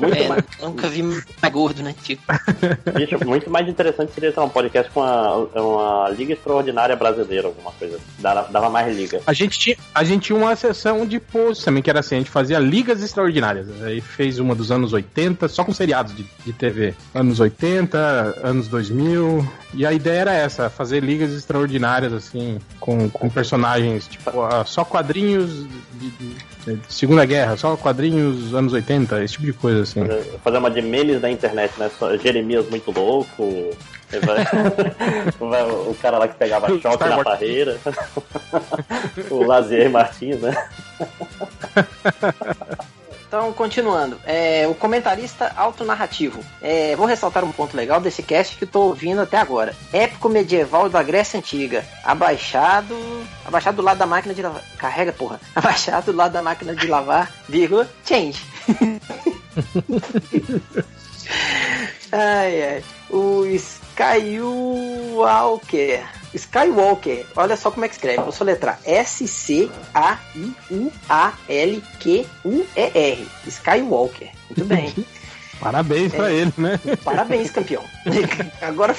É, nunca vi mais gordo, né? Tipo. Bicho, muito mais interessante seria lá, um podcast com uma, uma Liga Extraordinária Brasileira, alguma coisa. Dava, dava mais liga. A gente, tinha, a gente tinha uma sessão de posts também, que era assim, a gente fazia ligas extraordinárias. Aí fez uma dos anos 80, só com seriados de, de TV. Anos 80, anos 2000. E a ideia era essa, fazer ligas extraordinárias, assim, com, com personagens, tipo, ah, só quadrinhos de- de Segunda Guerra, só quadrinhos anos 80, esse tipo de coisa, assim. Fazer uma de memes da internet, né? Jeremias muito louco. o cara lá que pegava choque na barreira. o Lazier Martins, né? Então, continuando. É, o comentarista autonarrativo. É, vou ressaltar um ponto legal desse cast que eu tô ouvindo até agora. Épico medieval da Grécia Antiga. Abaixado. Abaixado do lado da máquina de lavar. Carrega, porra. Abaixado do lado da máquina de lavar, vírgula, change. ai, ai. O Skywalker. Skywalker. Olha só como é que escreve. Vou soletrar. S-C-A-I-U-A-L-Q-U-E-R. Skywalker. Muito bem. Parabéns pra É. ele, né? Parabéns, campeão. Agora,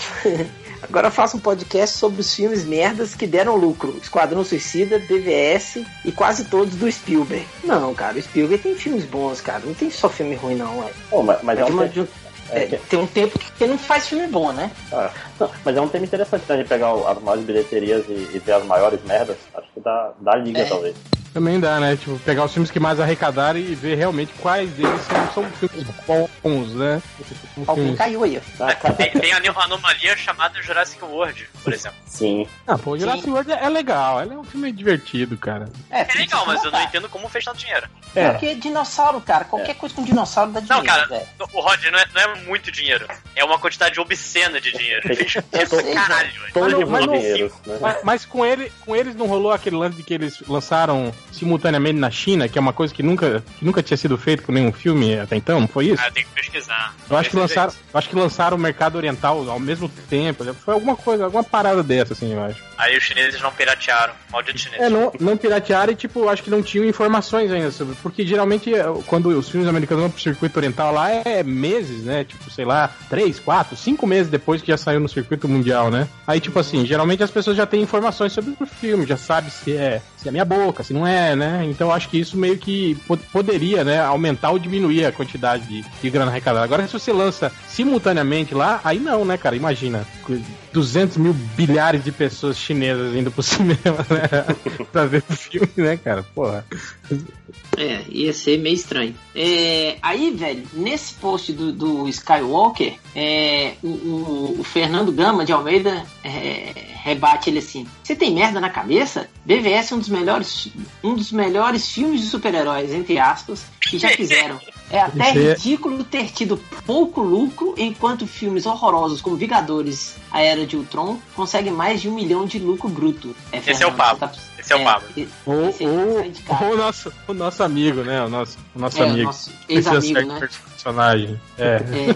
agora faça um podcast sobre os filmes merdas que deram lucro. Esquadrão Suicida, BVS e quase todos do Spielberg. Não, cara, o Spielberg tem filmes bons, cara. Não tem só filme ruim, não, ué. Pô, mas, mas é de um uma- te- de um- é tem um tempo que não faz filme bom, né? Ah, não, mas é um tema interessante né, de pegar as maiores bilheterias e, e ver as maiores merdas. Acho que dá, dá liga, É. talvez. Também dá, né? Tipo, pegar os filmes que mais arrecadaram e ver realmente quais deles são, são filmes bons, né? Alguém caiu aí, ó. Tem, tem a uma anomalia chamada Jurassic World, por exemplo. Sim. Ah, pô, Jurassic World é é legal, ele é um filme divertido, cara. É, É legal, mas eu não entendo como fez tanto dinheiro. É. Porque dinossauro, cara, qualquer coisa com dinossauro dá dinheiro, Não, cara, o Roger não é, não é muito dinheiro. É uma quantidade obscena de dinheiro. Dinheiro pra caralho. mas né? Mas, mas com, ele, com eles não rolou aquele lance de que eles lançaram simultaneamente na China, que é uma coisa que nunca, que nunca tinha sido feito com nenhum filme até então, não foi isso? Ah, tenho que pesquisar. Eu acho que lançaram, eu acho que lançaram o mercado oriental ao mesmo tempo. Foi alguma coisa, alguma parada dessa, assim, eu acho. Aí os chineses não piratearam. Maldito chinês. É, não, não piratearam e, tipo, acho que não tinham informações ainda sobre. Porque geralmente, é, quando os filmes americanos vão pro circuito oriental lá, é meses, né? Tipo, sei lá, três, quatro, cinco meses depois que já saiu no circuito mundial, né? Aí, tipo assim, geralmente as pessoas já têm informações sobre o filme, já sabe se é, se é minha boca, se não é, né? Então acho que isso meio que po- poderia, né, aumentar ou diminuir a quantidade de, de grana arrecadada. Agora, se você lança simultaneamente lá, aí não, né, cara? Imagina. 200 mil bilhares de pessoas chinesas indo pro cinema, né? pra ver o filme, né, cara? Porra. É, ia ser meio estranho. É, aí, velho, nesse post do, do Skywalker, é, o, o- o Fernando Gama de Almeida é, rebate ele assim: Você tem merda na cabeça? BVS é um dos melhores, um dos melhores filmes de super-heróis, entre aspas, que já fizeram. É até é- ridículo ter tido pouco lucro, enquanto filmes horrorosos como Vingadores, A Era de Ultron, conseguem mais de um milhão de lucro bruto. Esse é o você tá- Esse é o Pablo. e- Ou, esse ou o, nosso, o nosso amigo, né? O nosso, o nosso É, amigo. nosso ex-amigo, Esse né? personagem. É. É.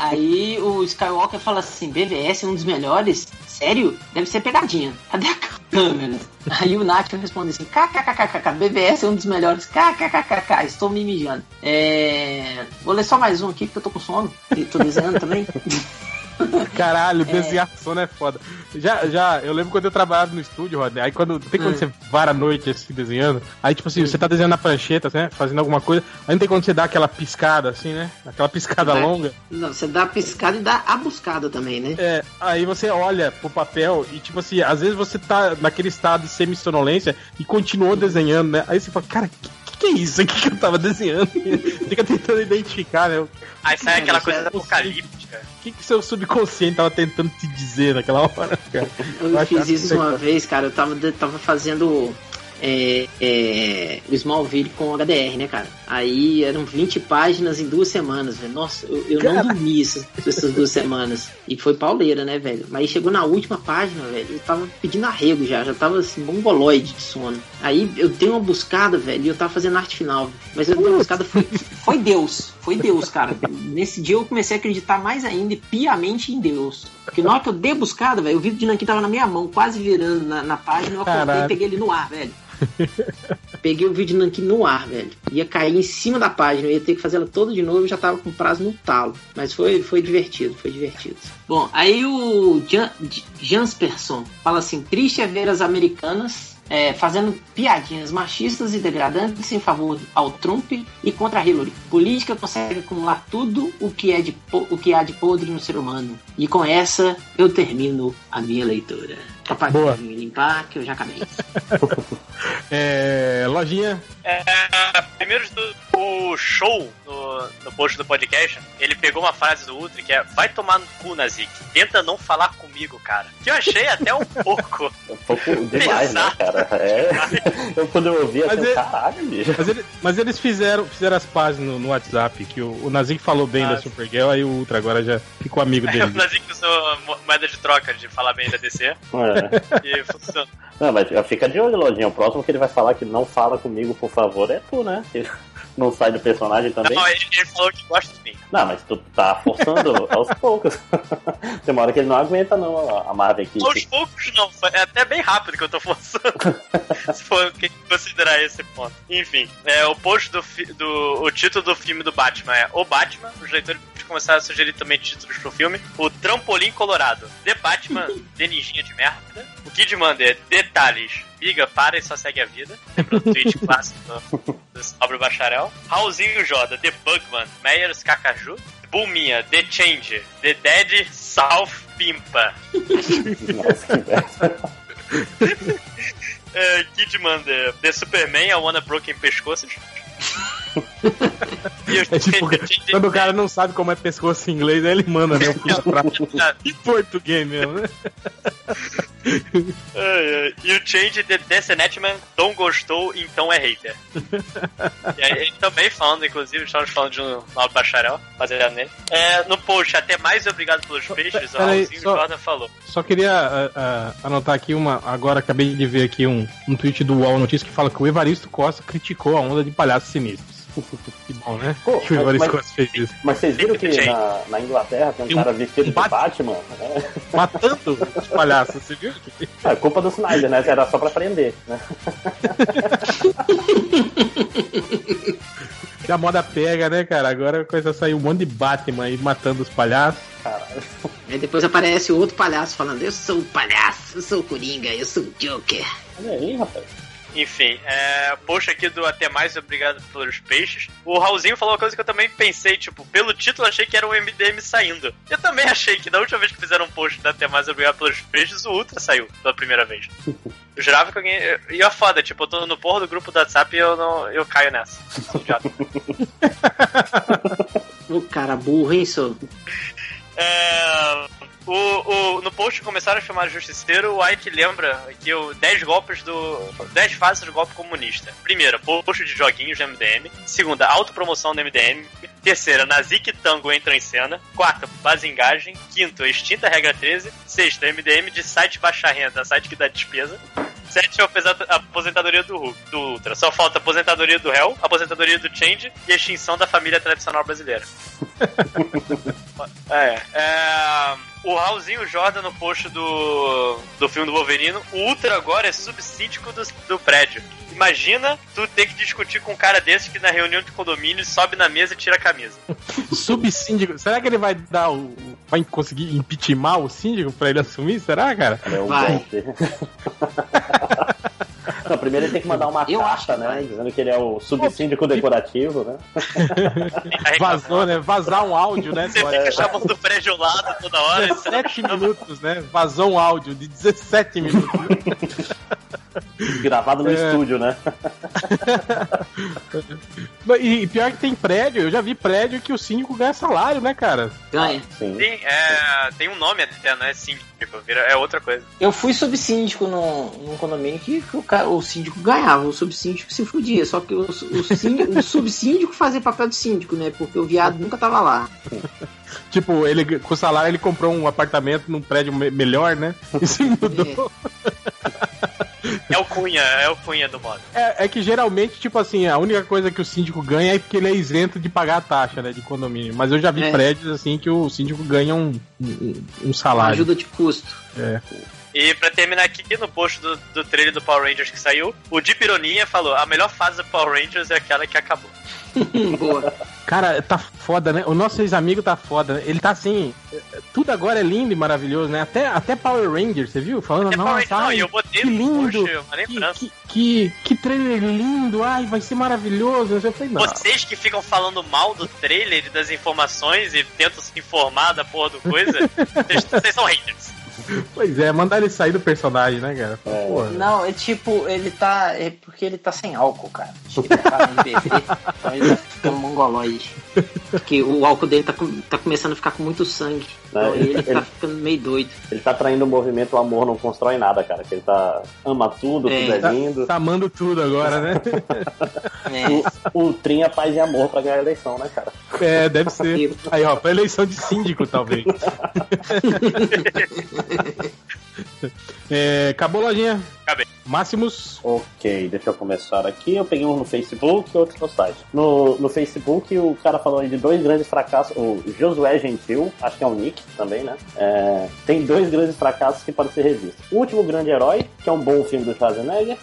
Aí o Skywalker fala assim: BVS é um dos melhores? Sério? Deve ser pegadinha. Cadê a câmera? Aí o Nacho responde assim: kkkk, BVS é um dos melhores. kkkk, estou me mijando. É... Vou ler só mais um aqui porque eu tô com sono e tô desenhando também. Caralho, É. desenhar sono é foda. Já, já, eu lembro quando eu trabalhava no estúdio, Rodney, aí quando, tem quando Hum. você vara a noite assim, desenhando, aí tipo assim, você tá desenhando na prancheta, né, fazendo alguma coisa, aí não tem quando você dá aquela piscada assim, né, aquela piscada longa, Não, você dá a piscada e dá a buscada também, né? é, aí você olha pro papel e tipo assim, às vezes você tá naquele estado de semi-sonolência e continuou desenhando, né, aí você fala, cara, que, que é isso aqui que eu tava desenhando? Fica tentando identificar, né, o Aí sai aquela coisa é- apocalíptica. que, que seu subconsciente tava tentando te dizer naquela hora, cara. Eu Eu fiz isso uma vez, cara. Eu tava, tava fazendo é, é, o Smallville com HDR, né, cara? Aí eram 20 páginas em duas semanas, velho. Nossa, eu, eu não dormi essas, essas duas semanas. E foi pauleira, né, velho? Mas aí chegou na última página, velho. Eu tava pedindo arrego já, já tava assim, mongoloide de sono. Aí eu dei uma buscada, velho, e eu tava fazendo arte final. Mas eu dei uma buscada, foi, foi Deus. Foi Deus, cara. Nesse dia eu comecei a acreditar mais ainda e piamente em Deus. Porque na hora que eu dei a buscada, velho, o vídeo de Nankin tava na minha mão, quase virando na, na página, eu acordei e peguei ele no ar, velho. Peguei o vídeo de Nankin no ar, velho. Ia cair em cima da página, eu ia ter que fazer ela toda de novo e já tava com prazo no talo. Mas foi, foi divertido, foi divertido. Bom, aí o Jan, Jansperson fala assim: triste é ver as americanas é, fazendo piadinhas machistas e degradantes em favor ao Trump e contra a Hillary. Política consegue acumular tudo o que, é de, o que há de podre no ser humano. E com essa eu termino a minha leitura. Boa. Papai, limpar que eu já acabei. É, lojinha. É, primeiro de tudo, o show no, no post do podcast, ele pegou uma frase do Ultra que é vai tomar no cu, Nazik. Tenta não falar comigo, cara. Que eu achei até um pouco. Um pouco demais, né, cara? É. Eu quando eu ouvi, Mas assim, é- caralho, bicho. Mas, ele- mas eles fizeram, fizeram as páginas no, no WhatsApp, que o, o Nazik falou bem Ah. da Supergirl, aí o Ultra agora já ficou amigo o dele. Nazik usou mo- moeda de troca de falar bem da DC É. e funcionou. Não, mas já fica de olho, Lojinha. O próximo que ele vai falar que não fala comigo, por favor, é tu, né? Não sai do personagem também. Não, ele, ele falou que gosta de mim. Não, mas tu tá forçando aos poucos. Tem uma hora que ele não aguenta, não, a Marvel aqui. Aos poucos não, é até bem rápido que eu tô forçando. se for que- considerar esse ponto. Enfim, é, o post do, do. O título do filme do Batman é O Batman. Os leitores começaram a sugerir também títulos pro filme. O Trampolim Colorado. The Batman, The Ninjinha de Merda. O Kid manda é Detalhes. Biga, para e só segue a vida. Lembra o tweet clássico do, do Sobre Bacharel. Raulzinho Joda, The Bugman, Meyers Kakaju. Bulminha, The Change, The Dead South Pimpa. É, Kid manda The Superman, I Wanna Broken Pescoços. e É tipo, quando o cara não sabe como é pescoço em inglês, aí ele manda, né? O filho pra... em português mesmo, né? E o Change The Decenetman não gostou, então é hater. e aí, ele também falando, inclusive, estamos falando de um novo bacharel, baseado nele. É, no post, até mais obrigado pelos peixes, o Raulzinho só- Jordan falou. Só queria ah, ah, anotar aqui uma. Agora acabei de ver aqui um, um tweet do UOL Notícias que fala que o Evaristo Costa criticou a onda de palhaços sinistros. Que bom, né? Pô, que o mas- Costa fez isso. Mas vocês viram que na, na Inglaterra tem um Tem um- cara vestido de Batman. Né? Matando os palhaços, você viu? É culpa do Snyder, né? Era só pra prender, né? Que a moda pega, né, cara? Agora coisa saiu um monte de Batman aí matando os palhaços. Caralho. Aí depois aparece outro palhaço falando: Eu sou o palhaço, eu sou o Coringa, eu sou o Joker. Olha aí, rapaz. Enfim, é, post aqui do Até Mais Obrigado pelos Peixes. O Raulzinho falou uma coisa que eu também pensei, tipo, pelo título eu achei que era o MDM saindo. Eu também achei que da última vez que fizeram um post do Até Mais Obrigado pelos Peixes, o Ultra saiu pela primeira vez. Eu jurava que alguém. E é foda, tipo, eu tô no porra do grupo do WhatsApp e eu, não, eu caio nessa. O cara burro, hein, sou? É, o, o- no post começaram a chamar de Justiceiro, o Ike lembra que o 10 golpes do. 10 fases do golpe comunista. Primeira, post de joguinhos do MDM. Segunda, autopromoção do MDM. Terceira, Nazik Tango entra em cena. Quarta, basingagem. Quinto, extinta regra 13. Sexta, MDM de site baixa renda, site que dá despesa. Sétimo, apesenta- aposentadoria do, Hulk- do Ultra. Só falta aposentadoria do Hell, aposentadoria do Change e extinção da família tradicional brasileira. É, é, o Raulzinho Jordan no post do, do filme do Wolverine, o Ultra agora é subsíndico do, do prédio. Imagina tu ter que discutir com um cara desse que na reunião de condomínio sobe na mesa e tira a camisa. Subsíndico. Será que ele vai dar o, vai conseguir impeachment o síndico pra ele assumir? Será, cara? É o Vai. Não, primeiro ele tem que mandar uma Eu acho carta, que né? Dizendo que ele é o subsíndico decorativo, né? Vazou, né? Vazar um áudio, né? Você fica chamando o prédio ao lado toda hora. você não 17 minutos, né? Vazou um áudio de 17 minutos. Gravado no É. estúdio, né? E, e pior que tem prédio, eu já vi prédio que o síndico ganha salário, né, cara? Ganha. Sim. Sim, é, tem um nome até, não é síndico, vira- é outra coisa. Eu fui subsíndico num, num condomínio que, o, cara, o síndico ganhava, o subsíndico se fudia. Só que o, o, síndico, o subsíndico fazia papel de síndico, né? Porque o viado nunca tava lá. Tipo, ele com o salário ele comprou um apartamento num prédio me- melhor, né? E se mudou. É o Cunha, é o Cunha do modo. É, é que geralmente, tipo assim, a única coisa que o síndico ganha é porque ele é isento de pagar a taxa, né, de condomínio. Mas eu já vi É. prédios assim que o síndico ganha um, um, Uma salário. ajuda de custo. É. E pra terminar aqui, no post do, do trailer do Power Rangers que saiu, o Deep Ironia falou: a melhor fase do Power Rangers é aquela que acabou. Boa. Cara, tá foda, né? O nosso ex-amigo tá foda. né? Ele tá assim. Tudo agora é lindo e maravilhoso, né? Até, até Power Rangers, você viu? Falando, Até nossa, Rangers, não, ai, e eu botei que no lindo. lembrança. Que, que, que trailer lindo, ai, vai ser maravilhoso. Eu falei, não. Vocês que ficam falando mal do trailer e das informações e tentam se informar da porra do coisa, vocês- vocês são haters. Pois é, mandar ele sair do personagem, né, cara? Porra. Não, é tipo, ele tá. É porque ele tá sem álcool, cara. Ele tá no bebê, então ele tá ficando mongoloide. Porque o álcool dele tá, com- tá começando a ficar com muito sangue. Então ele- ele tá ele- ficando meio doido. Ele tá traindo o movimento O Amor Não Constrói Nada, cara. Que ele tá. ama tudo, É. tudo é Tá, lindo. tá amando tudo agora, né? É. O, o Trim é paz e amor pra ganhar a eleição, né, cara? É, deve ser. Aí, ó, pra eleição de síndico, talvez. É, acabou, lojinha? Acabei. Máximos. Ok, deixa eu começar aqui. Eu peguei um no Facebook e outro no site. No, no Facebook, o cara falou aí de dois grandes fracassos. O Josué Gentil, acho que é o Nick também, né? É, tem dois grandes fracassos que podem ser revistos. O Último Grande Herói, que é um bom filme do Schwarzenegger.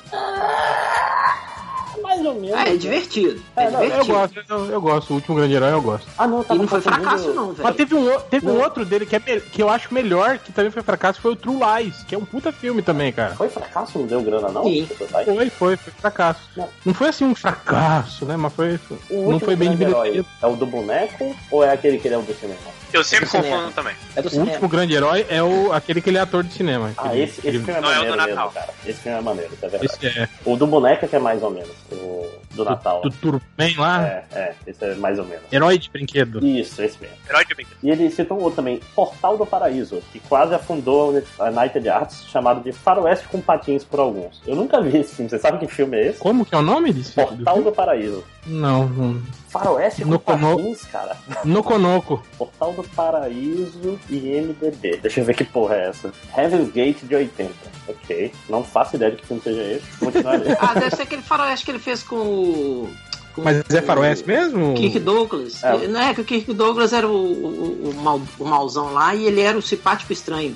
Mais ou menos. Ah, é divertido. É, É, não, Eu divertido. gosto, eu, eu gosto. O último grande herói eu gosto. Ah, não, E tava não foi confundindo- fracasso, não, velho. Mas teve um, teve um outro dele que, é, que eu acho melhor, que também foi fracasso, foi o True Lies, que é um puta filme também, cara. Foi fracasso? Não deu grana, não? Sim. Foi, foi, foi fracasso. Não. Não foi assim um fracasso, né? Mas foi. O não último foi bem de grande herói bilheteria. é o do boneco ou é aquele que ele é o do cinema? Eu sempre do cinema. confundo também. É do O cinema. último grande herói é o, aquele que ele é ator de cinema. Ah, Aquele- esse, esse filme é Não, é o do maneiro mesmo, Natal. cara. Esse filme é maneiro, é verdade. Esse é. O do boneco é que é mais ou menos. O do Natal. Do Turman lá. É, é, esse é mais ou menos. Herói de brinquedo. Isso, esse mesmo. Herói de brinquedo. E ele citou um outro também, Portal do Paraíso, que quase afundou a United Arts, chamado de Faroeste com Patins por alguns. Eu nunca vi esse filme, você sabe que filme é esse? Como que é o nome desse do Portal filme? do Paraíso. Não, não. Faroeste com No Patins, cara. Noconoco. Portal do Paraíso e MDB. Deixa eu ver que porra é essa. Heaven's Gate de 80. Ok. Não faço ideia de que filme seja esse. Continuarei. Ah, deve ser aquele faroeste que ele fez com o. Mas é faroeste mesmo? Kirk Douglas. É. Não é que o Kirk Douglas era o, o, o, mal, o mauzão lá e ele era o simpático estranho.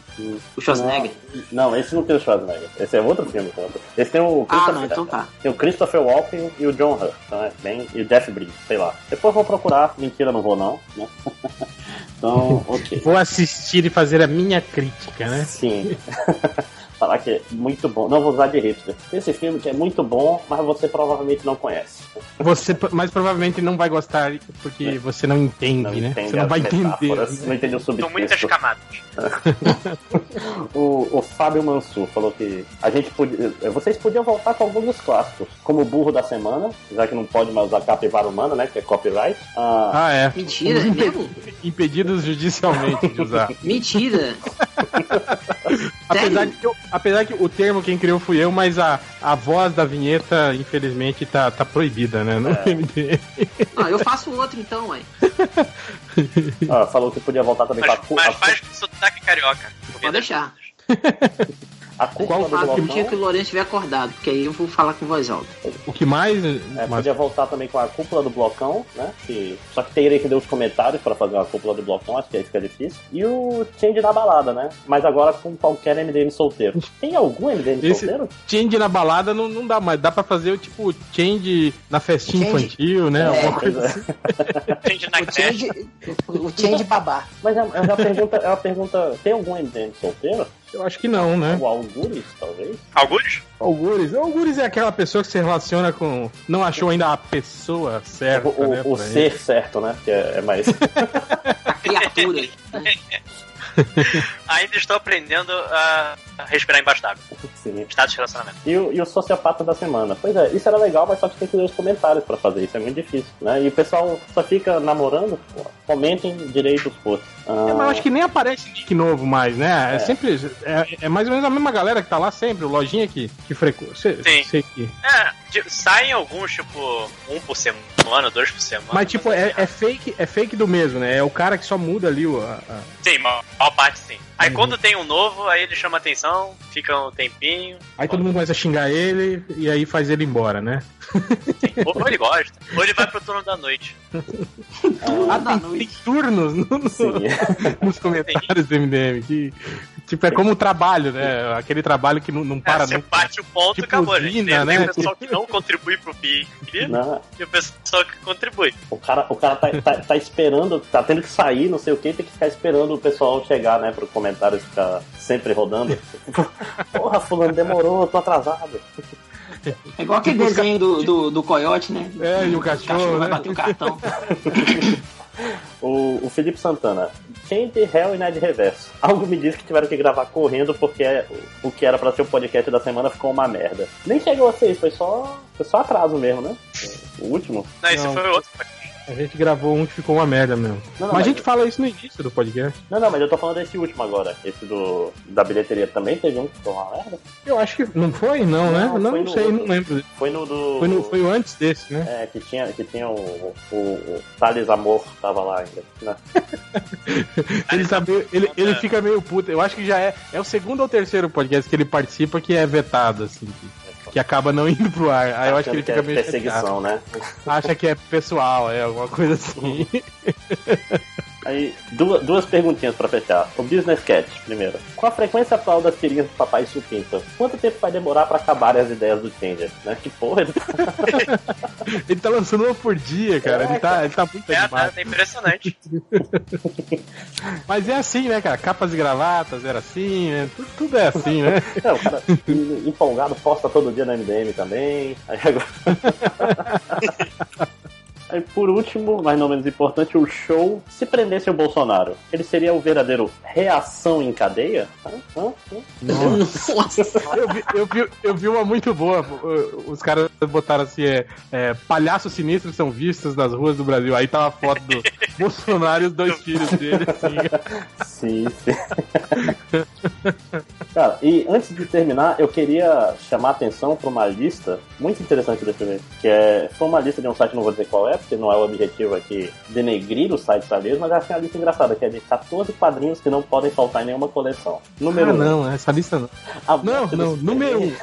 O Schwarzenegger. Não, esse não tem o Schwarzenegger. Esse é outro filme. pô. Esse tem o Ah, Christopher, não, então tá. tem o Christopher Walken e o John Hurt. Então é bem. E o Jeff Bridges, sei lá. Depois eu vou procurar. Mentira, não vou não. Né? então, ok. Vou assistir e fazer a minha crítica, né? Sim. Falar que é muito bom. Não vou usar de Hitler. Esse filme que é muito bom, mas você provavelmente não conhece. Você, mas provavelmente não vai gostar porque você não entende, Não né? entende Você não vai entender. Não entende o São muitas subtexto. camadas. O, o Fábio Mansur falou que a gente podia, vocês podiam voltar com alguns dos clássicos, como o Burro da Semana, já que não pode mais usar capivara humana, né, que é copyright. Ah, Ah, é. Mentira, é mesmo? Impedidos judicialmente de usar. Mentira. apesar, que eu- apesar que o termo quem criou fui eu, mas a, a voz da vinheta, infelizmente, tá, tá proibida, né? No MDM. Não, eu faço outro então, ué. ah, falou que podia voltar também Mas, com a, cu- mas faz com sotaque carioca. Pode deixar. A cúpula Qual blocão. o dia que o Lourenço estiver acordado, porque aí eu vou falar com voz alta. O que mais. É, mas- podia voltar também com a cúpula do blocão, né? Que, só que teria que ler os comentários pra fazer uma cúpula do blocão, acho que aí fica difícil. E o change na balada, né? Mas agora com qualquer MDM solteiro. Tem algum MDM Esse solteiro? change na balada não, não dá mais. Dá pra fazer o tipo change na festinha Change- infantil, né? É, Alguma coisa é. assim. Change na O change, o change babá. Mas é, é uma pergunta, é uma pergunta. Tem algum MDM solteiro? Eu acho que não, né? O Algures, talvez? Alguns? Algures. Algures é aquela pessoa que se relaciona com. Não achou ainda a pessoa certa. O, né, o ser certo, né? Que é, é mais. A criatura. Ainda estou aprendendo a respirar embaixo d'água. Sim. Estado de relacionamento. E o, e o sociopata da semana? Pois é, isso era legal, mas só que tem que ler os comentários pra fazer isso, é muito difícil, né? E o pessoal só fica namorando, pô, comentem direito os posts. Ah, É, mas eu acho que nem aparece nick novo mais, né? É, É. sempre. É, é mais ou menos a mesma galera que tá lá sempre, o lojinha que, que frequenta. Sim. sei que. É, saem alguns, tipo, um por semana, dois por semana. Mas tipo, é, é fake, é fake do mesmo, né? É o cara que só muda ali o. a- a- Sim, maior, maior parte sim. Aí Uhum. quando tem um novo, aí ele chama atenção, fica um tempinho. Aí todo mundo começa a xingar ele e aí faz ele embora, né? Ou ele gosta, ou ele vai pro turno da noite. Ah, tem, tem turnos no- no- nos comentários do MDM. Que, tipo, é como o trabalho, né? Aquele trabalho que não, não para É, você nunca. bate o ponto Tipo e acabou, gente. usina, Tem, tem né? o pessoal que não contribui pro Não. e o pessoal que contribui. O cara, o cara tá, tá, tá esperando, tá tendo que sair, não sei o que, tem que ficar esperando o pessoal chegar, né, pro comentário ficar sempre rodando. Porra, fulano, demorou, eu tô atrasado. É igual aquele desenho do, do, do coiote, né? É, e o O cachorro, cachorro vai né? bater o cartão. O, o Felipe Santana, Change Hell e Ned Reverso. Algo me diz que tiveram que gravar correndo porque o, o que era pra ser o podcast da semana ficou uma merda. Nem chegou a ser isso, foi só, foi só atraso mesmo, né? O último. Não, esse Não. foi outro. A gente gravou um que ficou uma merda mesmo. Não, não, mas a mas- gente fala isso no início do podcast. Não, não, mas eu tô falando desse último agora. Esse do da bilheteria também teve um que ficou uma merda. Eu acho que. Não foi? Não, né? Não, não no sei, outro. não lembro. Foi no do. Foi, no, foi o antes desse, né? É, que tinha, que tinha o, o, o Thales Amor tava lá ainda. Né? Ele, tá meio- ele, ele fica meio puto. Eu acho que já é. É o segundo ou terceiro podcast que ele participa que é vetado, assim. Que acaba não indo pro ar. Aí eu acho que ele Achando fica é meio perseguição, chateado. né? Acha que é pessoal, é alguma coisa assim. Aí, duas, duas perguntinhas pra fechar. O Business Cat, primeiro. Com a frequência atual das tirinhas do Papai Supimpa, quanto tempo vai demorar pra acabarem as ideias do Changer? Né? Que porra, ele Ele tá lançando uma por dia, cara. Ele tá, ele tá muito É, animado. tá impressionante. Mas é assim, né, cara? Capas e gravatas era assim, né? Tudo, tudo é assim, né? Não, o cara em- empolgado posta todo dia no MDM também. Aí agora. Aí por último, mas não menos importante, o show. Se prendesse o Bolsonaro, ele seria o verdadeiro reação em cadeia? Hã? Eu vi, eu, vi, eu vi uma muito boa. Os caras botaram assim: é, é, palhaços sinistros são vistos nas ruas do Brasil. Aí tava a foto do Bolsonaro e os dois filhos dele, assim. Sim, sim. Cara, e antes de terminar, eu queria chamar a atenção para uma lista muito interessante desse mês, que é, foi uma lista de um site, não vou dizer qual é, porque não é o objetivo aqui denegrir o site saber, mas achei uma lista engraçada, que é de 14 quadrinhos que não podem faltar em nenhuma coleção. Número ah, um, não, essa lista não. A Não, não, número um.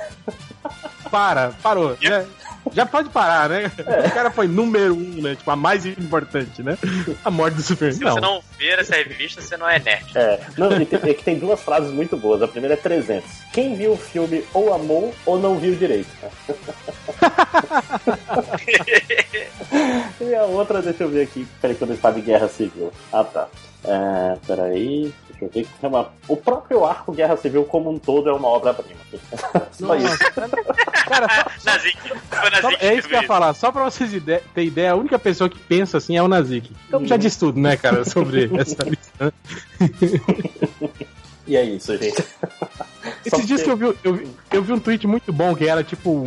Para, parou. Já, já pode parar, né? O cara põe número um, né? Tipo, a mais importante, né? A morte do Superman. Se você não ver essa revista, você não é nerd. É, não, tem, é que tem duas frases muito boas. A primeira é 300. Quem viu o filme ou amou ou não viu direito. e a outra, deixa eu ver aqui. Peraí, quando fala de guerra civil. Ah, tá. É, peraí. Eu uma- o próprio arco Guerra Civil como um todo é uma obra-prima. Só isso. Nazik. Foi Só- Nazik é isso que eu ia falar. Só pra vocês ide- terem ideia, a única pessoa que pensa assim é o Nazik. Então já diz tudo, né, cara, sobre essa lista. E é isso, gente. Esses dias que eu vi, eu, vi, eu vi um tweet muito bom que era tipo um,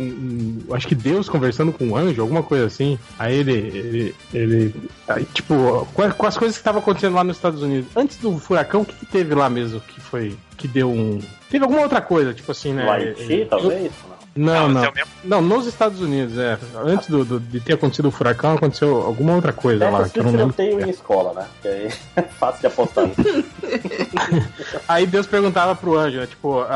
um- Acho que Deus conversando com um anjo, alguma coisa assim. Aí ele. ele, ele aí, tipo, com, as coisas que estavam acontecendo lá nos Estados Unidos. Antes do furacão, o que, que teve lá mesmo? Que foi. Que deu um. Teve alguma outra coisa, tipo assim, né? Haiti, Eu- talvez? Não, Não, não. é? Não, nos Estados Unidos, é. Antes do, do- de ter acontecido o furacão, aconteceu alguma outra coisa Deve lá, que eu sido não lembro. tiroteio em escola, né? Que aí é fácil de apostar. Aí Deus perguntava pro anjo, né, tipo, ah,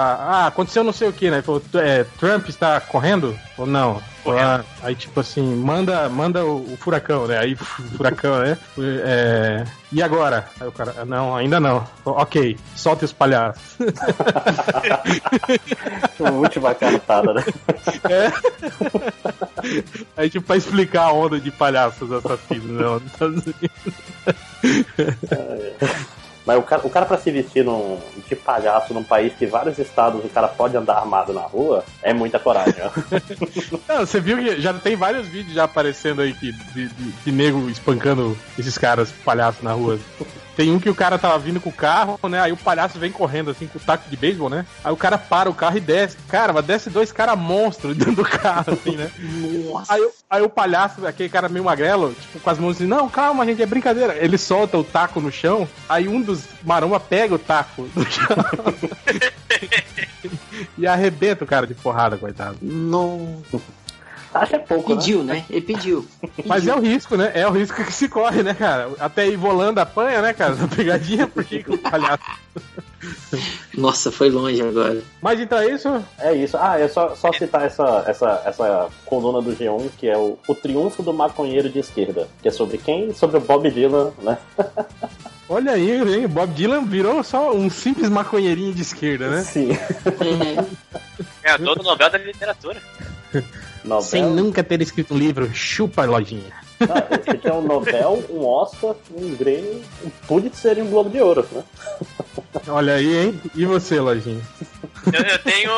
ah, aconteceu não sei o que, né? Ele falou, "Tu- é, Trump está correndo? Ou não? Ah, aí, tipo assim, manda, manda o, o furacão, né? Aí, o furacão, né? É, e agora? Aí o cara, "Ah, não, ainda não. Ok, solte os palhaços. Última cartada, né? Aí, tipo, pra explicar a onda de palhaços assassinos, né? nos Estados Unidos. Mas o cara, o cara pra se vestir num, de palhaço num país que vários estados o cara pode andar armado na rua, é muita coragem. Não, você viu que já tem vários vídeos já aparecendo aí que, de, de, de nego espancando esses caras palhaços na rua. Tem um que o cara tava vindo com o carro, né? Aí o palhaço vem correndo assim com o taco de beisebol, né? Aí o cara para o carro e desce. Cara, mas desce dois caras monstros dentro do carro, assim, né? Aí, o- aí o palhaço, aquele cara meio magrelo, tipo, com as mãos assim, não, calma, gente, é brincadeira. Ele solta o taco no chão, aí um dos maromba pega o taco do chão. e arrebenta o cara de porrada, coitado. Não. Acho que é pouco, Pediu, né? Ele pediu. Mas é o risco, né? É o risco que se corre, né, cara? Até ir volando apanha, né, cara? Na pegadinha, porque com o palhaço. Nossa, foi longe agora. Mas então é isso? É isso. Ah, é só, só citar essa, essa, essa coluna do G1, que é o, o Triunfo do Maconheiro de Esquerda. Que é sobre quem? Sobre o Bob Dylan, né? Olha aí, hein? Bob Dylan virou só um simples maconheirinho de esquerda, né? Sim. Ganhador do Nobel da Literatura. Nobel. Sem nunca ter escrito um livro, chupa lojinha. Ah, ele tem um Nobel, um Oscar, um Grammy, um Pulitzer e um Globo de Ouro, né? Olha aí, hein? E você, lojinha? Eu, eu tenho,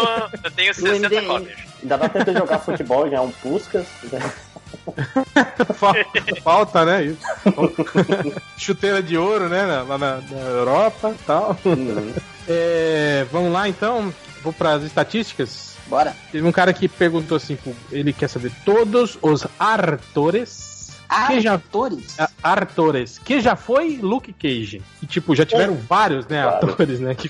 eu tenho 60 cópias. Ainda dá tempo de jogar futebol e ganhar um Puskas. né? Falta, falta, né? Isso. Chuteira de ouro, né? Lá na, na Europa e tal. É, vamos lá então. Vou para as estatísticas. Bora. Teve um cara que perguntou assim: ele quer saber todos os Artores. Que já, Atores? a- Artores, que já foi Luke Cage. E, tipo, já tiveram vários, né, Claro. atores, né, que,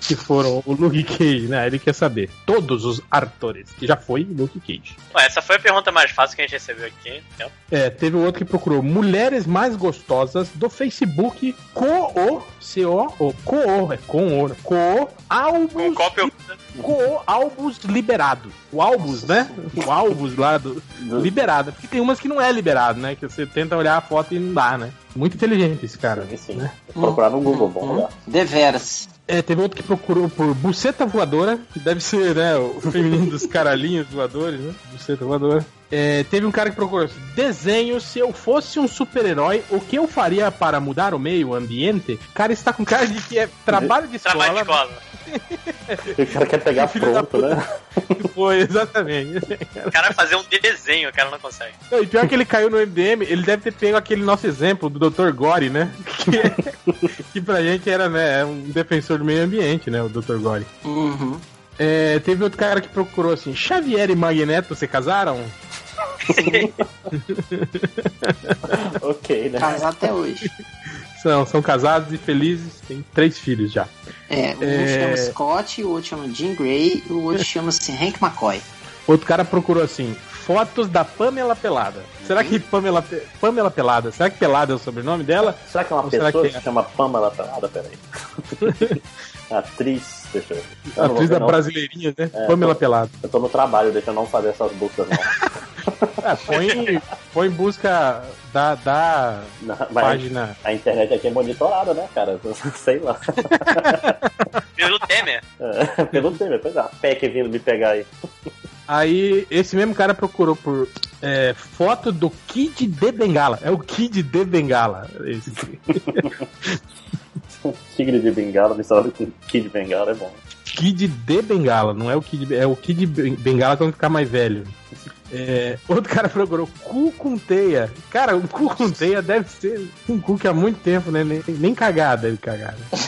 que foram o Luke Cage, né? Ele quer saber todos os Artores, que já foi Luke Cage. Ué, essa foi a pergunta mais fácil que a gente recebeu aqui. Então, É, teve outro que procurou mulheres mais gostosas do Facebook com o CO, ou com o, é com o, com o álbuns, com o álbuns liberado. O álbuns, né? O álbuns lá do, liberado. Porque tem umas que não é liberado, né? Que você tenta olhar a foto e não dá, né? Muito inteligente esse cara. Né? Procurar no Google, bom lugar. Deveras. É, teve outro que procurou por buceta voadora, que deve ser, né, o feminino dos caralhinhos voadores, né? Buceta voadora. É, teve um cara que procurou assim, desenho, se eu fosse um super-herói, o que eu faria para mudar o meio ambiente? O cara está com cara de que é trabalho de escola. trabalho de escola. O cara quer pegar pronto, né? Foi, exatamente. O cara vai fazer um desenho, o cara não consegue. Não, e pior que ele caiu no MDM, ele deve ter pego aquele nosso exemplo do Dr. Gore, né? Que, que pra gente era, né, um defensor do meio ambiente, né? O Dr. Gore. Uhum. É, teve outro cara que procurou assim: Xavier e Magneto se casaram? ok, né? Casar até hoje. São, são casados e felizes, têm três filhos já. É, um É. chama Scott, o outro chama Jim Gray e o outro chama-se Hank McCoy. Outro cara procurou assim: fotos da Pamela Pelada. Será que Pamela, Pamela Pelada, será que Pelada é o sobrenome dela? Será que é uma Ou pessoa que que é? se chama Pamela Pelada? Peraí. Atriz, deixa eu ver. Atriz da não. brasileirinha, né? É, Pamela tô- Pelada. Eu tô no trabalho, deixa eu não fazer essas buscas, não. É, põe, põe em busca da, da página. A internet aqui é monitorada, né, cara? Sei lá. Pelo Temer. É, pelo Temer, pois é. A PEC vindo me pegar aí. Aí, esse mesmo cara procurou por é, foto do Kid de Bengala. É o Kid de Bengala. Esse. Tigre de Bengala, misturado com Kid Bengala é bom. Kid de Bengala, não é o Kid, é o Kid Ben- Bengala quando ficar mais velho. É, outro cara procurou cu com teia. Cara, um cu com teia deve ser um cu que há muito tempo, né? Nem, nem cagar deve cagar. Né?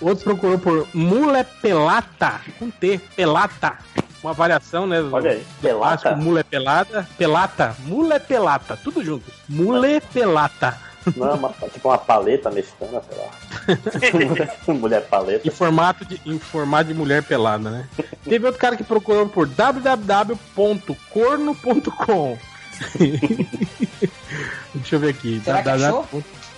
Outro procurou por mule pelata, com T, pelata. Uma variação, né? Olha aí, pelata? clássico Mule pelada, pelata, mule pelata, tudo junto. Mule pelata. Não é uma, tipo uma paleta mexicana, sei lá. Mulher paleta. Em formato, de, em formato de mulher pelada, né? Teve outro cara que procurou por www.corno.com. Deixa eu ver aqui. Será que achou?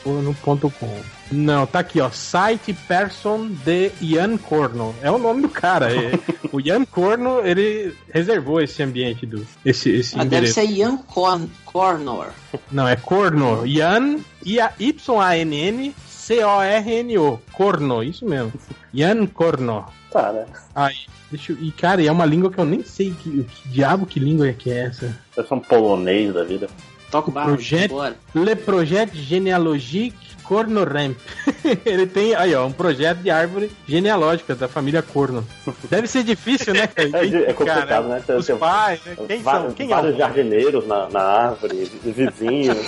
www.corno.com. Não, tá aqui, ó. Site person de Ian Corno. É o nome do cara. é- o Ian Corno, ele reservou esse ambiente do. Esse, esse Ah, deve endereço. ser Ian Corn Cornor. Não, é Corno. Ian, Y-A-Y-A-N-N, C-O-R-N-O. Corno, isso mesmo. Ian Corno. Tá, né? Aí, deixa eu... E, cara, é uma língua que eu nem sei que, que diabo que língua é que é essa. Deve ser um polonês da vida. Toca o barro, Projeto, bora. Le Projet Genealogique Cornoremp. Ele tem, aí ó, um projeto de árvore genealógica da família Corno. Deve ser difícil, né? cara? É, é complicado, Cara, né? Os Tem- pais, né? Quem Va- são? Quem é vários o, jardineiros na, na árvore, vizinhos.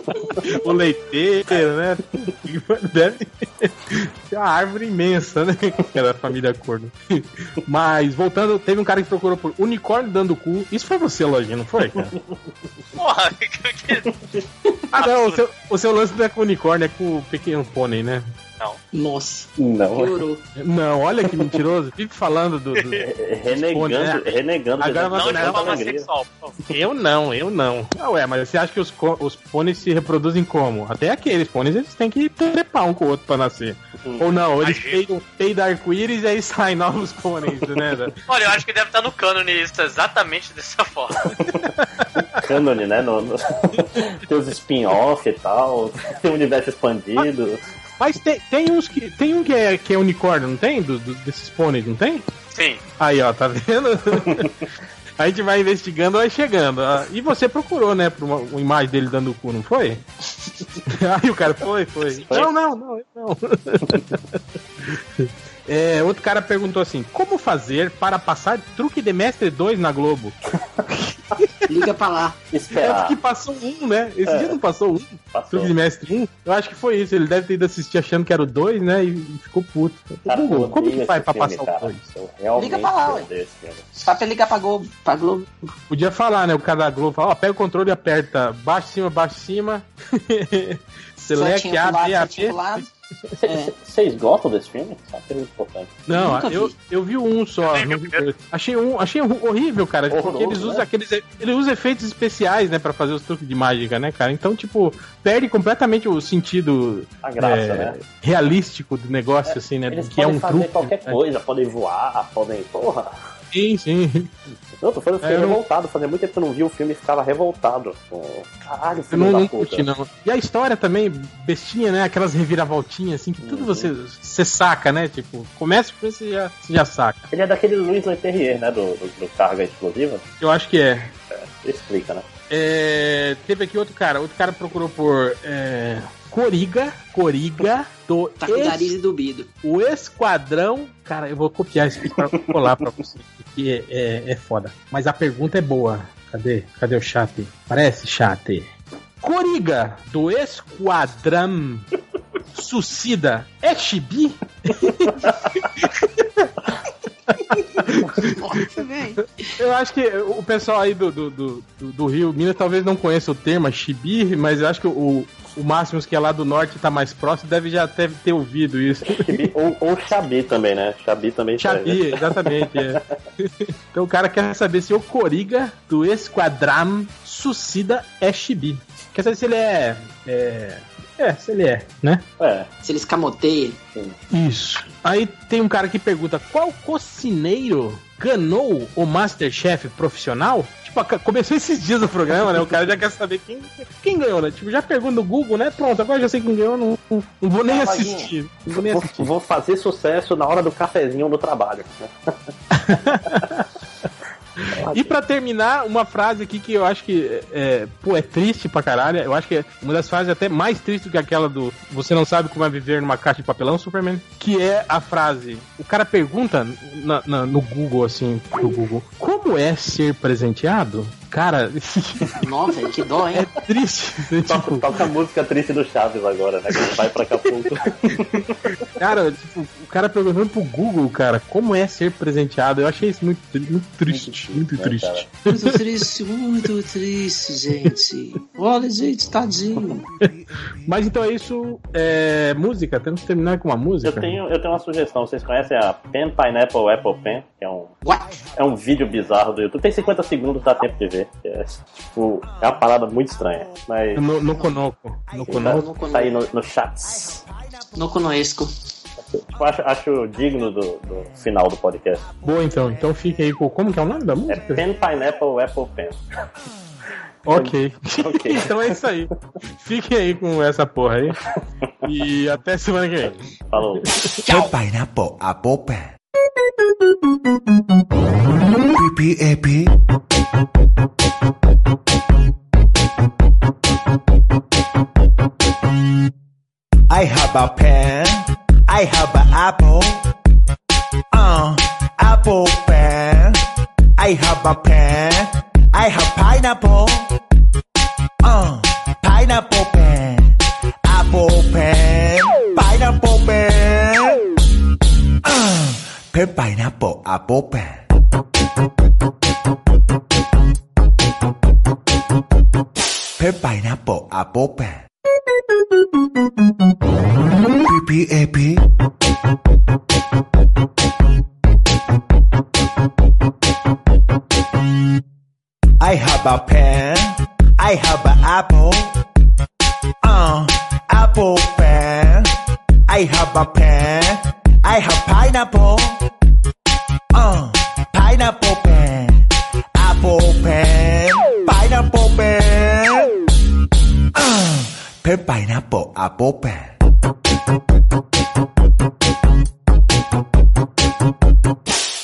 o leiteiro, né? Deve ser uma árvore imensa, né? Que era a família Corno. Mas, voltando, teve um cara que procurou por unicórnio dando cu. Isso foi você, Lojinha, não foi, cara? Porra, que- Ah, não, o seu, o seu lance não é com o unicórnio, é com o pequeno pônei, né? Não. Nossa, Não. piorou. Não, olha que mentiroso. Vive falando do. do- Renegando, né? renegando. Agora não sexual. por favor. Eu não, eu não. Ah, ué, mas você acha que os, os pôneis se reproduzem como? Até aqueles pôneis eles têm que trepar um com o outro pra nascer. Ou não, eles peidam, peidam arco-íris e aí saem novos pôneis, né? Olha, eu acho que deve estar no cânone isso exatamente dessa forma. Cânone, né? No, no- tem os spin-off e tal, tem o universo expandido. Mas tem, tem uns que. Tem um que é, que é unicórnio, não tem? Do, do- desses pôneis, não tem? Sim. Aí, ó, tá vendo? A gente vai investigando, vai chegando. Ah, E você procurou, né, por uma, uma imagem dele dando o cu, não foi? Aí o cara foi, foi. Foi? Não, não, não, não. É, outro cara perguntou assim: como fazer para passar truque de mestre 2 na Globo? Liga pra lá. É Esperar. porque passou um, né? Esse É. dia não passou um. Passou. Truque de mestre 1? Eu acho que foi isso. Ele deve ter ido assistir achando que era o 2, né? E, ficou puto. Cara, Google, como que faz pra filme, passar cara. o 2? Eu realmente Liga pra lá, ué. Só pra ligar pra Globo. Pra Globo. Podia falar, né? O cara da Globo fala, ó, pega o controle e aperta baixo, cima, baixo, cima. Select Setinha A, É. cê- Vocês gostam desse filme? Só uma pergunta importante. Não, eu, vi. eu vi um só. Achei um, achei um horrível, cara. porque Horroroso, eles usam né? aqueles. Ele usa efeitos especiais, né, pra fazer os truques de mágica, né, cara? Então, tipo, perde completamente o sentido A graça, é, né? realístico do negócio, assim, né? Eles que é podem um fazer truque. qualquer né? coisa, podem voar, podem. Porra! Sim, sim. Eu tô falando, eu fiquei É, eu não- revoltado. Fazia muito tempo que eu não vi o filme e ficava revoltado. Caralho, Eu filho não, da não puta. curti, não. E a história também, bestinha, né? Aquelas reviravoltinhas, assim, que tudo Uhum. você, você saca, né? Tipo, começa isso e já, você já saca. Ele é daquele Luiz Leterrier, né? Do, do, do Carga Explosiva. Eu acho que é. Explica, né? É, teve aqui outro cara. Outro cara procurou por é, Coriga. Coriga do Tá com o es- dubido. o Esquadrão. Cara, eu vou copiar isso aqui pra colar pra você. Porque é, é, é foda. Mas a pergunta é boa. Cadê? Cadê o chat? Parece chat. Coriga do Esquadrão Suicida é chibi? Nossa. Eu acho que o pessoal aí do, do, do, do- do Rio, Minas, talvez não conheça o termo chibi, mas eu acho que o, o Máximos, que é lá do norte, tá mais próximo, deve já deve ter ouvido isso. ou, ou Xabi também, né? Xabi também serve. Xabi, exatamente. é. Então o cara quer saber se o Coriga do Esquadrão Suicida é chibi. Quer saber se ele é. É, é se ele é, né? É. Se ele escamoteia. Isso. Aí tem um cara que pergunta: qual cocineiro ganhou o Masterchef profissional? Tipo, começou esses dias o programa, né? O cara já quer saber quem, quem ganhou, né? Tipo, já pergunta no Google, né? Pronto, agora já sei quem ganhou, não, não, não vou nem Ah, assistir. Não vou nem Vou, assistir. vou fazer sucesso na hora do cafezinho no trabalho. E pra terminar, uma frase aqui que eu acho que é, pô, é triste pra caralho. Eu acho que é uma das frases até mais tristes que aquela do Você não sabe como é viver numa caixa de papelão, Superman. Que é a frase. O cara pergunta na- na- no Google, assim, pro Google, como é ser presenteado? Cara, Nossa, que dó, hein? é triste. Toca, toca a música triste do Chaves agora, né? Que vai pra Acapulco. Cara, tipo, o cara perguntando pro Google, cara, como é ser presenteado. Eu achei isso muito, muito triste. Muito né, triste. Muito triste, muito triste, gente. Olha, gente, tadinho. Mas então é isso. É, música, temos que terminar com uma música. Eu tenho, eu tenho uma sugestão. Vocês conhecem a Pen Pineapple Apple Pen? Que é um, é um vídeo bizarro do YouTube. Tem 50 segundos, dá tempo de ver. É, tipo, é uma parada muito estranha. Mas No, no Conoco. No Conoco. tá, tá aí no, no chats. No conosco. Tipo, acho, acho digno do, do final do podcast. Boa, então. Então fique aí com. Como que é o nome da É música? Pen Pineapple Apple Pen. Ok. Ok. então é isso aí. Fiquem aí com essa porra aí. E até semana que vem. Falou. Pen pineapple apple pen. PPAP. I have a pen. I have an apple. Uh, apple pen. I have a pen. I have pineapple. Uh, pineapple pen. Apple pen. Pen pineapple apple pen. Pen pineapple apple pen. PPAP. I have a pen. I have an apple. Uh, apple pen. I have a pen. I have pineapple. Pineapple pen. Apple pen. Pineapple pen. Uh, pen pineapple apple pen.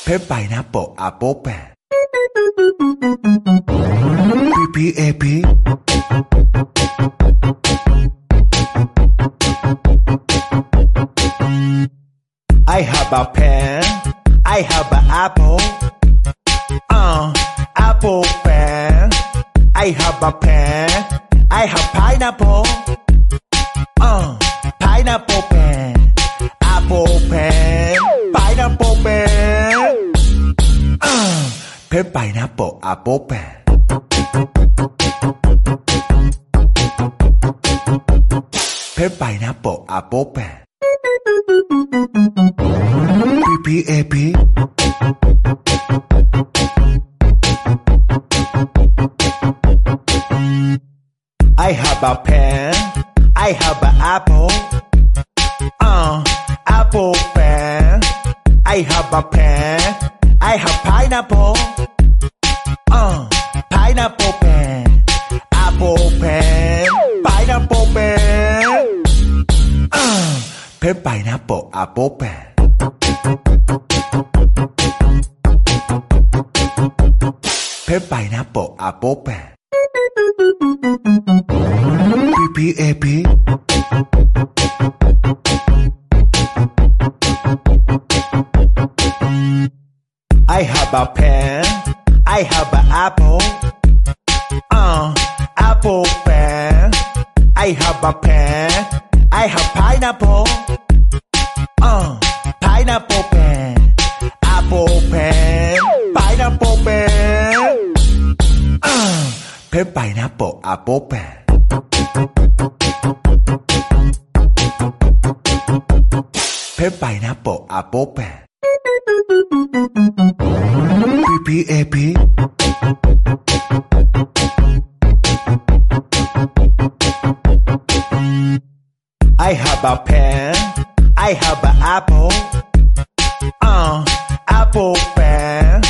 Pen pineapple apple pen. PPAP. I have a pen. I have an apple. Uh, apple pen. I have a pen. I have pineapple. Uh, pineapple pen. Apple pen. Pineapple pen. Uh, pen pineapple apple pen. Pen pineapple apple pen. PPAP. I have a pen. I have an apple. Uh, apple pen. I have a pen. I have pineapple. Uh, pineapple pen. Apple pen. Pineapple pen. Uh, pen pineapple apple pen. Pen pineapple apple pen. PPAP. I have a pen. I have an apple. Uh, apple pen. I have a pen. I have pineapple. Uh, pineapple Uh, pineapple apple pen. Pen pineapple apple pen. PPAP. I have a pen. I have an apple. Uh, apple pen.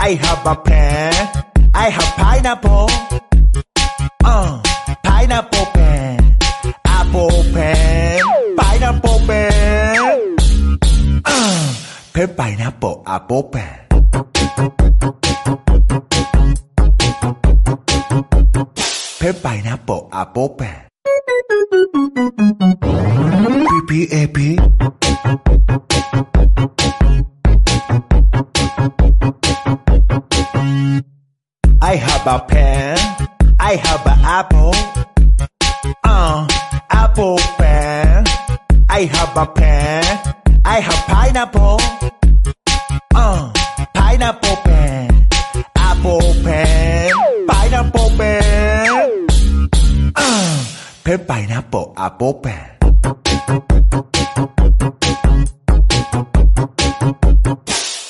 I have a pen. I have pineapple. Uh, pineapple pen. Apple pen. Pineapple pen. Uh, pen pineapple apple pen. Pen pineapple apple pen. PPAP. I have a pen. I have an apple. Uh, apple pen. I have a pen. I have pineapple. Uh, pineapple pen. Apple pen. Pineapple pen. Uh, pen pineapple apple pen.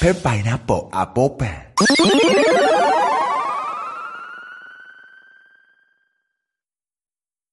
Pen pineapple apple pen.